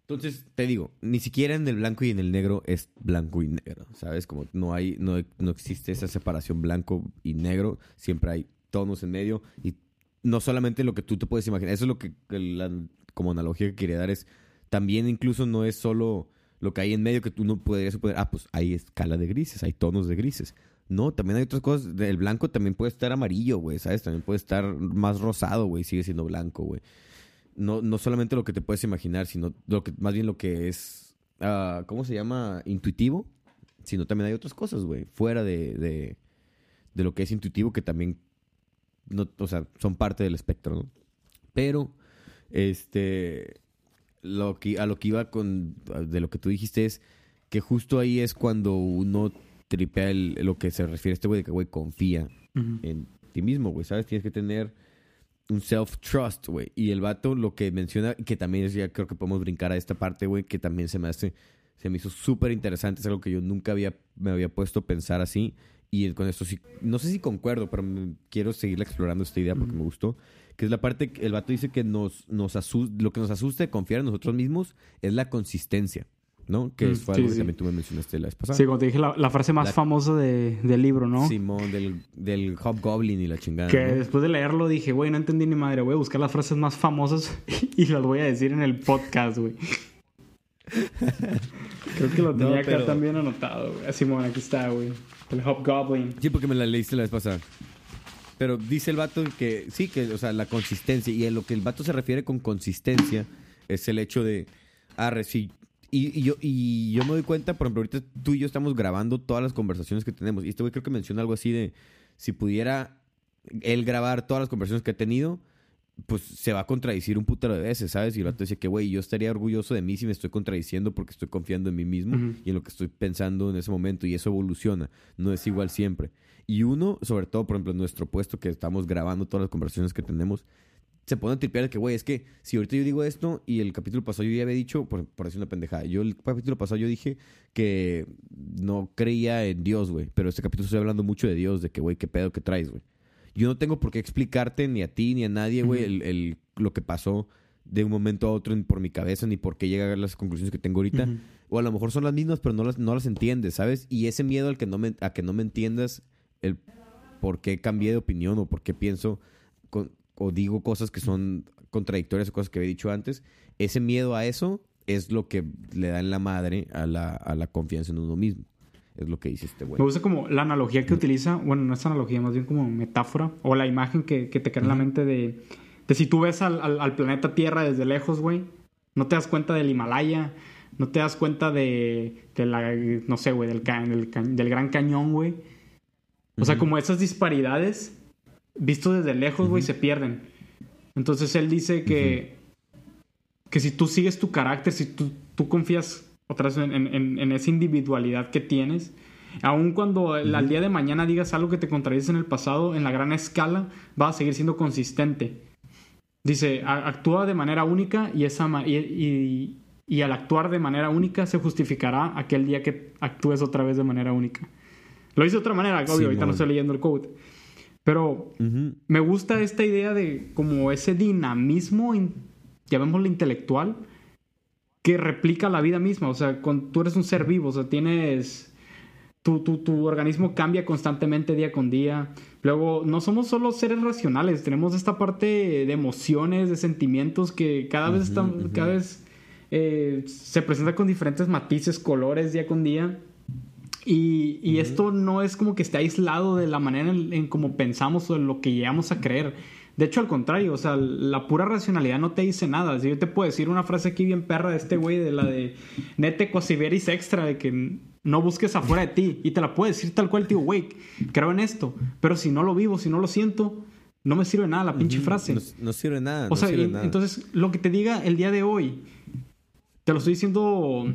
Entonces, te digo, ni siquiera en el blanco y en el negro es blanco y negro, ¿sabes? Como no hay, no, no existe esa separación blanco y negro, siempre hay tonos en medio y no solamente lo que tú te puedes imaginar, eso es lo que, la- como analogía que quería dar es, también incluso no es solo lo que hay en medio que tú no podrías suponer, ah, pues hay escala de grises, hay tonos de grises. No, también hay otras cosas, el blanco también puede estar amarillo, güey, ¿sabes? También puede estar más rosado, güey, sigue siendo blanco, güey no, no solamente lo que te puedes imaginar, sino lo que, más bien lo que es, ah, ¿cómo se llama? Intuitivo, sino también hay otras cosas, güey, fuera de, de, de lo que es intuitivo que también, no, o sea, son parte del espectro, ¿no? Pero, este, lo que, a lo que iba con, de lo que tú dijiste es que justo ahí es cuando uno tripea el- lo que se refiere a este güey de que, güey, confía en ti mismo, güey, ¿sabes? Tienes que tener un self-trust, güey. Y el vato lo que menciona, que también es, ya creo que podemos brincar a esta parte, güey, que también se me hace, se me hizo súper interesante, es algo que yo nunca había, me había puesto a pensar así. Y con esto sí, no sé si concuerdo, pero quiero seguir explorando esta idea porque me gustó. Que es la parte, que el vato dice que nos, nos asus- lo que nos asusta de confiar en nosotros mismos es la consistencia, ¿no? Que Mm, fue sí, algo que sí. también tú me mencionaste la vez pasada. Sí, como te dije, la, la frase más La- famosa de- del libro, ¿no? Simón, del, del Hobgoblin y la chingada. Que ¿no? después de leerlo dije, güey, no entendí ni madre. Voy a buscar las frases más famosas y las voy a decir en el podcast, güey. Creo que lo No, tenía acá pero- también anotado, güey. Simón, aquí está, güey. El Hobgoblin. Sí, porque me la leíste la vez pasada. Pero dice el vato que sí, que, o sea, la consistencia. Y a lo que el vato se refiere con consistencia es el hecho de. Ah, sí. Y, y yo, y yo me doy cuenta, por ejemplo, ahorita tú y yo estamos grabando todas las conversaciones que tenemos. Y este güey creo que menciona algo así de. Si pudiera él grabar todas las conversaciones que ha tenido, pues se va a contradecir un putero de veces, ¿sabes? Y el vato dice que, güey, yo estaría orgulloso de mí si me estoy contradiciendo porque estoy confiando en mí mismo y en lo que estoy pensando en ese momento. Y eso evoluciona, no es igual siempre. Y uno, sobre todo, por ejemplo, en nuestro puesto que estamos grabando todas las conversaciones que tenemos, se pone a tripear que, güey, es que si ahorita yo digo esto y el capítulo pasado yo ya había dicho, por, por decir una pendejada, yo el capítulo pasado yo dije que no creía en Dios, güey, pero este capítulo estoy hablando mucho de Dios, de que, güey, qué pedo que traes, güey. Yo no tengo por qué explicarte ni a ti ni a nadie, güey, el, el- lo que pasó de un momento a otro por mi cabeza, ni por qué llegar a las conclusiones que tengo ahorita. O a lo mejor son las mismas, pero no las, no las entiendes, ¿sabes? Y ese miedo al que no me, a que no me entiendas el por qué cambié de opinión o por qué pienso con- o digo cosas que son contradictorias o cosas que había dicho antes, ese miedo a eso es lo que le da en la madre a la, a la confianza en uno mismo. Es lo que dice este güey. Me gusta como la analogía que utiliza, bueno, no es analogía, más bien como metáfora, o la imagen que, que te queda en la mente de, de si tú ves al, al- al planeta Tierra desde lejos, güey, no te das cuenta del Himalaya, no te das cuenta de, de la, no sé, güey, del, ca- del, ca- del Gran Cañón, güey. O sea, como esas disparidades, visto desde lejos, güey, se pierden. Entonces él dice que, que si tú sigues tu carácter, si tú, tú confías otra vez en, en- en esa individualidad que tienes, aun cuando el- al día de mañana digas algo que te contradice en el pasado, en la gran escala, vas a seguir siendo consistente. Dice, "A- actúa de manera única y, esa y, y- y al actuar de manera única se justificará aquel día que actúes otra vez de manera única. Lo hice de otra manera, obvio, ahorita no estoy leyendo el code. Pero me gusta esta idea de como ese dinamismo, in- llamémoslo intelectual, que replica la vida misma. O sea, con, tú eres un ser vivo, o sea, tienes... Tu, tu, tu organismo cambia constantemente día con día. Luego, no somos solo seres racionales, tenemos esta parte de emociones, de sentimientos que cada vez, cada vez eh, se presenta con diferentes matices, colores día con día. Y, y esto no es como que esté aislado de la manera en, en cómo pensamos o en lo que llegamos a creer. De hecho, al contrario, o sea, la pura racionalidad no te dice nada. Si yo te puedo decir una frase aquí bien perra de este güey, de la de nete cosiveris extra, de que no busques afuera de ti. Y te la puedo decir tal cual, tío, güey, creo en esto. Pero si no lo vivo, si no lo siento, no me sirve nada la pinche frase. No, no sirve nada. O no sea, sirve y- nada. entonces lo que te diga el día de hoy, te lo estoy diciendo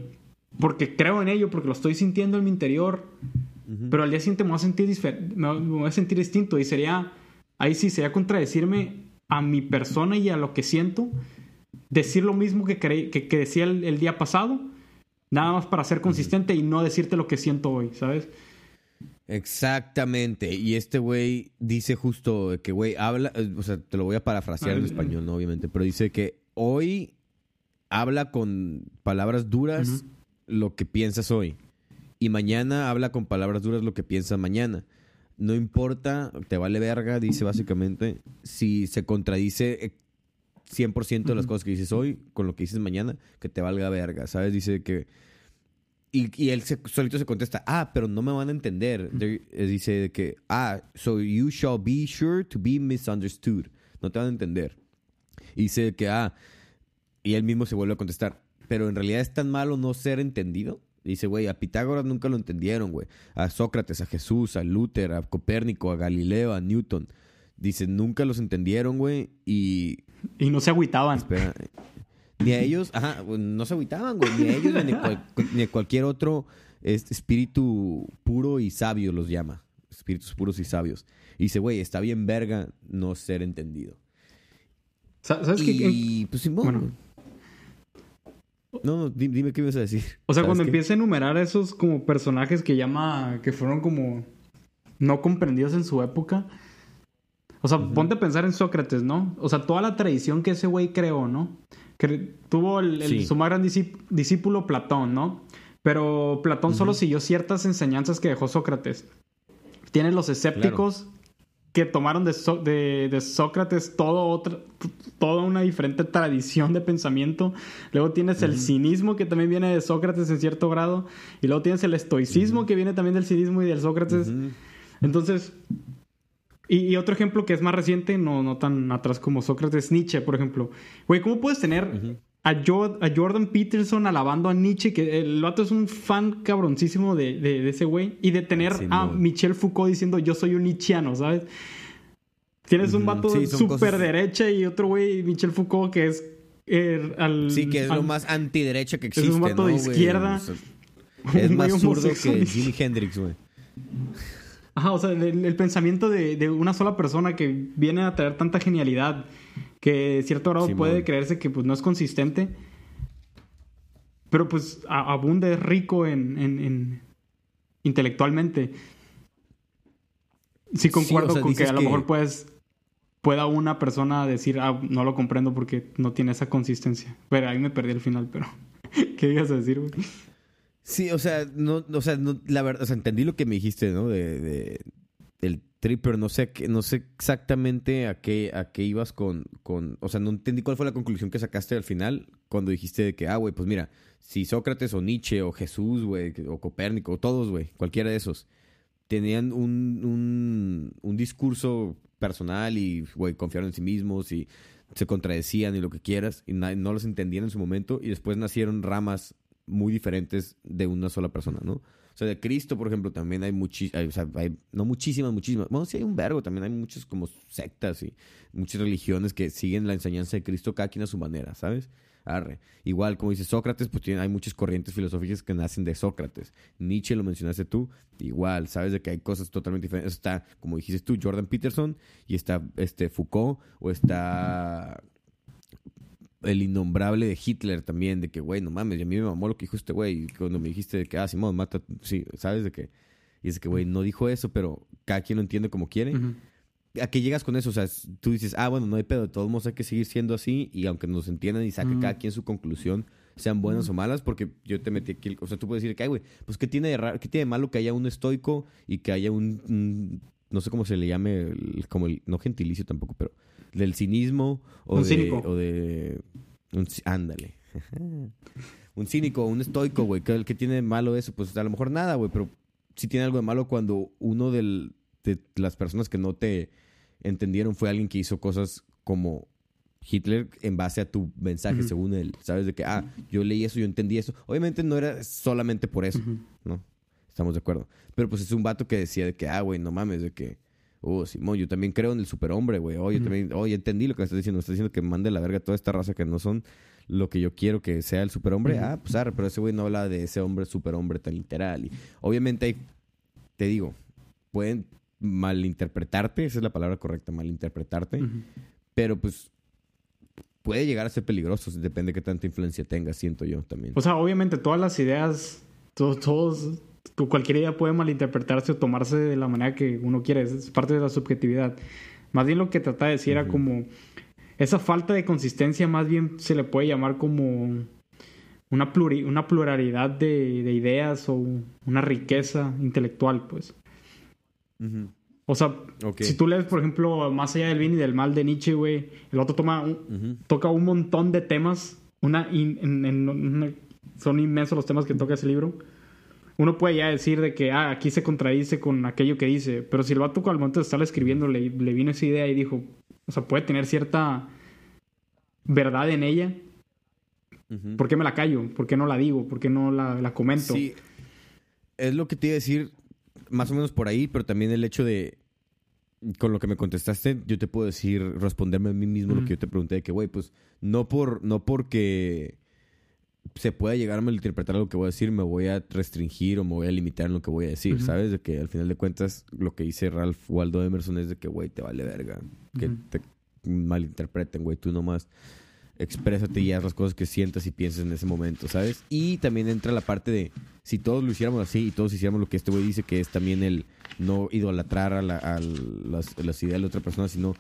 porque creo en ello, porque lo estoy sintiendo en mi interior, pero al día siguiente me voy a sentir me voy- a sentir distinto y sería, ahí sí, sería contradecirme a mi persona y a lo que siento, decir lo mismo que, que, que decía el, el día pasado, nada más para ser consistente y no decirte lo que siento hoy, ¿sabes? Exactamente. Y este güey dice justo que, güey, habla, eh, o sea, te lo voy a parafrasear en Ah, español, ¿no? Obviamente, pero dice que hoy habla con palabras duras lo que piensas hoy. Y mañana habla con palabras duras lo que piensas mañana. No importa, te vale verga, dice básicamente, si se contradice eh, 100% de las cosas que dices hoy con lo que dices mañana, que te valga verga, ¿sabes? Dice que... Y, y él se- solito se contesta, ah, pero no me van a entender. There- eh, dice que, ah, so you shall be sure to be misunderstood. No te van a entender. Y dice que, ah, y él mismo se vuelve a contestar, pero en realidad es tan malo no ser entendido. Dice, güey, a Pitágoras nunca lo entendieron, güey. A Sócrates, a Jesús, a Luther, a Copérnico, a Galileo, a Newton. Dice, nunca los entendieron, güey. Y Y no se agüitaban. Espera. Ni a ellos, ajá, no se agüitaban, güey. Ni a ellos ni a, cual- ni a cualquier otro este, espíritu puro y sabio los llama. Espíritus puros y sabios. Y dice, güey, está bien verga no ser entendido. Sa- ¿Sabes qué? y, pues, Simón. Bueno. No, no, di- dime qué ibas a decir. O sea, ¿Sabes cuando qué? empieza a enumerar esos como personajes que llama, que fueron como no comprendidos en su época. O sea, ponte a pensar en Sócrates, ¿no? O sea, toda la tradición que ese güey creó, ¿no? Que tuvo el, el- Sí. su más gran discíp- discípulo Platón, ¿no? Pero Platón solo siguió ciertas enseñanzas que dejó Sócrates. Tienes los escépticos que tomaron de, So- de- de Sócrates todo otra, toda una diferente tradición de pensamiento. Luego tienes el cinismo que también viene de Sócrates en cierto grado. Y luego tienes el estoicismo que viene también del cinismo y del Sócrates. Entonces, y, y otro ejemplo que es más reciente, no, no tan atrás como Sócrates, Nietzsche, por ejemplo. Güey, ¿cómo puedes tener a, Jo- a Jordan Peterson alabando a Nietzsche, que el vato es un fan cabroncísimo de, de- de ese güey, y de tener a. Michel Foucault diciendo yo soy un nietzscheano, ¿sabes? Tienes un vato sí, súper cosas- derecha y otro güey, Michel Foucault, que es... eh, al- Sí, que es lo más antiderecha que es existe. un vato de izquierda. O sea, es más zurdo que Jimi Hendrix, güey. Ajá, o sea, el, el pensamiento de, de una sola persona que viene a traer tanta genialidad que cierto grado puede creerse que pues no es consistente, pero pues abunda, es rico en, en- en- intelectualmente. Sí concuerdo o sea, con que a lo que- mejor puedes pueda una persona decir, ah, no lo comprendo porque no tiene esa consistencia. Pero ahí me perdí al final, pero ¿qué ibas a decir, güey? Sí, o sea, no, o sea, no, la verdad, o sea, entendí lo que me dijiste, ¿no? De, de tripper, no sé, no sé exactamente a qué, a qué ibas con, con, o sea, no entendí cuál fue la conclusión que sacaste al final cuando dijiste de que, ah, güey, pues mira, si Sócrates o Nietzsche o Jesús, güey, o Copérnico, o todos, güey, cualquiera de esos, tenían un, un, un discurso personal y, güey, confiaron en sí mismos y se contradecían y lo que quieras y na- no los entendían en su momento y después nacieron ramas muy diferentes de una sola persona, ¿no? O sea, de Cristo, por ejemplo, también hay muchísimas, no muchísimas, muchísimas, bueno, sí hay un vergo, también hay muchas como sectas y muchas religiones que siguen la enseñanza de Cristo cada quien a su manera, ¿sabes? Arre. Igual, como dice Sócrates, pues tiene, hay muchas corrientes filosóficas que nacen de Sócrates. Nietzsche lo mencionaste tú, igual, sabes de que hay cosas totalmente diferentes. Está, como dijiste tú, Jordan Peterson, y está este Foucault, o está el innombrable de Hitler también, de que, güey, no mames, y a mí me mamó lo que dijo este güey, cuando me dijiste de que, ah, Simón, mata, sí, sabes de que, y es que, güey, no dijo eso, pero cada quien lo entiende como quiere. ¿A qué llegas con eso? O sea, tú dices, ah, bueno, no hay pedo, de todos modos hay que seguir siendo así, y aunque nos entiendan y saque cada quien su conclusión, sean buenas o malas, porque yo te metí aquí, o sea, tú puedes decir que, ay, güey, pues, ¿qué tiene de raro, qué tiene de malo que haya un estoico y que haya un, un- no sé cómo se le llame, el- como el, no gentilicio tampoco, pero del cinismo o Un de, cínico. o de, un ándale. un cínico, un estoico, güey, ¿qué, qué tiene de malo eso? Pues a lo mejor nada, güey, pero sí tiene algo de malo cuando uno del, de las personas que no te entendieron fue alguien que hizo cosas como Hitler en base a tu mensaje, según él. Sabes de que, ah, yo leí eso, yo entendí eso. Obviamente no era solamente por eso. ¿no? Estamos de acuerdo. Pero pues es un vato que decía de que, ah, güey, no mames, de que, oh, Simón, yo también creo en el superhombre, güey. Oh, yo también, oh, ya entendí lo que me estás diciendo. Me estás diciendo que mande la verga toda esta raza que no son lo que yo quiero que sea el superhombre. Ujú. Ah, pues arre, pero ese güey no habla de ese hombre superhombre tan literal. Y obviamente hay, te digo, pueden malinterpretarte, esa es la palabra correcta, malinterpretarte, pero pues puede llegar a ser peligroso, depende de qué tanta influencia tenga, siento yo también. O sea, obviamente todas las ideas, todos, cualquier idea puede malinterpretarse o tomarse de la manera que uno quiere, es parte de la subjetividad. Más bien lo que trataba de decir era como esa falta de consistencia, más bien se le puede llamar como una, pluri- una pluralidad de, de ideas o una riqueza intelectual, pues. Ujú. O sea, si tú lees, por ejemplo, Más allá del bien y del mal de Nietzsche, güey, el otro toma un- toca un montón de temas. In- una- son inmensos los temas que toca ese libro. Uno puede ya decir de que ah, aquí se contradice con aquello que dice, pero si el vato al momento de estar escribiendo le, le vino esa idea y dijo, o sea, puede tener cierta verdad en ella. ¿por qué me la callo? ¿Por qué no la digo? ¿Por qué no la, la comento? Sí, es lo que te iba a decir, más o menos por ahí, pero también el hecho de, con lo que me contestaste, yo te puedo decir, responderme a mí mismo lo que yo te pregunté, de que, güey, pues no por, no porque se pueda llegar a malinterpretar lo que voy a decir, me voy a restringir o me voy a limitar en lo que voy a decir. ¿sabes? De que al final de cuentas lo que dice Ralph Waldo Emerson es de que, güey, te vale verga, que te malinterpreten, güey, tú nomás exprésate y haz las cosas que sientas y pienses en ese momento, ¿sabes? Y también entra la parte de si todos lo hiciéramos así y todos hiciéramos lo que este güey dice, que es también el no idolatrar a, la- a las, las ideas de la otra persona, sino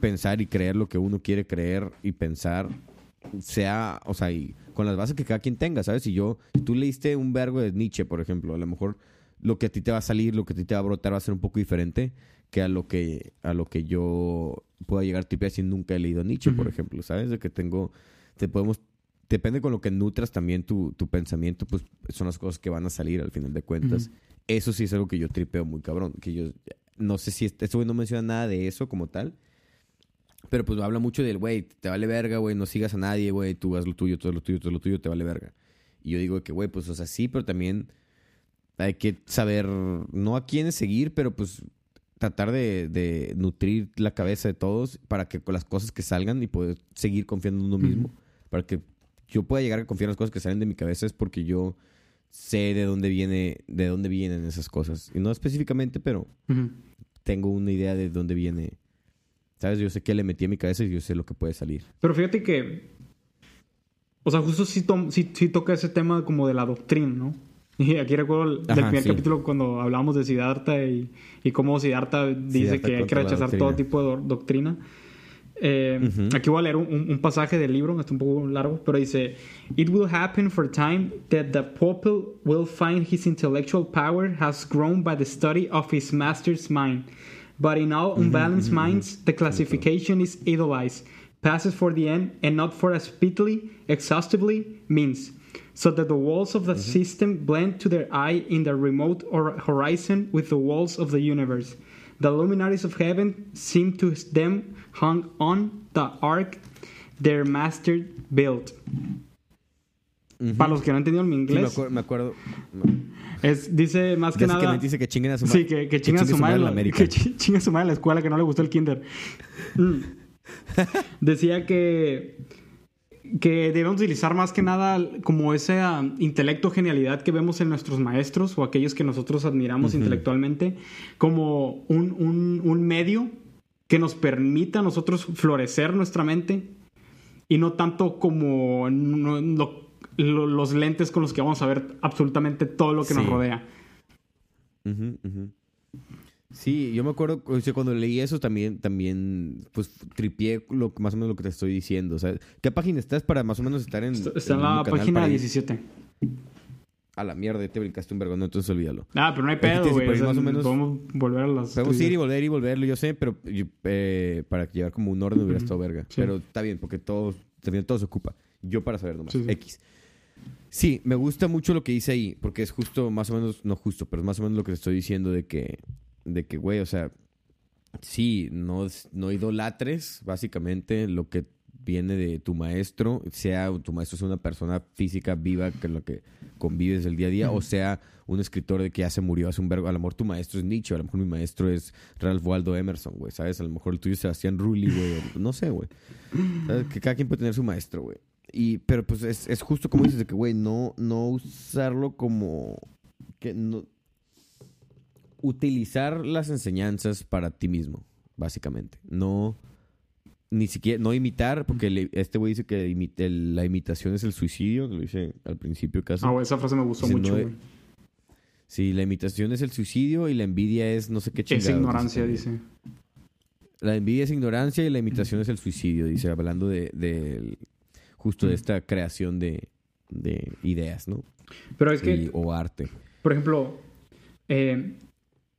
pensar y creer lo que uno quiere creer y pensar, sea, o sea, y con las bases que cada quien tenga, ¿sabes? Si yo, si tú leíste un vergo de Nietzsche, por ejemplo, a lo mejor lo que a ti te va a salir, lo que a ti te va a brotar va a ser un poco diferente que a lo que a lo que yo pueda llegar a tipear si nunca he leído Nietzsche, por ejemplo, ¿sabes? De que tengo, te podemos, depende con lo que nutras también tu, tu pensamiento, pues son las cosas que van a salir al final de cuentas. Eso sí es algo que yo tripeo muy cabrón, que yo no sé si este este güey no menciona nada de eso como tal, pero pues habla mucho del, güey, te vale verga, güey, no sigas a nadie, güey, tú haz lo tuyo, todo lo tuyo, todo lo tuyo, te vale verga. Y yo digo que, güey, pues, o sea, sí, pero también hay que saber, no a quiénes seguir, pero pues tratar de, de nutrir la cabeza de todos para que con las cosas que salgan y poder seguir confiando en uno mismo. Para que yo pueda llegar a confiar en las cosas que salen de mi cabeza es porque yo sé de dónde viene, de dónde vienen esas cosas. Y no específicamente, pero tengo una idea de dónde viene. ¿Sabes? Yo sé qué le metí a mi cabeza y yo sé lo que puede salir. Pero fíjate que. O sea, justo sí, tom- sí- sí toca ese tema como de la doctrina, ¿no? Y aquí recuerdo el- del Ajá, primer sí. capítulo cuando hablábamos de Siddhartha y, y cómo Siddhartha dice Siddhartha que hay que rechazar todo tipo de do- doctrina. Eh, Ujú. Aquí voy a leer un, un- un pasaje del libro, está un poco largo, pero dice: It will happen for time that the pupil will find his intellectual power has grown by the study of his master's mind. But in all mm-hmm, unbalanced mm-hmm, minds, the mm-hmm. classification is idolized, passes for the end, and not for as speedily, exhaustively means. So that the walls of the system blend to their eye in the remote or horizon with the walls of the universe. The luminaries of heaven seem to them hung on the ark their master built. Para los que no entendieron mi Sí, me, inglés, me acuerdo. Es, dice más que nada. Dice que chinguen a su madre. Sí, que, que chinga su madre. la- América. Que chi- chinga su madre la escuela, que no le gustó el kinder. Mm. Decía que, que debemos utilizar más que nada como ese intelecto, genialidad que vemos en nuestros maestros o aquellos que nosotros admiramos intelectualmente como un, un- un medio que nos permita a nosotros florecer nuestra mente y no tanto como lo- lo- los lentes con los que vamos a ver absolutamente todo lo que nos rodea. Ujú. Sí, yo me acuerdo o sea, cuando leí eso también, también, pues tripié lo, más o menos lo que te estoy diciendo. O sea, ¿qué página estás para más o menos estar en, Está, en la página para ir- 17. A la mierda, te brincaste un vergo, no, entonces olvídalo. Ah, pero no hay pedo, güey. o sea, más o menos- Podemos volver a las. Podemos ir y volver y volverlo, yo sé, pero eh, para llevar como un orden hubiera estado verga. Sí. Pero está bien, porque todo, también todo se ocupa. Yo para saber nomás. Sí, sí. X. Sí, me gusta mucho lo que dice ahí, porque es justo, más o menos, no justo, pero es más o menos lo que te estoy diciendo de que, de que, güey, o sea, sí, no, no idolatres, básicamente, lo que viene de tu maestro, sea tu maestro sea una persona física viva con la que convives el día a día, o sea un escritor de que ya se murió hace un vergo. A lo mejor tu maestro es Nietzsche, a lo mejor mi maestro es Ralph Waldo Emerson, güey, ¿sabes? A lo mejor el tuyo es Sebastián Rulli, güey, no sé, güey. Que cada quien puede tener su maestro, güey. Y, pero pues es, es justo como dices, de que, güey, no, no usarlo como... que no Utilizar las enseñanzas para ti mismo, básicamente. No ni siquiera, no imitar, porque le- este güey dice que el- la imitación es el suicidio, lo dice al principio casi. Ah, güey, esa frase me gustó mucho, güey. Sí, la imitación es el suicidio y la envidia es no sé qué Es chingados. ignorancia, dice. La envidia es ignorancia y la imitación es el suicidio, dice, hablando de, de- justo de esta creación de, de ideas, ¿no? Pero es que, Y- o arte. por ejemplo, eh,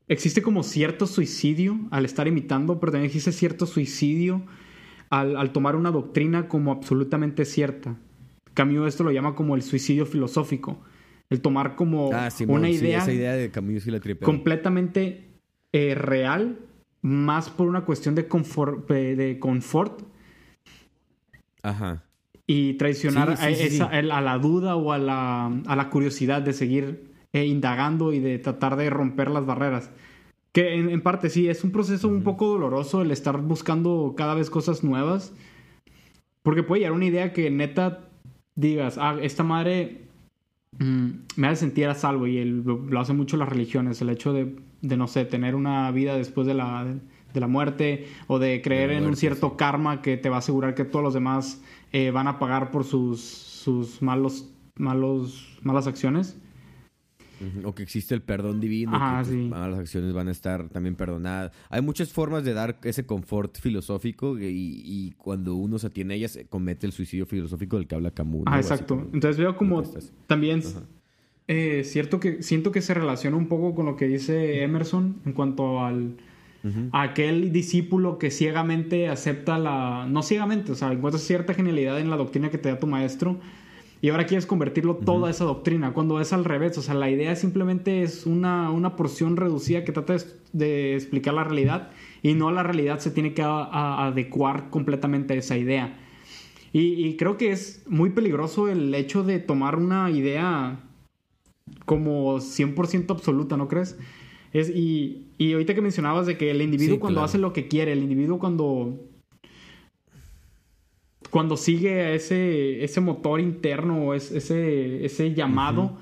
existe como cierto suicidio al estar imitando, pero también existe cierto suicidio al, al tomar una doctrina como absolutamente cierta. Camus esto lo llama como el suicidio filosófico. El tomar como Ah, una sí, idea esa idea de Camus sí la tripeo. completamente eh, real, más por una cuestión de confort, de confort Ajá. Y traicionar Sí, sí, a, sí, esa- sí. a la duda o a la, a la curiosidad de seguir eh, indagando y de tratar de romper las barreras. Que en, en parte sí, es un proceso un poco doloroso el estar buscando cada vez cosas nuevas. Porque puede llegar una idea que neta digas, ah, esta madre mm, me hace sentir a salvo y el- lo, lo hace mucho las religiones, el hecho de, de, no sé, tener una vida después de la, de la muerte o de creer en un cierto karma que te va a asegurar que todos los demás eh, van a pagar por sus, sus malos, malos, malas acciones. O que existe el perdón divino, Ajá, que pues, sí. las acciones van a estar también perdonadas. Hay muchas formas de dar ese confort filosófico y, y cuando uno se atiene a ellas comete el suicidio filosófico del que habla Camus. ¿no? Ah, exacto. Entonces veo como también eh, cierto que siento que se relaciona un poco con lo que dice Emerson en cuanto al Aquel discípulo que ciegamente acepta la no ciegamente, o sea, encuentra cierta genialidad en la doctrina que te da tu maestro y ahora quieres convertirlo toda esa doctrina cuando es al revés, o sea, la idea simplemente es una, una porción reducida que trata de, de explicar la realidad y no la realidad se tiene que a- a- adecuar completamente a esa idea. Y, y creo que es muy peligroso el hecho de tomar una idea como 100% absoluta, ¿no crees? Es, y, y ahorita que mencionabas de que el individuo Sí, cuando claro. hace lo que quiere, el individuo cuando cuando sigue a ese, ese motor interno o es- ese, ese llamado,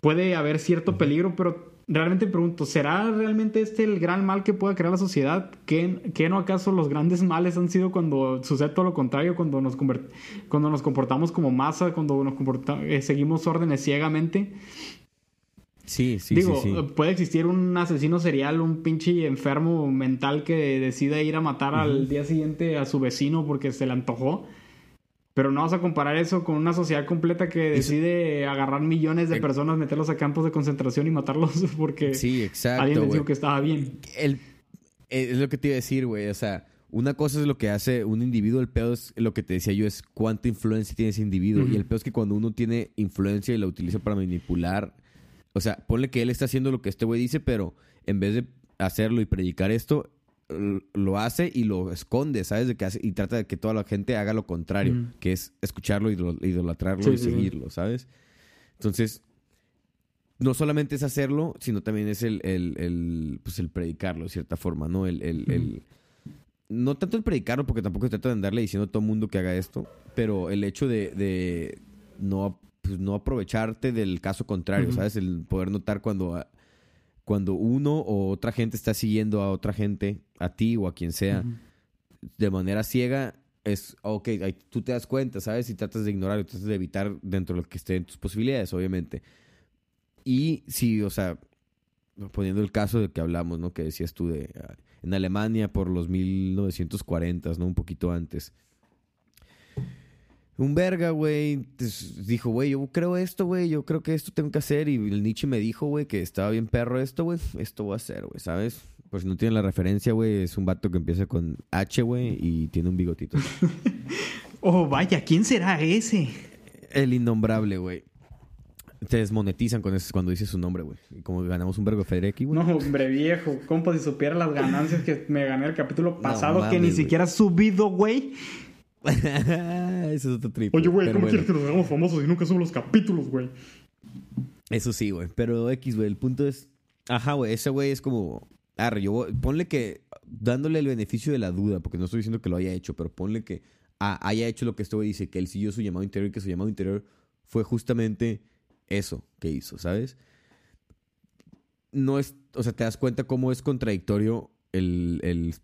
puede haber cierto peligro, pero realmente me pregunto, ¿será realmente este el gran mal que pueda crear la sociedad? ¿Qué, qué no acaso los grandes males han sido cuando sucede todo lo contrario, cuando nos, cuando nos comportamos como masa, cuando nos comporta- eh, seguimos órdenes ciegamente? Sí, sí, Digo, sí, sí. puede existir un asesino serial, un pinche enfermo mental que decida ir a matar al día siguiente a su vecino porque se le antojó. Pero no vas a comparar eso con una sociedad completa que Eso- decide agarrar millones de Eh, personas, meterlos a campos de concentración y matarlos porque Sí, exacto, alguien les dijo que estaba bien. el, eh, es lo que te iba a decir, güey. O sea, una cosa es lo que hace un individuo, el pedo es lo que te decía yo, es cuánta influencia tiene ese individuo. Y el pedo es que cuando uno tiene influencia y la utiliza para manipular, o sea, ponle que él está haciendo lo que este güey dice, pero en vez de hacerlo y predicar esto, lo hace y lo esconde, ¿sabes? De que hace, y trata de que toda la gente haga lo contrario, Ujú. que es escucharlo, idol- idolatrarlo Sí, y sí. seguirlo, ¿sabes? Entonces, no solamente es hacerlo, sino también es el, el, el, pues el predicarlo de cierta forma, ¿no? El, el- no tanto el predicarlo, porque tampoco se trata de andarle diciendo a todo el mundo que haga esto, pero el hecho de, de no, pues, no aprovecharte del caso contrario. ¿sabes? El poder notar cuando, ah, cuando uno o otra gente está siguiendo a otra gente, a ti o a quien sea, de manera ciega, es, ok, tú te das cuenta, ¿sabes? Y tratas de ignorar, tratas de evitar dentro de lo que esté en tus posibilidades, obviamente. Y sí, o sea, poniendo el caso del que hablamos, ¿no? Que decías tú de ah, en Alemania por los 1940, ¿no? Un poquito antes. Un verga, güey, pues, dijo, güey, yo creo esto, güey, yo creo que esto tengo que hacer. Y el Nietzsche me dijo, güey, que estaba bien perro esto, güey, esto voy a hacer, güey, ¿sabes? Si no tienen la referencia, güey, es un vato que empieza con H, güey, y tiene un bigotito. Oh, vaya, ¿quién será ese? el innombrable, güey. Te desmonetizan con eso cuando dices su nombre, güey. Y como ganamos un vergo Federeki, güey. No, hombre, viejo. Compa, si supiera las ganancias que me gané el capítulo pasado, que mames, ni siquiera has subido, güey. Ese es otro trip. Oye, güey, ¿cómo bueno, quieres que nos hagamos famosos si nunca subo los capítulos, güey? Eso sí, güey. Pero X, güey, el punto es... Ajá, güey, ese güey es como... Arre, yo ponle que... Dándole el beneficio de la duda, porque no estoy diciendo que lo haya hecho, pero ponle que ah, haya hecho lo que este güey dice, que él siguió su llamado interior y que su llamado interior fue justamente eso que hizo, ¿sabes? No es... O sea, te das cuenta cómo es contradictorio el... el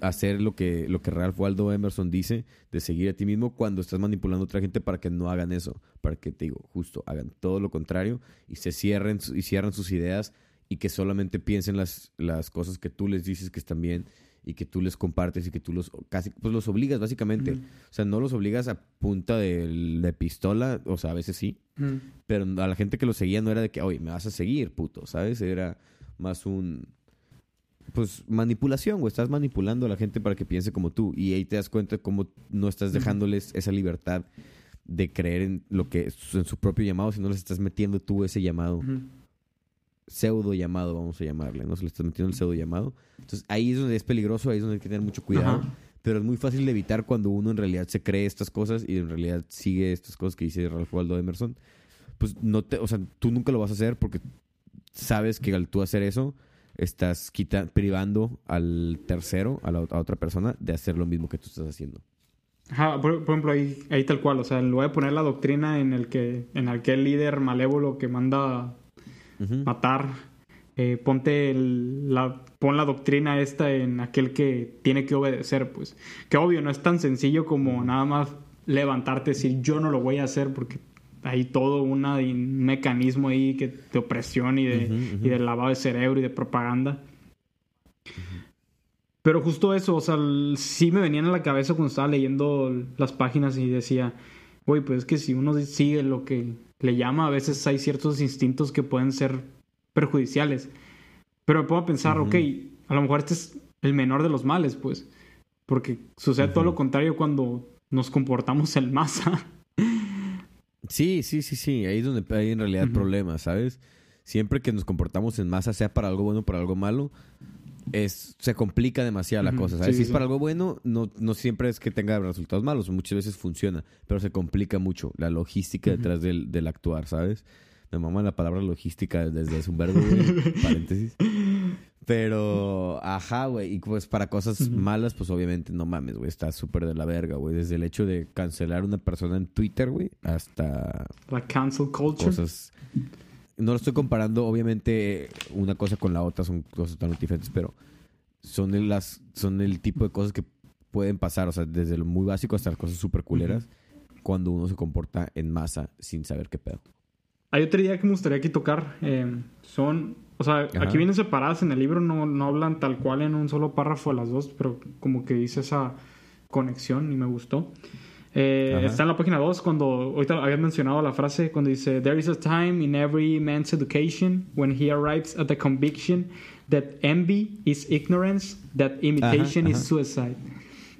hacer lo que, lo que Ralph Waldo Emerson dice, de seguir a ti mismo cuando estás manipulando a otra gente para que no hagan eso, para que te digo, justo hagan todo lo contrario y se cierren y cierran sus ideas y que solamente piensen las, las cosas que tú les dices que están bien y que tú les compartes y que tú los casi pues los obligas básicamente. O sea, no los obligas a punta de, de pistola, o sea, a veces sí, Mm. pero a la gente que lo seguía no era de que, oye, me vas a seguir, puto, ¿sabes? Era más un. Pues manipulación, güey. Estás manipulando a la gente para que piense como tú. Y ahí te das cuenta cómo no estás dejándoles esa libertad de creer en lo que en su propio llamado, sino les estás metiendo tú ese llamado, pseudo llamado, vamos a llamarle, ¿no? Se le estás metiendo el pseudo llamado. Entonces ahí es donde es peligroso, ahí es donde hay que tener mucho cuidado. Pero es muy fácil de evitar cuando uno en realidad se cree estas cosas y en realidad sigue estas cosas que dice Ralph Waldo Emerson. Pues no te, o sea, tú nunca lo vas a hacer porque sabes que al tú hacer eso estás quita, privando al tercero, a la a otra persona, de hacer lo mismo que tú estás haciendo. Ajá, por, por ejemplo, ahí, ahí tal cual, o sea, en lugar de poner la doctrina en el que, en aquel líder malévolo que manda matar, eh, ponte el- la, pon la doctrina esta en aquel que tiene que obedecer, pues. Que obvio, no es tan sencillo como nada más levantarte y decir yo no lo voy a hacer porque hay todo una, un mecanismo ahí que, de opresión y de, y lavado de cerebro y de propaganda. Pero justo eso, o sea, sí me venían a la cabeza cuando estaba leyendo las páginas y decía, güey, pues es que si uno sigue lo que le llama, a veces hay ciertos instintos que pueden ser perjudiciales. Pero me a pensar, ok, a lo mejor este es el menor de los males, pues. Porque sucede todo lo contrario cuando nos comportamos en masa. Sí, sí, sí, sí. Ahí es donde hay en realidad el Ujú. problema, ¿sabes? Siempre que nos comportamos en masa, sea para algo bueno o para algo malo, es, se complica demasiado la cosa, ¿sabes? sí, si es sí. para algo bueno, no, no siempre es que tenga resultados malos, muchas veces funciona, pero se complica mucho la logística detrás del, del actuar, ¿sabes? Me mama la palabra logística desde hace un verbo, güey, paréntesis. Pero, ajá, güey, y pues para cosas malas, pues obviamente no mames, güey, está súper de la verga, güey. Desde el hecho de cancelar a una persona en Twitter, güey, hasta La cancel culture. cosas. No lo estoy comparando, obviamente, una cosa con la otra, son cosas totalmente diferentes, pero son el, las, son el tipo de cosas que pueden pasar, o sea, desde lo muy básico hasta las cosas súper culeras, cuando uno se comporta en masa sin saber qué pedo. Hay otra idea que me gustaría aquí tocar. eh, son, o sea, Ajá. aquí vienen separadas en el libro, no, no hablan tal cual en un solo párrafo las dos, pero como que dice esa conexión y me gustó. Eh, está en la página 2 cuando, ahorita habías mencionado la frase, cuando dice, There is a time in every man's education when he arrives at the conviction that envy is ignorance, that imitation Ajá, is ajá. suicide.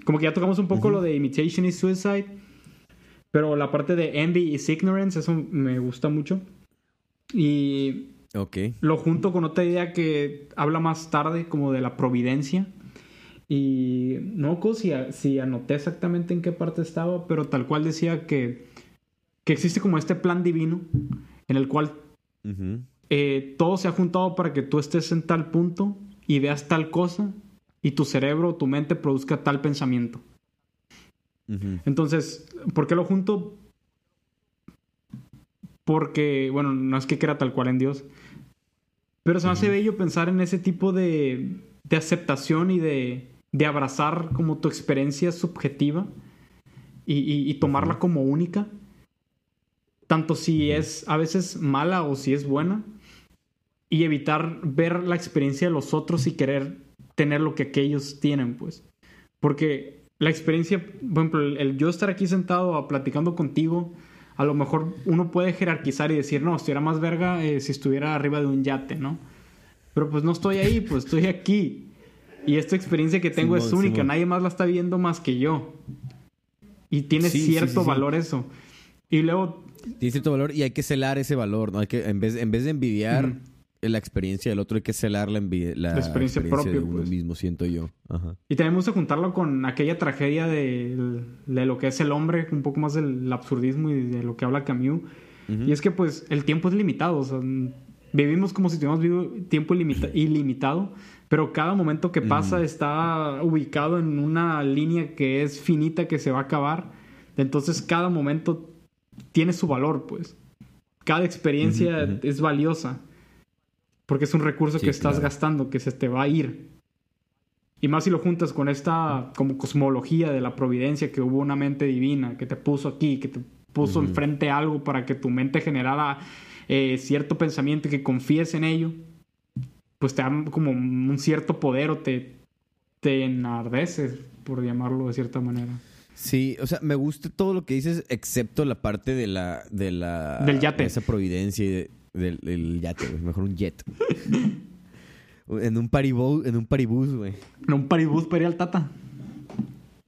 Como que ya tocamos un poco lo de imitation is suicide, pero la parte de envy is ignorance, eso me gusta mucho. Y Ok. lo junto con otra idea que habla más tarde, como de la providencia. Y no si, si anoté exactamente en qué parte estaba, pero tal cual decía que, que existe como este plan divino en el cual Ujú. eh, todo se ha juntado para que tú estés en tal punto y veas tal cosa y tu cerebro, tu mente produzca tal pensamiento. Entonces, ¿por qué lo junto? Porque, bueno, no es que quiera tal cual en Dios, pero se me hace bello pensar en ese tipo de, de aceptación y de, de abrazar como tu experiencia subjetiva y, y- y tomarla como única, tanto si es a veces mala o si es buena, y evitar ver la experiencia de los otros y querer tener lo que aquellos tienen, pues. Porque la experiencia, por ejemplo, el, el yo estar aquí sentado a- platicando contigo, a lo mejor uno puede jerarquizar y decir, no, estuviera más verga eh, si estuviera arriba de un yate, ¿no? Pero pues no estoy ahí, pues estoy aquí. Y esta experiencia que tengo es única, Simón. nadie más la está viendo más que yo. Y tiene Sí, cierto sí, sí. valor eso. Y luego, Tiene cierto valor y hay que celar ese valor, ¿no? Hay que, en vez, en vez de envidiar. La experiencia del otro, hay que celar la, la La experiencia propia, de uno pues. mismo, siento yo. Ajá. Y también me gusta juntarlo con aquella tragedia de, de lo que es el hombre, un poco más del absurdismo y de lo que habla Camus. Y es que pues el tiempo es limitado, o sea, vivimos como si tuviéramos vivo tiempo ilimita- ilimitado, pero cada momento que pasa está ubicado en una línea que es finita, que se va a acabar. Entonces cada momento tiene su valor, pues. Cada experiencia es valiosa. Porque es un recurso Sí, que estás claro. gastando, que se te va a ir. Y más si lo juntas con esta como cosmología de la providencia, que hubo una mente divina, que te puso aquí, que te puso enfrente algo para que tu mente generara eh, cierto pensamiento y que confíes en ello, pues te da como un cierto poder o te, te enardece, por llamarlo de cierta manera. Sí, o sea, me gusta todo lo que dices, excepto la parte de la... De la Del yate. de esa providencia y de- del, del yate, güey. Mejor un jet. en un paribus, en un paribus, güey. No un paribus para ir al tata.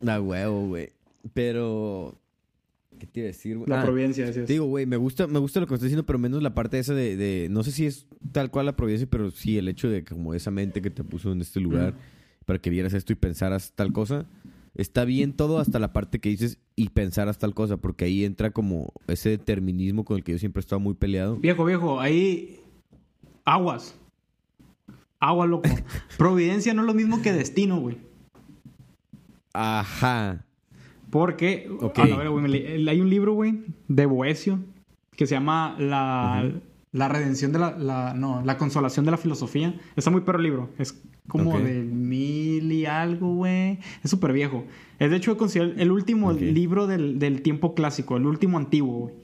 Da huevo, güey. Pero... ¿Qué te iba a decir, güey? La Ah, providencia, decías. Te digo, güey, me gusta, me gusta lo que estás diciendo, pero menos la parte esa de, de- no sé si es tal cual la providencia, pero sí el hecho de que como esa mente que te puso en este lugar para que vieras esto y pensaras tal cosa. Está bien todo hasta la parte que dices y pensaras tal cosa, porque ahí entra como ese determinismo con el que yo siempre he estado muy peleado. Viejo, viejo, ahí aguas. Agua, loco. Providencia no es lo mismo que destino, güey. Ajá. Porque, a la verga, güey, le- hay un libro, güey, de Boecio, que se llama La, la redención de la, la- No, La consolación de la filosofía. Está muy perro el libro. Es como de mil y algo, güey. Es súper viejo. Es de hecho considerado el último libro del, del tiempo clásico, el último antiguo, güey.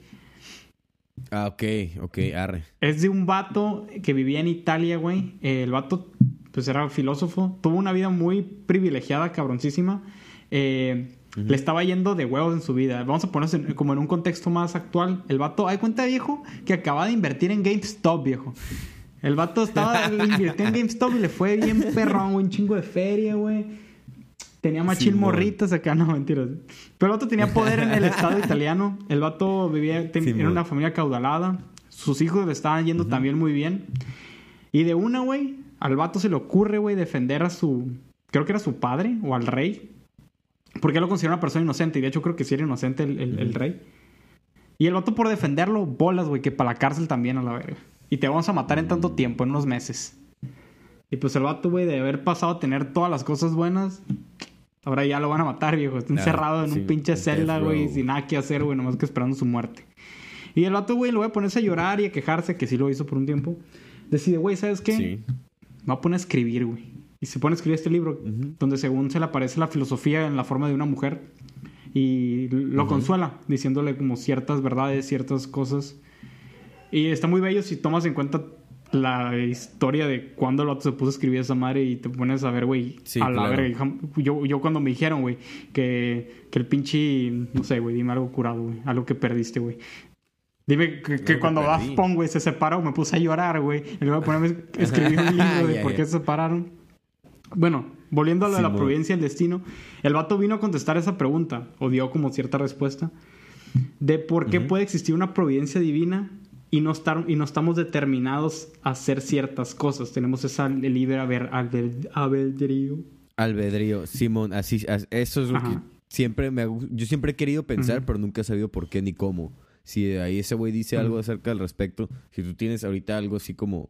Ah, ok, ok, arre. Es de un vato que vivía en Italia, güey. El vato, pues era filósofo. Tuvo una vida muy privilegiada, cabroncísima. Eh, Le estaba yendo de huevos en su vida. Vamos a ponerse en- como en un contexto más actual. El vato, hay cuenta, viejo, que acaba de invertir en GameStop, viejo. El vato estaba invirtió en GameStop y le fue bien perrón. Un chingo de feria, güey. Tenía machil Simón. morritas acá, no, mentiras. Pero el vato tenía poder en el estado italiano. El vato vivía, ten- era una familia caudalada. Sus hijos le estaban yendo también muy bien. Y de una, güey, al vato se le ocurre, güey, defender a su. Creo que era su padre o al rey. Porque él lo considera una persona inocente. Y de hecho, creo que sí era inocente el, el- el rey. Y el vato por defenderlo, bolas, güey, que para la cárcel también a la verga. Y te vamos a matar en tanto tiempo, en unos meses. Y pues el vato, güey, de haber pasado a tener todas las cosas buenas, ahora ya lo van a matar, viejo. Está Ah, encerrado en sí, un pinche celda, güey, sin nada que hacer, güey, nomás que esperando su muerte. Y el vato, güey, lo voy a ponerse a llorar y a quejarse, que sí lo hizo por un tiempo. Decide, güey, ¿sabes qué? Sí. Me va a poner a escribir, güey. Y se pone a escribir este libro, Ujú. donde según se le aparece la filosofía en la forma de una mujer. Y lo consuela, diciéndole como ciertas verdades, ciertas cosas. Y está muy bello si tomas en cuenta la historia de cuando el vato se puso a escribir esa madre y te pones a ver, güey, Sí, a la claro. verga. Yo, yo cuando me dijeron, güey, que, que el pinche, no sé, güey, dime algo curado, güey, algo que perdiste, güey. Dime que, que cuando. Daft Punk, güey, se separó, me puse a llorar, güey. Y luego ponerme a escribir un libro de por qué se separaron. Bueno, volviendo a lo de la providencia y el destino, el vato vino a contestar esa pregunta, o dio como cierta respuesta, de por qué puede existir una providencia divina y no, estar, y no estamos determinados a hacer ciertas cosas. Tenemos esa libre haber, albed- albedrío. Albedrío, Simón, así, as- eso es lo Ajá. que siempre me yo siempre he querido pensar, pero nunca he sabido por qué ni cómo. Si ahí ese güey dice algo acerca al respecto, si tú tienes ahorita algo así como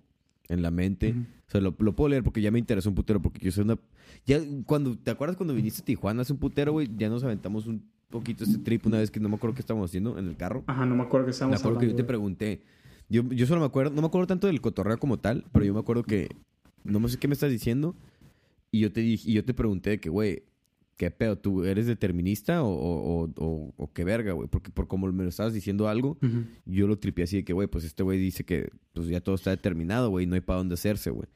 en la mente, o sea, lo, lo puedo leer porque ya me interesó un putero, porque yo soy una... Ya cuando, ¿te acuerdas cuando viniste a Tijuana hace un putero, güey? Ya nos aventamos un poquito este trip una vez que no me acuerdo qué estábamos haciendo en el carro. Ajá, no me acuerdo que Me estábamos acuerdo que yo te pregunté. Yo, yo solo me acuerdo, no me acuerdo tanto del cotorreo como tal, pero yo me acuerdo que no me sé qué me estás diciendo. Y yo te dije, y yo te pregunté de que, güey, ¿qué pedo? ¿Tú eres determinista o, o, o, o- o qué verga, güey? Porque por como me lo estabas diciendo algo, yo lo tripié así de que, güey, pues este güey dice que pues ya todo está determinado, güey, no hay para dónde hacerse, güey.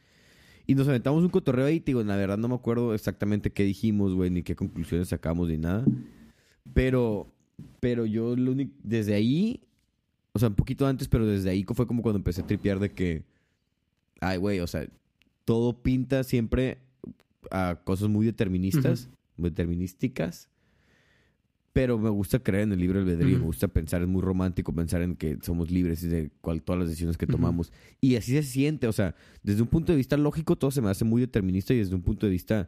Y nos aventamos un cotorreo ahí, digo, la verdad no me acuerdo exactamente qué dijimos, güey, ni qué conclusiones sacamos ni nada. Pero, pero yo lo único, desde ahí, o sea, un poquito antes, pero desde ahí fue como cuando empecé a tripear de que, ay, güey, o sea, todo pinta siempre a cosas muy deterministas, determinísticas. Pero me gusta creer en el libre albedrío, me gusta pensar, es muy romántico pensar en que somos libres de cual, todas las decisiones que tomamos. Y así se siente, o sea, desde un punto de vista lógico todo se me hace muy determinista y desde un punto de vista,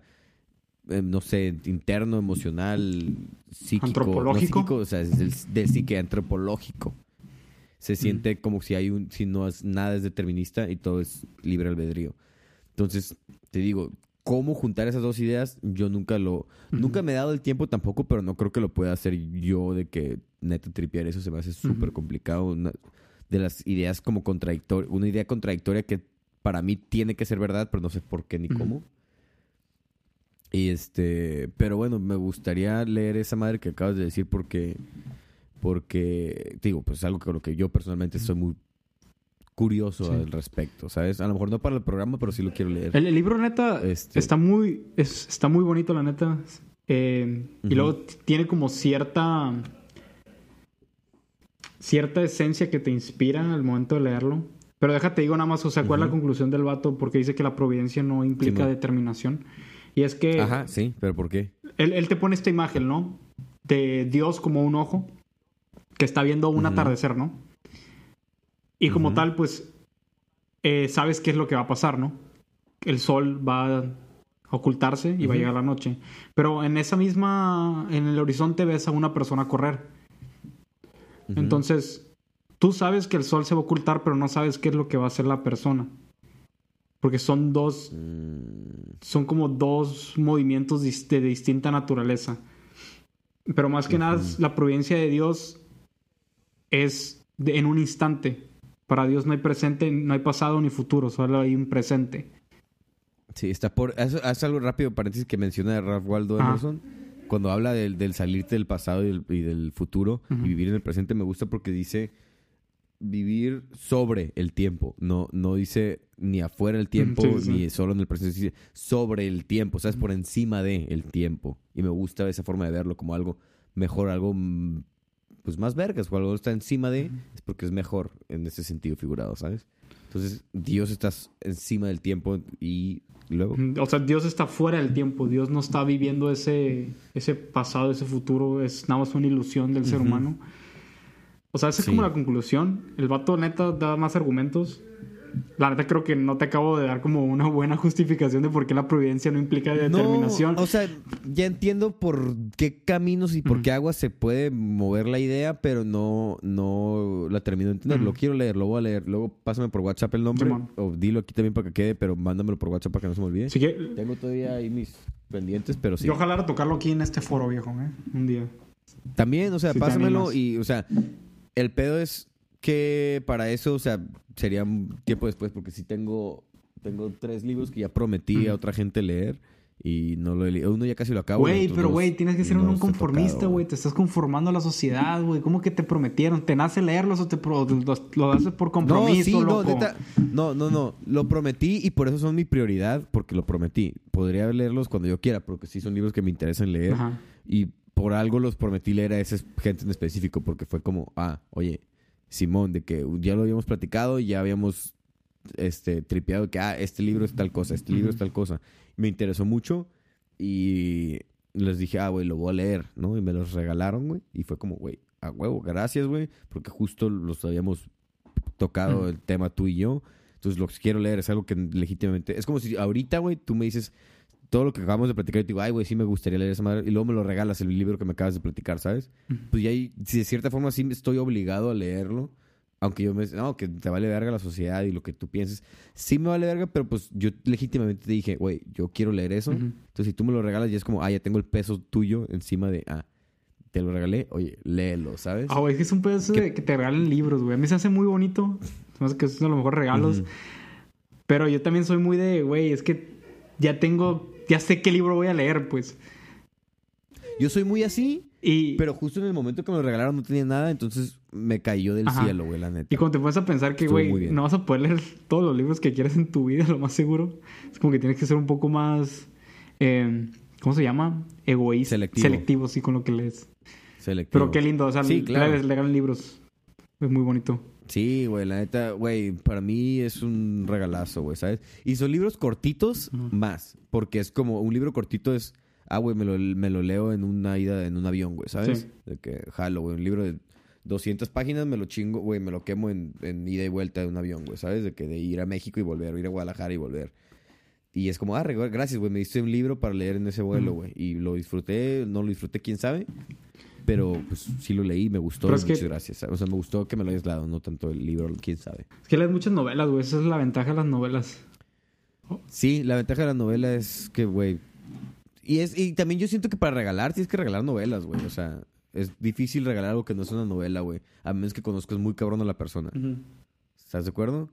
eh, no sé, interno, emocional, psíquico. no Antropológico. psíquico, o sea, del psique antropológico. Se siente como si hay un, si no es nada es determinista y todo es libre albedrío. Entonces, te digo, cómo juntar esas dos ideas, yo nunca lo, nunca me he dado el tiempo tampoco, pero no creo que lo pueda hacer yo de que neta tripear eso se me hace súper complicado. Una de las ideas como contradictorias, una idea contradictoria que para mí tiene que ser verdad, pero no sé por qué ni cómo. Y este, pero bueno, me gustaría leer esa madre que acabas de decir porque, porque, digo, pues es algo con lo que yo personalmente soy muy curioso Sí. al respecto, ¿sabes? A lo mejor no para el programa, pero sí lo quiero leer. El, el libro, neta, Este- está muy es- está muy bonito, la neta. Eh, Y luego tiene como cierta cierta esencia que te inspira al momento de leerlo. Pero déjate, digo nada más, o sea, ¿cuál es la conclusión del vato? Porque dice que la providencia no implica determinación. Y es que Ajá, sí, pero ¿por qué? él, él te pone esta imagen, ¿no? De Dios como un ojo que está viendo un atardecer, ¿no? Y como tal, pues, eh, sabes qué es lo que va a pasar, ¿no? El sol va a ocultarse y va a llegar la noche. Pero en esa misma, en el horizonte ves a una persona correr. Entonces, tú sabes que el sol se va a ocultar, pero no sabes qué es lo que va a hacer la persona. Porque son dos. Mm, Son como dos movimientos de distinta naturaleza. Pero más que nada, la providencia de Dios es de- en un instante. Para Dios no hay presente, no hay pasado ni futuro, solo hay un presente. Sí, está por. Haz, algo rápido, paréntesis, que menciona Ralph Waldo. Emerson. Cuando habla del, del salirte del pasado y del, y del futuro y vivir en el presente, me gusta porque dice vivir sobre el tiempo. No, no dice ni afuera del tiempo, sí, sí. ni solo en el presente. Dice sobre el tiempo, ¿sabes? Por encima de el tiempo. Y me gusta esa forma de verlo como algo mejor, algo mm, pues más vergas. O algo está encima de, es porque es mejor en ese sentido figurado, ¿sabes? Entonces, Dios está encima del tiempo y luego. O sea, Dios está fuera del tiempo. Dios no está viviendo ese, ese pasado, ese futuro. Es nada más una ilusión del ser humano. O sea, esa es Sí. como la conclusión. El vato neta da más argumentos. La neta creo que no te acabo de dar como una buena justificación de por qué la providencia no implica determinación. No, o sea, ya entiendo por qué caminos y por qué aguas se puede mover la idea, pero no, no la termino de entender. Lo quiero leer, lo voy a leer. Luego pásame por WhatsApp el nombre. Simón. o dilo aquí también para que quede, pero mándamelo por WhatsApp para que no se me olvide. Así que Tengo todavía ahí mis pendientes, pero sí. yo ojalá tocarlo aquí en este foro, viejo, ¿eh? Un día. También, o sea, Si pásamelo y, o sea, el pedo es que para eso, o sea, sería un tiempo después, porque sí tengo, tengo tres libros que ya prometí a otra gente leer y no lo he leído. Uno ya casi lo acabo. Güey, pero güey, tienes que ser no un conformista, güey. Te estás conformando a la sociedad, güey. ¿Cómo que te prometieron? ¿Te nace leerlos o te pro- los- lo haces por compromiso, no, sí, no, neta, no, no, no, lo prometí y por eso son mi prioridad, porque lo prometí. Podría leerlos cuando yo quiera, porque sí son libros que me interesan leer Ajá. y por algo los prometí leer a esa gente en específico, porque fue como, ah, oye, Simón, de que ya lo habíamos platicado, ya habíamos este tripeado que, ah, este libro es tal cosa, este libro es tal cosa. Me interesó mucho y les dije, ah, güey, lo voy a leer, ¿no? Y me los regalaron, güey, y fue como, güey, a huevo, gracias, güey, porque justo los habíamos tocado el tema tú y yo. Entonces, lo que quiero leer es algo que legítimamente... Es como si ahorita, güey, tú me dices todo lo que acabamos de platicar y te digo, ay, güey, sí me gustaría leer esa madre. Y luego me lo regalas, el libro que me acabas de platicar, ¿sabes? Pues ya, hay- si de cierta forma sí estoy obligado a leerlo. Aunque yo me... No, que te vale verga la sociedad y lo que tú pienses. Sí me vale verga, pero pues yo legítimamente te dije, güey, yo quiero leer eso. Entonces, si tú me lo regalas, ya es como, ah, ya tengo el peso tuyo encima de, ah, te lo regalé, oye, léelo, ¿sabes? Ah, güey, es que es un ¿Qué? de que te regalen libros, güey. A mí se hace muy bonito. Hace que es uno de los mejores regalos. Pero yo también soy muy de, güey, es que ya tengo, ya sé qué libro voy a leer, pues. Yo soy muy así, Y, pero justo en el momento que me lo regalaron no tenía nada, entonces me cayó del Ajá. cielo, güey, la neta. y cuando te pones a pensar que, Estuvo güey, no vas a poder leer todos los libros que quieras en tu vida, lo más seguro. Es como que tienes que ser un poco más, eh, ¿cómo se llama? Egoísta. Selectivo. Selectivo, sí, con lo que lees. Selectivo. Pero qué lindo, o sea, Sí, le- claro. le regalan libros. Es muy bonito. Sí, güey, la neta, güey, para mí es un regalazo, güey, ¿sabes? Y son libros cortitos más, porque es como, un libro cortito es, ah, güey, me lo, me lo leo en una ida en un avión, güey, ¿sabes? Sí. De que, jalo, güey, un libro de 200 páginas me lo chingo, güey, me lo quemo en, en ida y vuelta de un avión, güey, ¿sabes? De que de ir a México y volver, o ir a Guadalajara y volver. Y es como, ah, gracias, güey, me diste un libro para leer en ese vuelo, güey. Y lo disfruté, no lo disfruté, quién sabe. Pero pues sí lo leí, me gustó, Pero y es que- muchas gracias. O sea, me gustó que me lo hayas dado, no tanto el libro, quién sabe. Es que lees muchas novelas, güey. Esa es la ventaja de las novelas. Sí, la ventaja de la novela es que, güey. Y, es, y también yo siento que para regalar tienes que regalar novelas, güey. O sea, es difícil regalar algo que no es una novela, güey. A menos que conozcas muy cabrón a la persona. ¿Estás de acuerdo?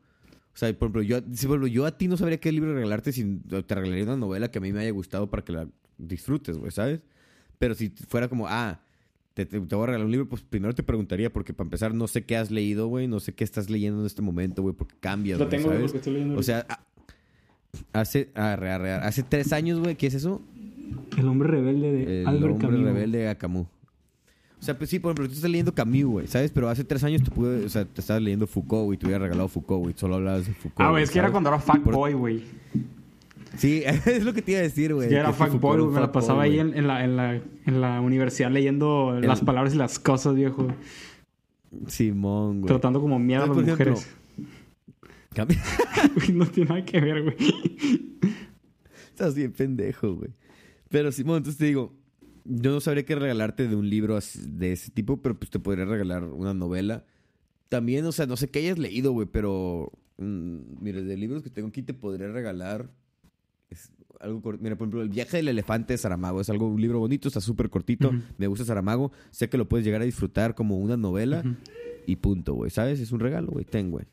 O sea, por ejemplo, yo, si, por ejemplo, yo a ti no sabría qué libro regalarte si te regalaría una novela que a mí me haya gustado para que la disfrutes, güey, ¿sabes? Pero si fuera como, ah, te, te- te voy a regalar un libro, pues primero te preguntaría, porque para empezar no sé qué has leído, güey, no sé qué estás leyendo en este momento, güey, porque cambias, Lo tengo, güey, ¿sabes? porque estoy leyendo O sea, a- hace, arre, arre, arre, hace tres años, güey, ¿qué es eso? El hombre rebelde de El Albert hombre Camus. rebelde a Camus. O sea, pues sí, por ejemplo, tú estás leyendo Camus, güey, ¿sabes? Pero hace tres años tú pude, o sea, te estabas leyendo Foucault, güey, te hubiera regalado Foucault, güey, solo hablabas de Foucault. Ah, güey, es que era cuando era fuckboy, güey. Sí, es lo que te iba a decir, güey. Ya era fuckboy. Me la pasaba ahí en, en la, en, la, en la universidad leyendo El- las palabras y las cosas, viejo. Simón, güey. Tratando como mierda a las Entonces, por mujeres. Cambia- Güey, no tiene nada que ver, güey. Estás bien pendejo, güey. Pero Simón, entonces te digo, yo no sabría qué regalarte de un libro de ese tipo, pero pues te podría regalar una novela. También, o sea, no sé qué hayas leído, güey, pero mm, mira, de libros que tengo aquí te podría regalar es algo cor- Mira, por ejemplo, El viaje del elefante de Saramago es algo un libro bonito, está súper cortito. Me gusta Saramago. Sé que lo puedes llegar a disfrutar como una novela y punto, güey. ¿Sabes? Es un regalo, güey. Ten, güey.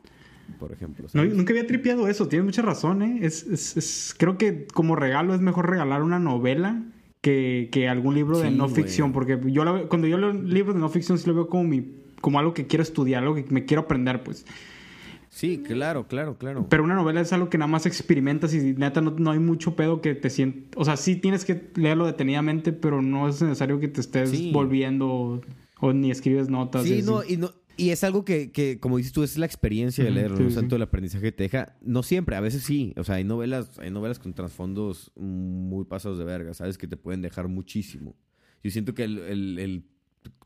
Por ejemplo. Nunca había tripeado eso, tienes mucha razón, ¿eh? Es, es- es- creo que como regalo es mejor regalar una novela que, que algún libro de no güey. ficción, porque yo la cuando yo leo libros de no ficción sí lo veo como, mi, como algo que quiero estudiar, algo que me quiero aprender, pues. Sí, claro, claro, claro. Pero una novela es algo que nada más experimentas y neta no, no hay mucho pedo que te sientas... O sea, sí tienes que leerlo detenidamente, pero no es necesario que te estés Sí. volviendo o, o ni escribes notas. Sí, y no, y no. Y es algo que, que, como dices tú, es la experiencia de leerlo, sí, no sí. tanto el aprendizaje que te deja. No siempre, a veces sí. O sea, hay novelas, hay novelas con trasfondos muy pasados de verga, ¿sabes? Que te pueden dejar muchísimo. Yo siento que el, el- el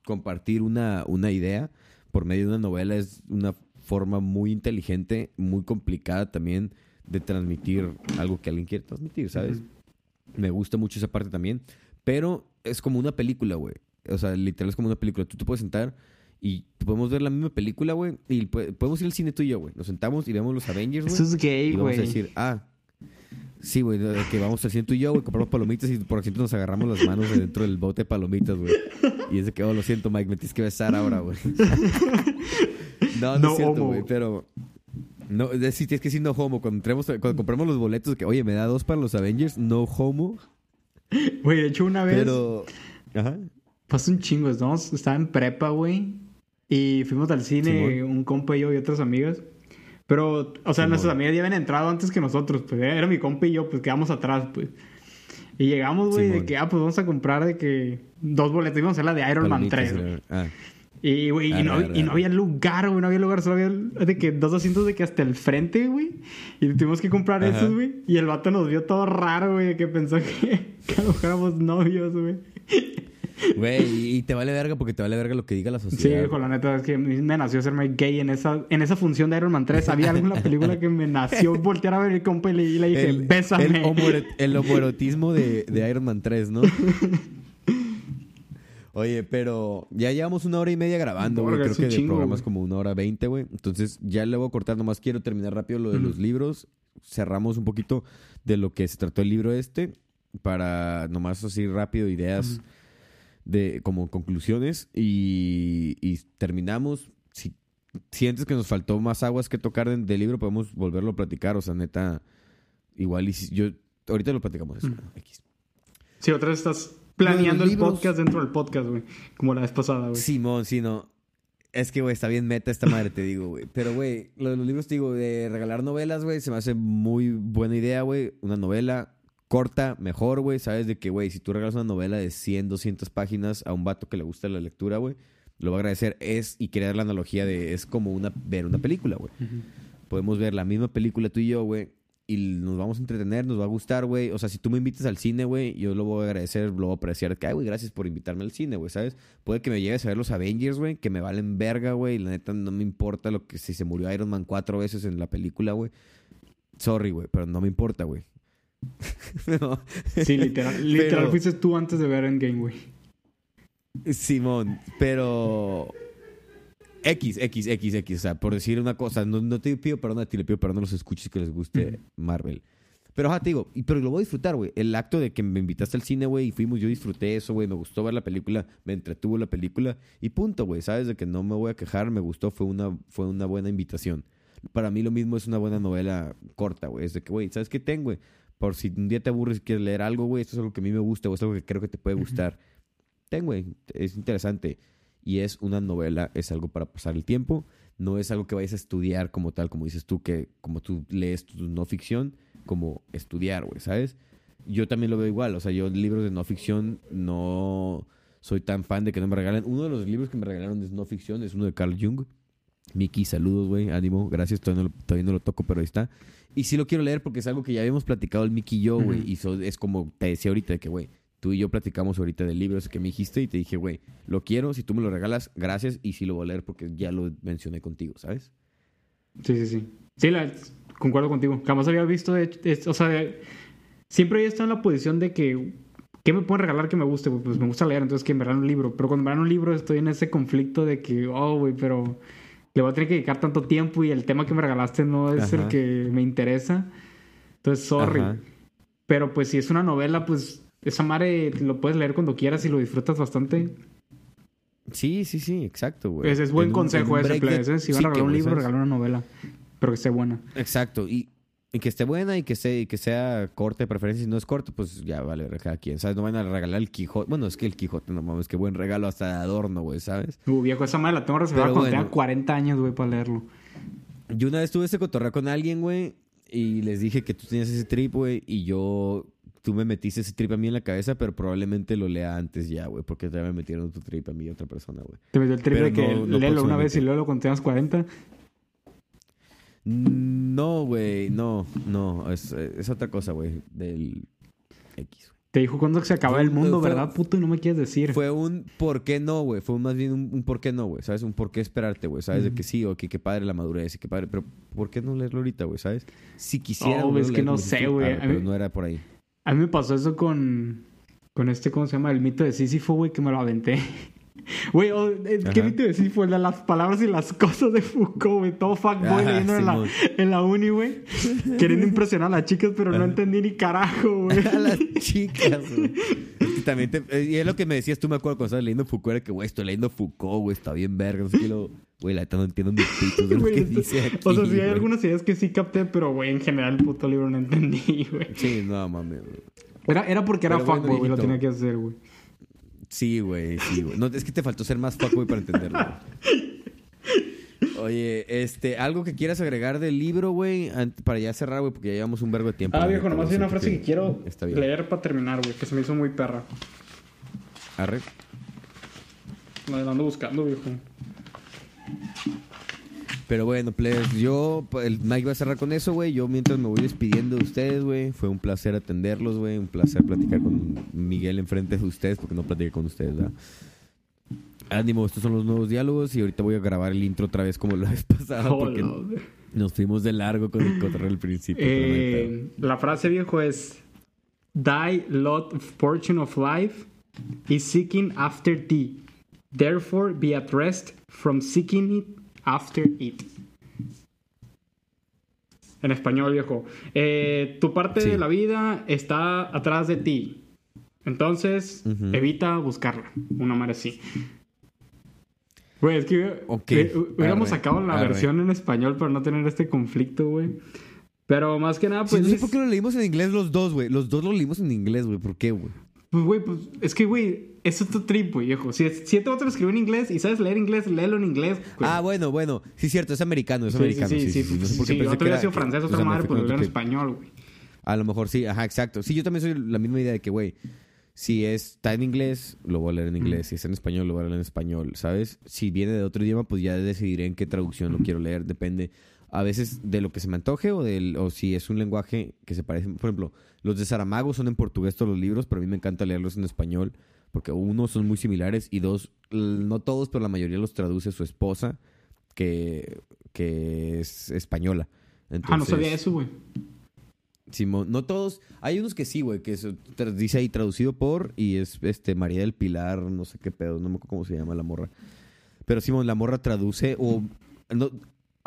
compartir una, una idea por medio de una novela es una forma muy inteligente, muy complicada también de transmitir algo que alguien quiere transmitir, ¿sabes? Me gusta mucho esa parte también. Pero es como una película, güey. O sea, literal es como una película. Tú te puedes sentar y podemos ver la misma película, güey. Y po- podemos ir al cine tú y yo, güey. Nos sentamos y vemos los Avengers, güey. Eso es gay, y vamos güey. a decir, ah, sí, güey, que vamos al cine tú y yo, güey, compramos palomitas y por ejemplo nos agarramos las manos de dentro del bote de palomitas, güey. Y es de que, oh, lo siento, Mike, me tienes que besar ahora, güey. no, no, No es cierto, güey, pero... No, es, sí, que decir no homo. Cuando, entremos, cuando compramos los boletos, que, oye, me da dos para los Avengers, no homo. Güey, de hecho una vez... Pero... Ajá. Pasó un chingo, ¿no? Estaba en prepa, güey. Y fuimos al cine, un compa y yo y otras amigas. Pero, o sea, Simón. nuestras amigas ya habían entrado antes que nosotros, pues. Era mi compa y yo, pues quedamos atrás, pues. Y llegamos, güey, de que, ah, pues vamos a comprar de que dos boletos. Íbamos a hacer la de Iron Man Palomitas, 3, güey. eh, Ah. Y, güey, Ah, y, no, raro, y no había lugar, güey, no había lugar, solo había de que dos asientos de que hasta el frente, güey. Y tuvimos que comprar Ajá. esos, güey. Y el vato nos vio todo raro, güey, que pensó que, que a lo mejor éramos novios, güey. Güey, y te vale verga porque te vale verga lo que diga la Sí, sociedad. hijo, la neta, es que me nació serme gay en esa, en esa función de Iron Man 3. Había la película que me nació voltear a ver el compa y le, y le dije, el, bésame. El, el homoerotismo de, de Iron Man 3, ¿no? Oye, pero ya llevamos una hora y media grabando, güey. Creo es que chingo, programas güey. como una hora veinte, güey. Entonces ya le voy a cortar, nomás quiero terminar rápido lo de los libros. Cerramos un poquito de lo que se trató el libro este. Para nomás así rápido, ideas de como conclusiones. Y, y terminamos. Si sientes que nos faltó más aguas que tocar de- del libro, podemos volverlo a platicar. O sea, neta, igual y si- yo ahorita lo platicamos eso. X. Sí, otra vez estás planeando el libros- podcast dentro del podcast, güey. Como la vez pasada, güey. Simón, sí, no. Es que, güey, está bien meta esta madre, te digo, güey. Pero, güey, lo de los libros, te digo, de regalar novelas, güey, se me hace muy buena idea, güey. Una novela corta, mejor, güey. Sabes de que, güey, si tú regalas una novela de 100, 200 páginas a un vato que le gusta la lectura, güey, lo va a agradecer. Es, y quería dar la analogía de, es como una, ver una película, güey. Podemos ver la misma película tú y yo, güey. Y nos vamos a entretener, nos va a gustar, güey. O sea, si tú me invitas al cine, güey, yo lo voy a agradecer, lo voy a apreciar. Que, ay, güey, gracias por invitarme al cine, güey, ¿sabes? Puede que me lleves a ver los Avengers, güey, que me valen verga, güey. La neta no me importa lo que si se murió Iron Man cuatro veces en la película, güey. Sorry, güey, pero no me importa, güey. No. Sí, literal. Literal fuiste tú antes de ver Endgame, güey. Simón, pero. X, X, X, X. O sea, por decir una cosa, no, no te pido perdón a ti, le pido perdón a los escuches que les guste Marvel. Pero, ajá, te digo, pero lo voy a disfrutar, güey. El acto de que me invitaste al cine, güey, y fuimos, yo disfruté eso, güey. Me gustó ver la película, me entretuvo la película, y punto, güey. Sabes de que no me voy a quejar, me gustó, fue una, fue una buena invitación. Para mí lo mismo es una buena novela corta, güey. Es de que, güey, ¿sabes qué tengo, güey? Por si un día te aburres y quieres leer algo, güey, esto es algo que a mí me gusta, o es algo que creo que te puede gustar. Ten, güey, es interesante. Y es una novela, es algo para pasar el tiempo. No es algo que vayas a estudiar como tal, como dices tú, que como tú lees tu no ficción, como estudiar, güey, ¿sabes? Yo también lo veo igual, o sea, yo libros de no ficción no soy tan fan de que no me regalen. Uno de los libros que me regalaron de no ficción es uno de Carl Jung. Miki, saludos, güey, ánimo, gracias, todavía no, lo, todavía no lo toco, pero ahí está. Y sí lo quiero leer porque es algo que ya habíamos platicado el Miki y yo, güey, y so- es como te decía ahorita de que, güey, tú y yo platicamos ahorita del libro ese que me dijiste y te dije, güey, lo quiero, si tú me lo regalas, gracias, y sí lo voy a leer porque ya lo mencioné contigo, ¿sabes? Sí, sí, sí. Sí, la- concuerdo contigo. Jamás había visto, es- o sea, siempre he estado en la posición de que, ¿qué me pueden regalar que me guste? güey? Pues me gusta leer, entonces que me regalen un libro. Pero cuando me dan un libro estoy en ese conflicto de que, oh, güey, pero le voy a tener que dedicar tanto tiempo y el tema que me regalaste no es el Ajá. que me interesa. Entonces, sorry. Ajá. Pero pues si es una novela, pues esa madre lo puedes leer cuando quieras y lo disfrutas bastante. Sí, sí, sí, exacto, güey. Ese es buen En consejo un ese, de- plebes, ¿eh? Si van Sí, a regalar un libro, regalar una novela. Pero que esté buena. Exacto, y, y que esté buena y que, sea, y que sea corta de preferencia. Si no es corta, pues ya vale, cada quien, ¿sabes? No van a regalar el Quijote. Bueno, es que el Quijote, no mames, qué buen regalo hasta de adorno, güey, ¿sabes? Uh, viejo, esa madre la tengo reservada cuando bueno. tenga 40 años, güey, para leerlo. Yo una vez tuve ese cotorreo con alguien, güey, y les dije que tú tenías ese trip, güey, y yo... Tú me metiste ese trip a mí en la cabeza, pero probablemente lo lea antes ya, güey, porque ya me metieron tu trip a mí y a otra persona, güey. Te metió el trip Pero de que no- no léelo una vez y luego cuando tengas 40. No, güey, no, no, es, es otra cosa, güey, del X, güey. Te dijo cuando se acaba el mundo, fue- ¿verdad, puto? Y no me quieres decir. Fue un por qué no, güey. Fue más bien un, un por qué no, güey. ¿Sabes? Un por qué esperarte, güey. ¿Sabes? De que sí, o que qué padre la madurez y qué padre. Pero ¿por qué no leerlo ahorita, güey? ¿Sabes? Si quisiera. Oh, volverlo es que no sé, güey. Pero no era por ahí. A mí me pasó eso con, con este, ¿cómo se llama? El mito de Sísifo, güey, que me lo aventé. Güey, oh, eh, ¿qué Ajá. mito de Sísifo? El de las palabras y las cosas de Foucault, güey. Todo fuckboy leyendo en la, en la uni, güey. Queriendo impresionar a las chicas, pero no Ajá. entendí ni carajo, güey. A las chicas, güey. También te- eh, y es lo que me decías tú, me acuerdo cuando estabas leyendo Foucault, era que, güey, estoy leyendo Foucault, güey, está bien verga. No sé qué lo. Güey, la neta no entiendo ni pito de lo que esto- dice aquí. o sea, sí hay algunas ideas que sí capté, pero, güey, en general el puto libro no entendí, güey. Sí, no, mames, güey. Era, era porque era fuckboy, güey, lo tenía que hacer, güey. Sí, güey, sí, güey. No, es que te faltó ser más fuckboy para entenderlo. Oye, este, algo que quieras agregar del libro, güey, para ya cerrar, güey, porque ya llevamos un vergo de tiempo. Ah, viejo, nomás hay una frase que quiero leer para terminar, güey, que se me hizo muy perra. Arre. La ando buscando, viejo. Pero bueno, pues yo, el Mike va a cerrar con eso, güey. Yo mientras me voy despidiendo de ustedes, güey. Fue un placer atenderlos, güey. Un placer platicar con Miguel enfrente de ustedes, porque no platiqué con ustedes, ¿verdad? Ánimo, estos son los nuevos diálogos y ahorita voy a grabar el intro otra vez como la vez pasada, porque nos fuimos de largo con el cotorreo al principio. no. Eh, la frase, viejo, es... Die lot of fortune of life is seeking after thee. Therefore be at rest from seeking it after it. En español, viejo. Eh, tu parte Sí. de la vida está atrás de ti. Entonces, evita buscarla. Una madre así. Güey, es que Ok, eh, hubiéramos arre, sacado la arre. versión en español para no tener este conflicto, güey. Pero más que nada, Sí, pues. no sé es- por qué lo leímos en inglés los dos, güey. Los dos lo leímos en inglés, güey. ¿Por qué, güey? Pues, güey, pues es que, güey, eso es tu trip, güey, viejo. Si, si te vas a escribir en inglés y sabes leer inglés, léelo en inglés. güey. Ah, bueno, bueno. Sí, cierto. Es americano, es Sí, sí, americano. sí, sí. No sé por qué Si pensé otro que hubiera era- sido francés, o otra sea, me madre, fui pues lo en otro español, güey. A lo mejor sí, ajá, exacto. Sí, yo también soy la misma idea de que, güey, si está en inglés, lo voy a leer en inglés. Si está en español, lo voy a leer en español, ¿sabes? Si viene de otro idioma, pues ya decidiré en qué traducción lo quiero leer. Depende a veces de lo que se me antoje o, del, o si es un lenguaje que se parece. Por ejemplo, los de Saramago son en portugués todos los libros, pero a mí me encanta leerlos en español porque uno, son muy similares y dos, no todos, pero la mayoría los traduce su esposa, que, que es española. Ah, no sabía eso, güey. Simón, no todos. Hay unos que sí, güey, que tra- dice ahí traducido por y es este María del Pilar, no sé qué pedo, no me acuerdo cómo se llama la morra. Pero Simón, la morra traduce o no,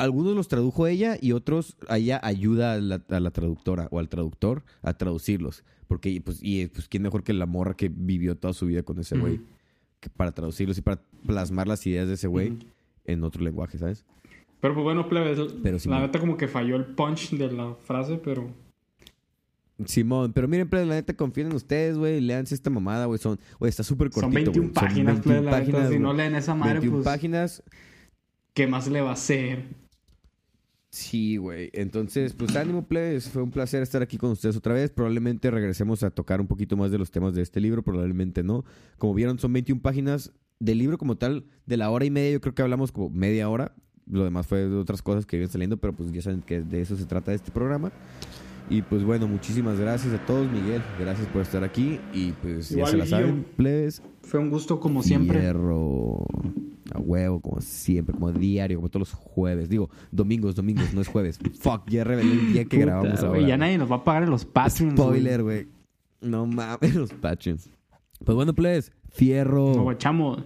algunos los tradujo ella y otros ella ayuda a la, a la traductora o al traductor a traducirlos, porque pues y pues quién mejor que la morra que vivió toda su vida con ese güey para traducirlos y para plasmar las ideas de ese güey en otro lenguaje, ¿sabes? Pero pues bueno, plebes, Pero la neta como que falló el punch de la frase, pero... Simón, pero miren, plebes, la neta, confíen en ustedes, güey. Leanse esta mamada, güey. Son, güey, está súper cortito, Son 21 güey. páginas, plebes, la neta. Si no leen esa madre, 21 pues... páginas. ¿Qué más le va a hacer? Sí, güey. Entonces, pues ánimo, plebes. Fue un placer estar aquí con ustedes otra vez. Probablemente regresemos a tocar un poquito más de los temas de este libro, probablemente no. Como vieron, son 21 páginas del libro como tal. De la hora y media, yo creo que hablamos como media hora. Lo demás fue de otras cosas que iban saliendo, pero pues ya saben que de eso se trata este programa. Y pues bueno, muchísimas gracias a todos, Miguel. Gracias por estar aquí. Y pues ya se la saben, plebes. Fue un gusto como siempre. Fierro. A huevo, como siempre, como diario, como todos los jueves. Digo, domingos, domingos, no es jueves. Fuck, ya revelé el día que Puta, grabamos güey, ahora. Ya nadie nos va a pagar en los Patreons. Spoiler, güey. No mames, los patches. Pues bueno, plebes, fierro. Nos guachamos.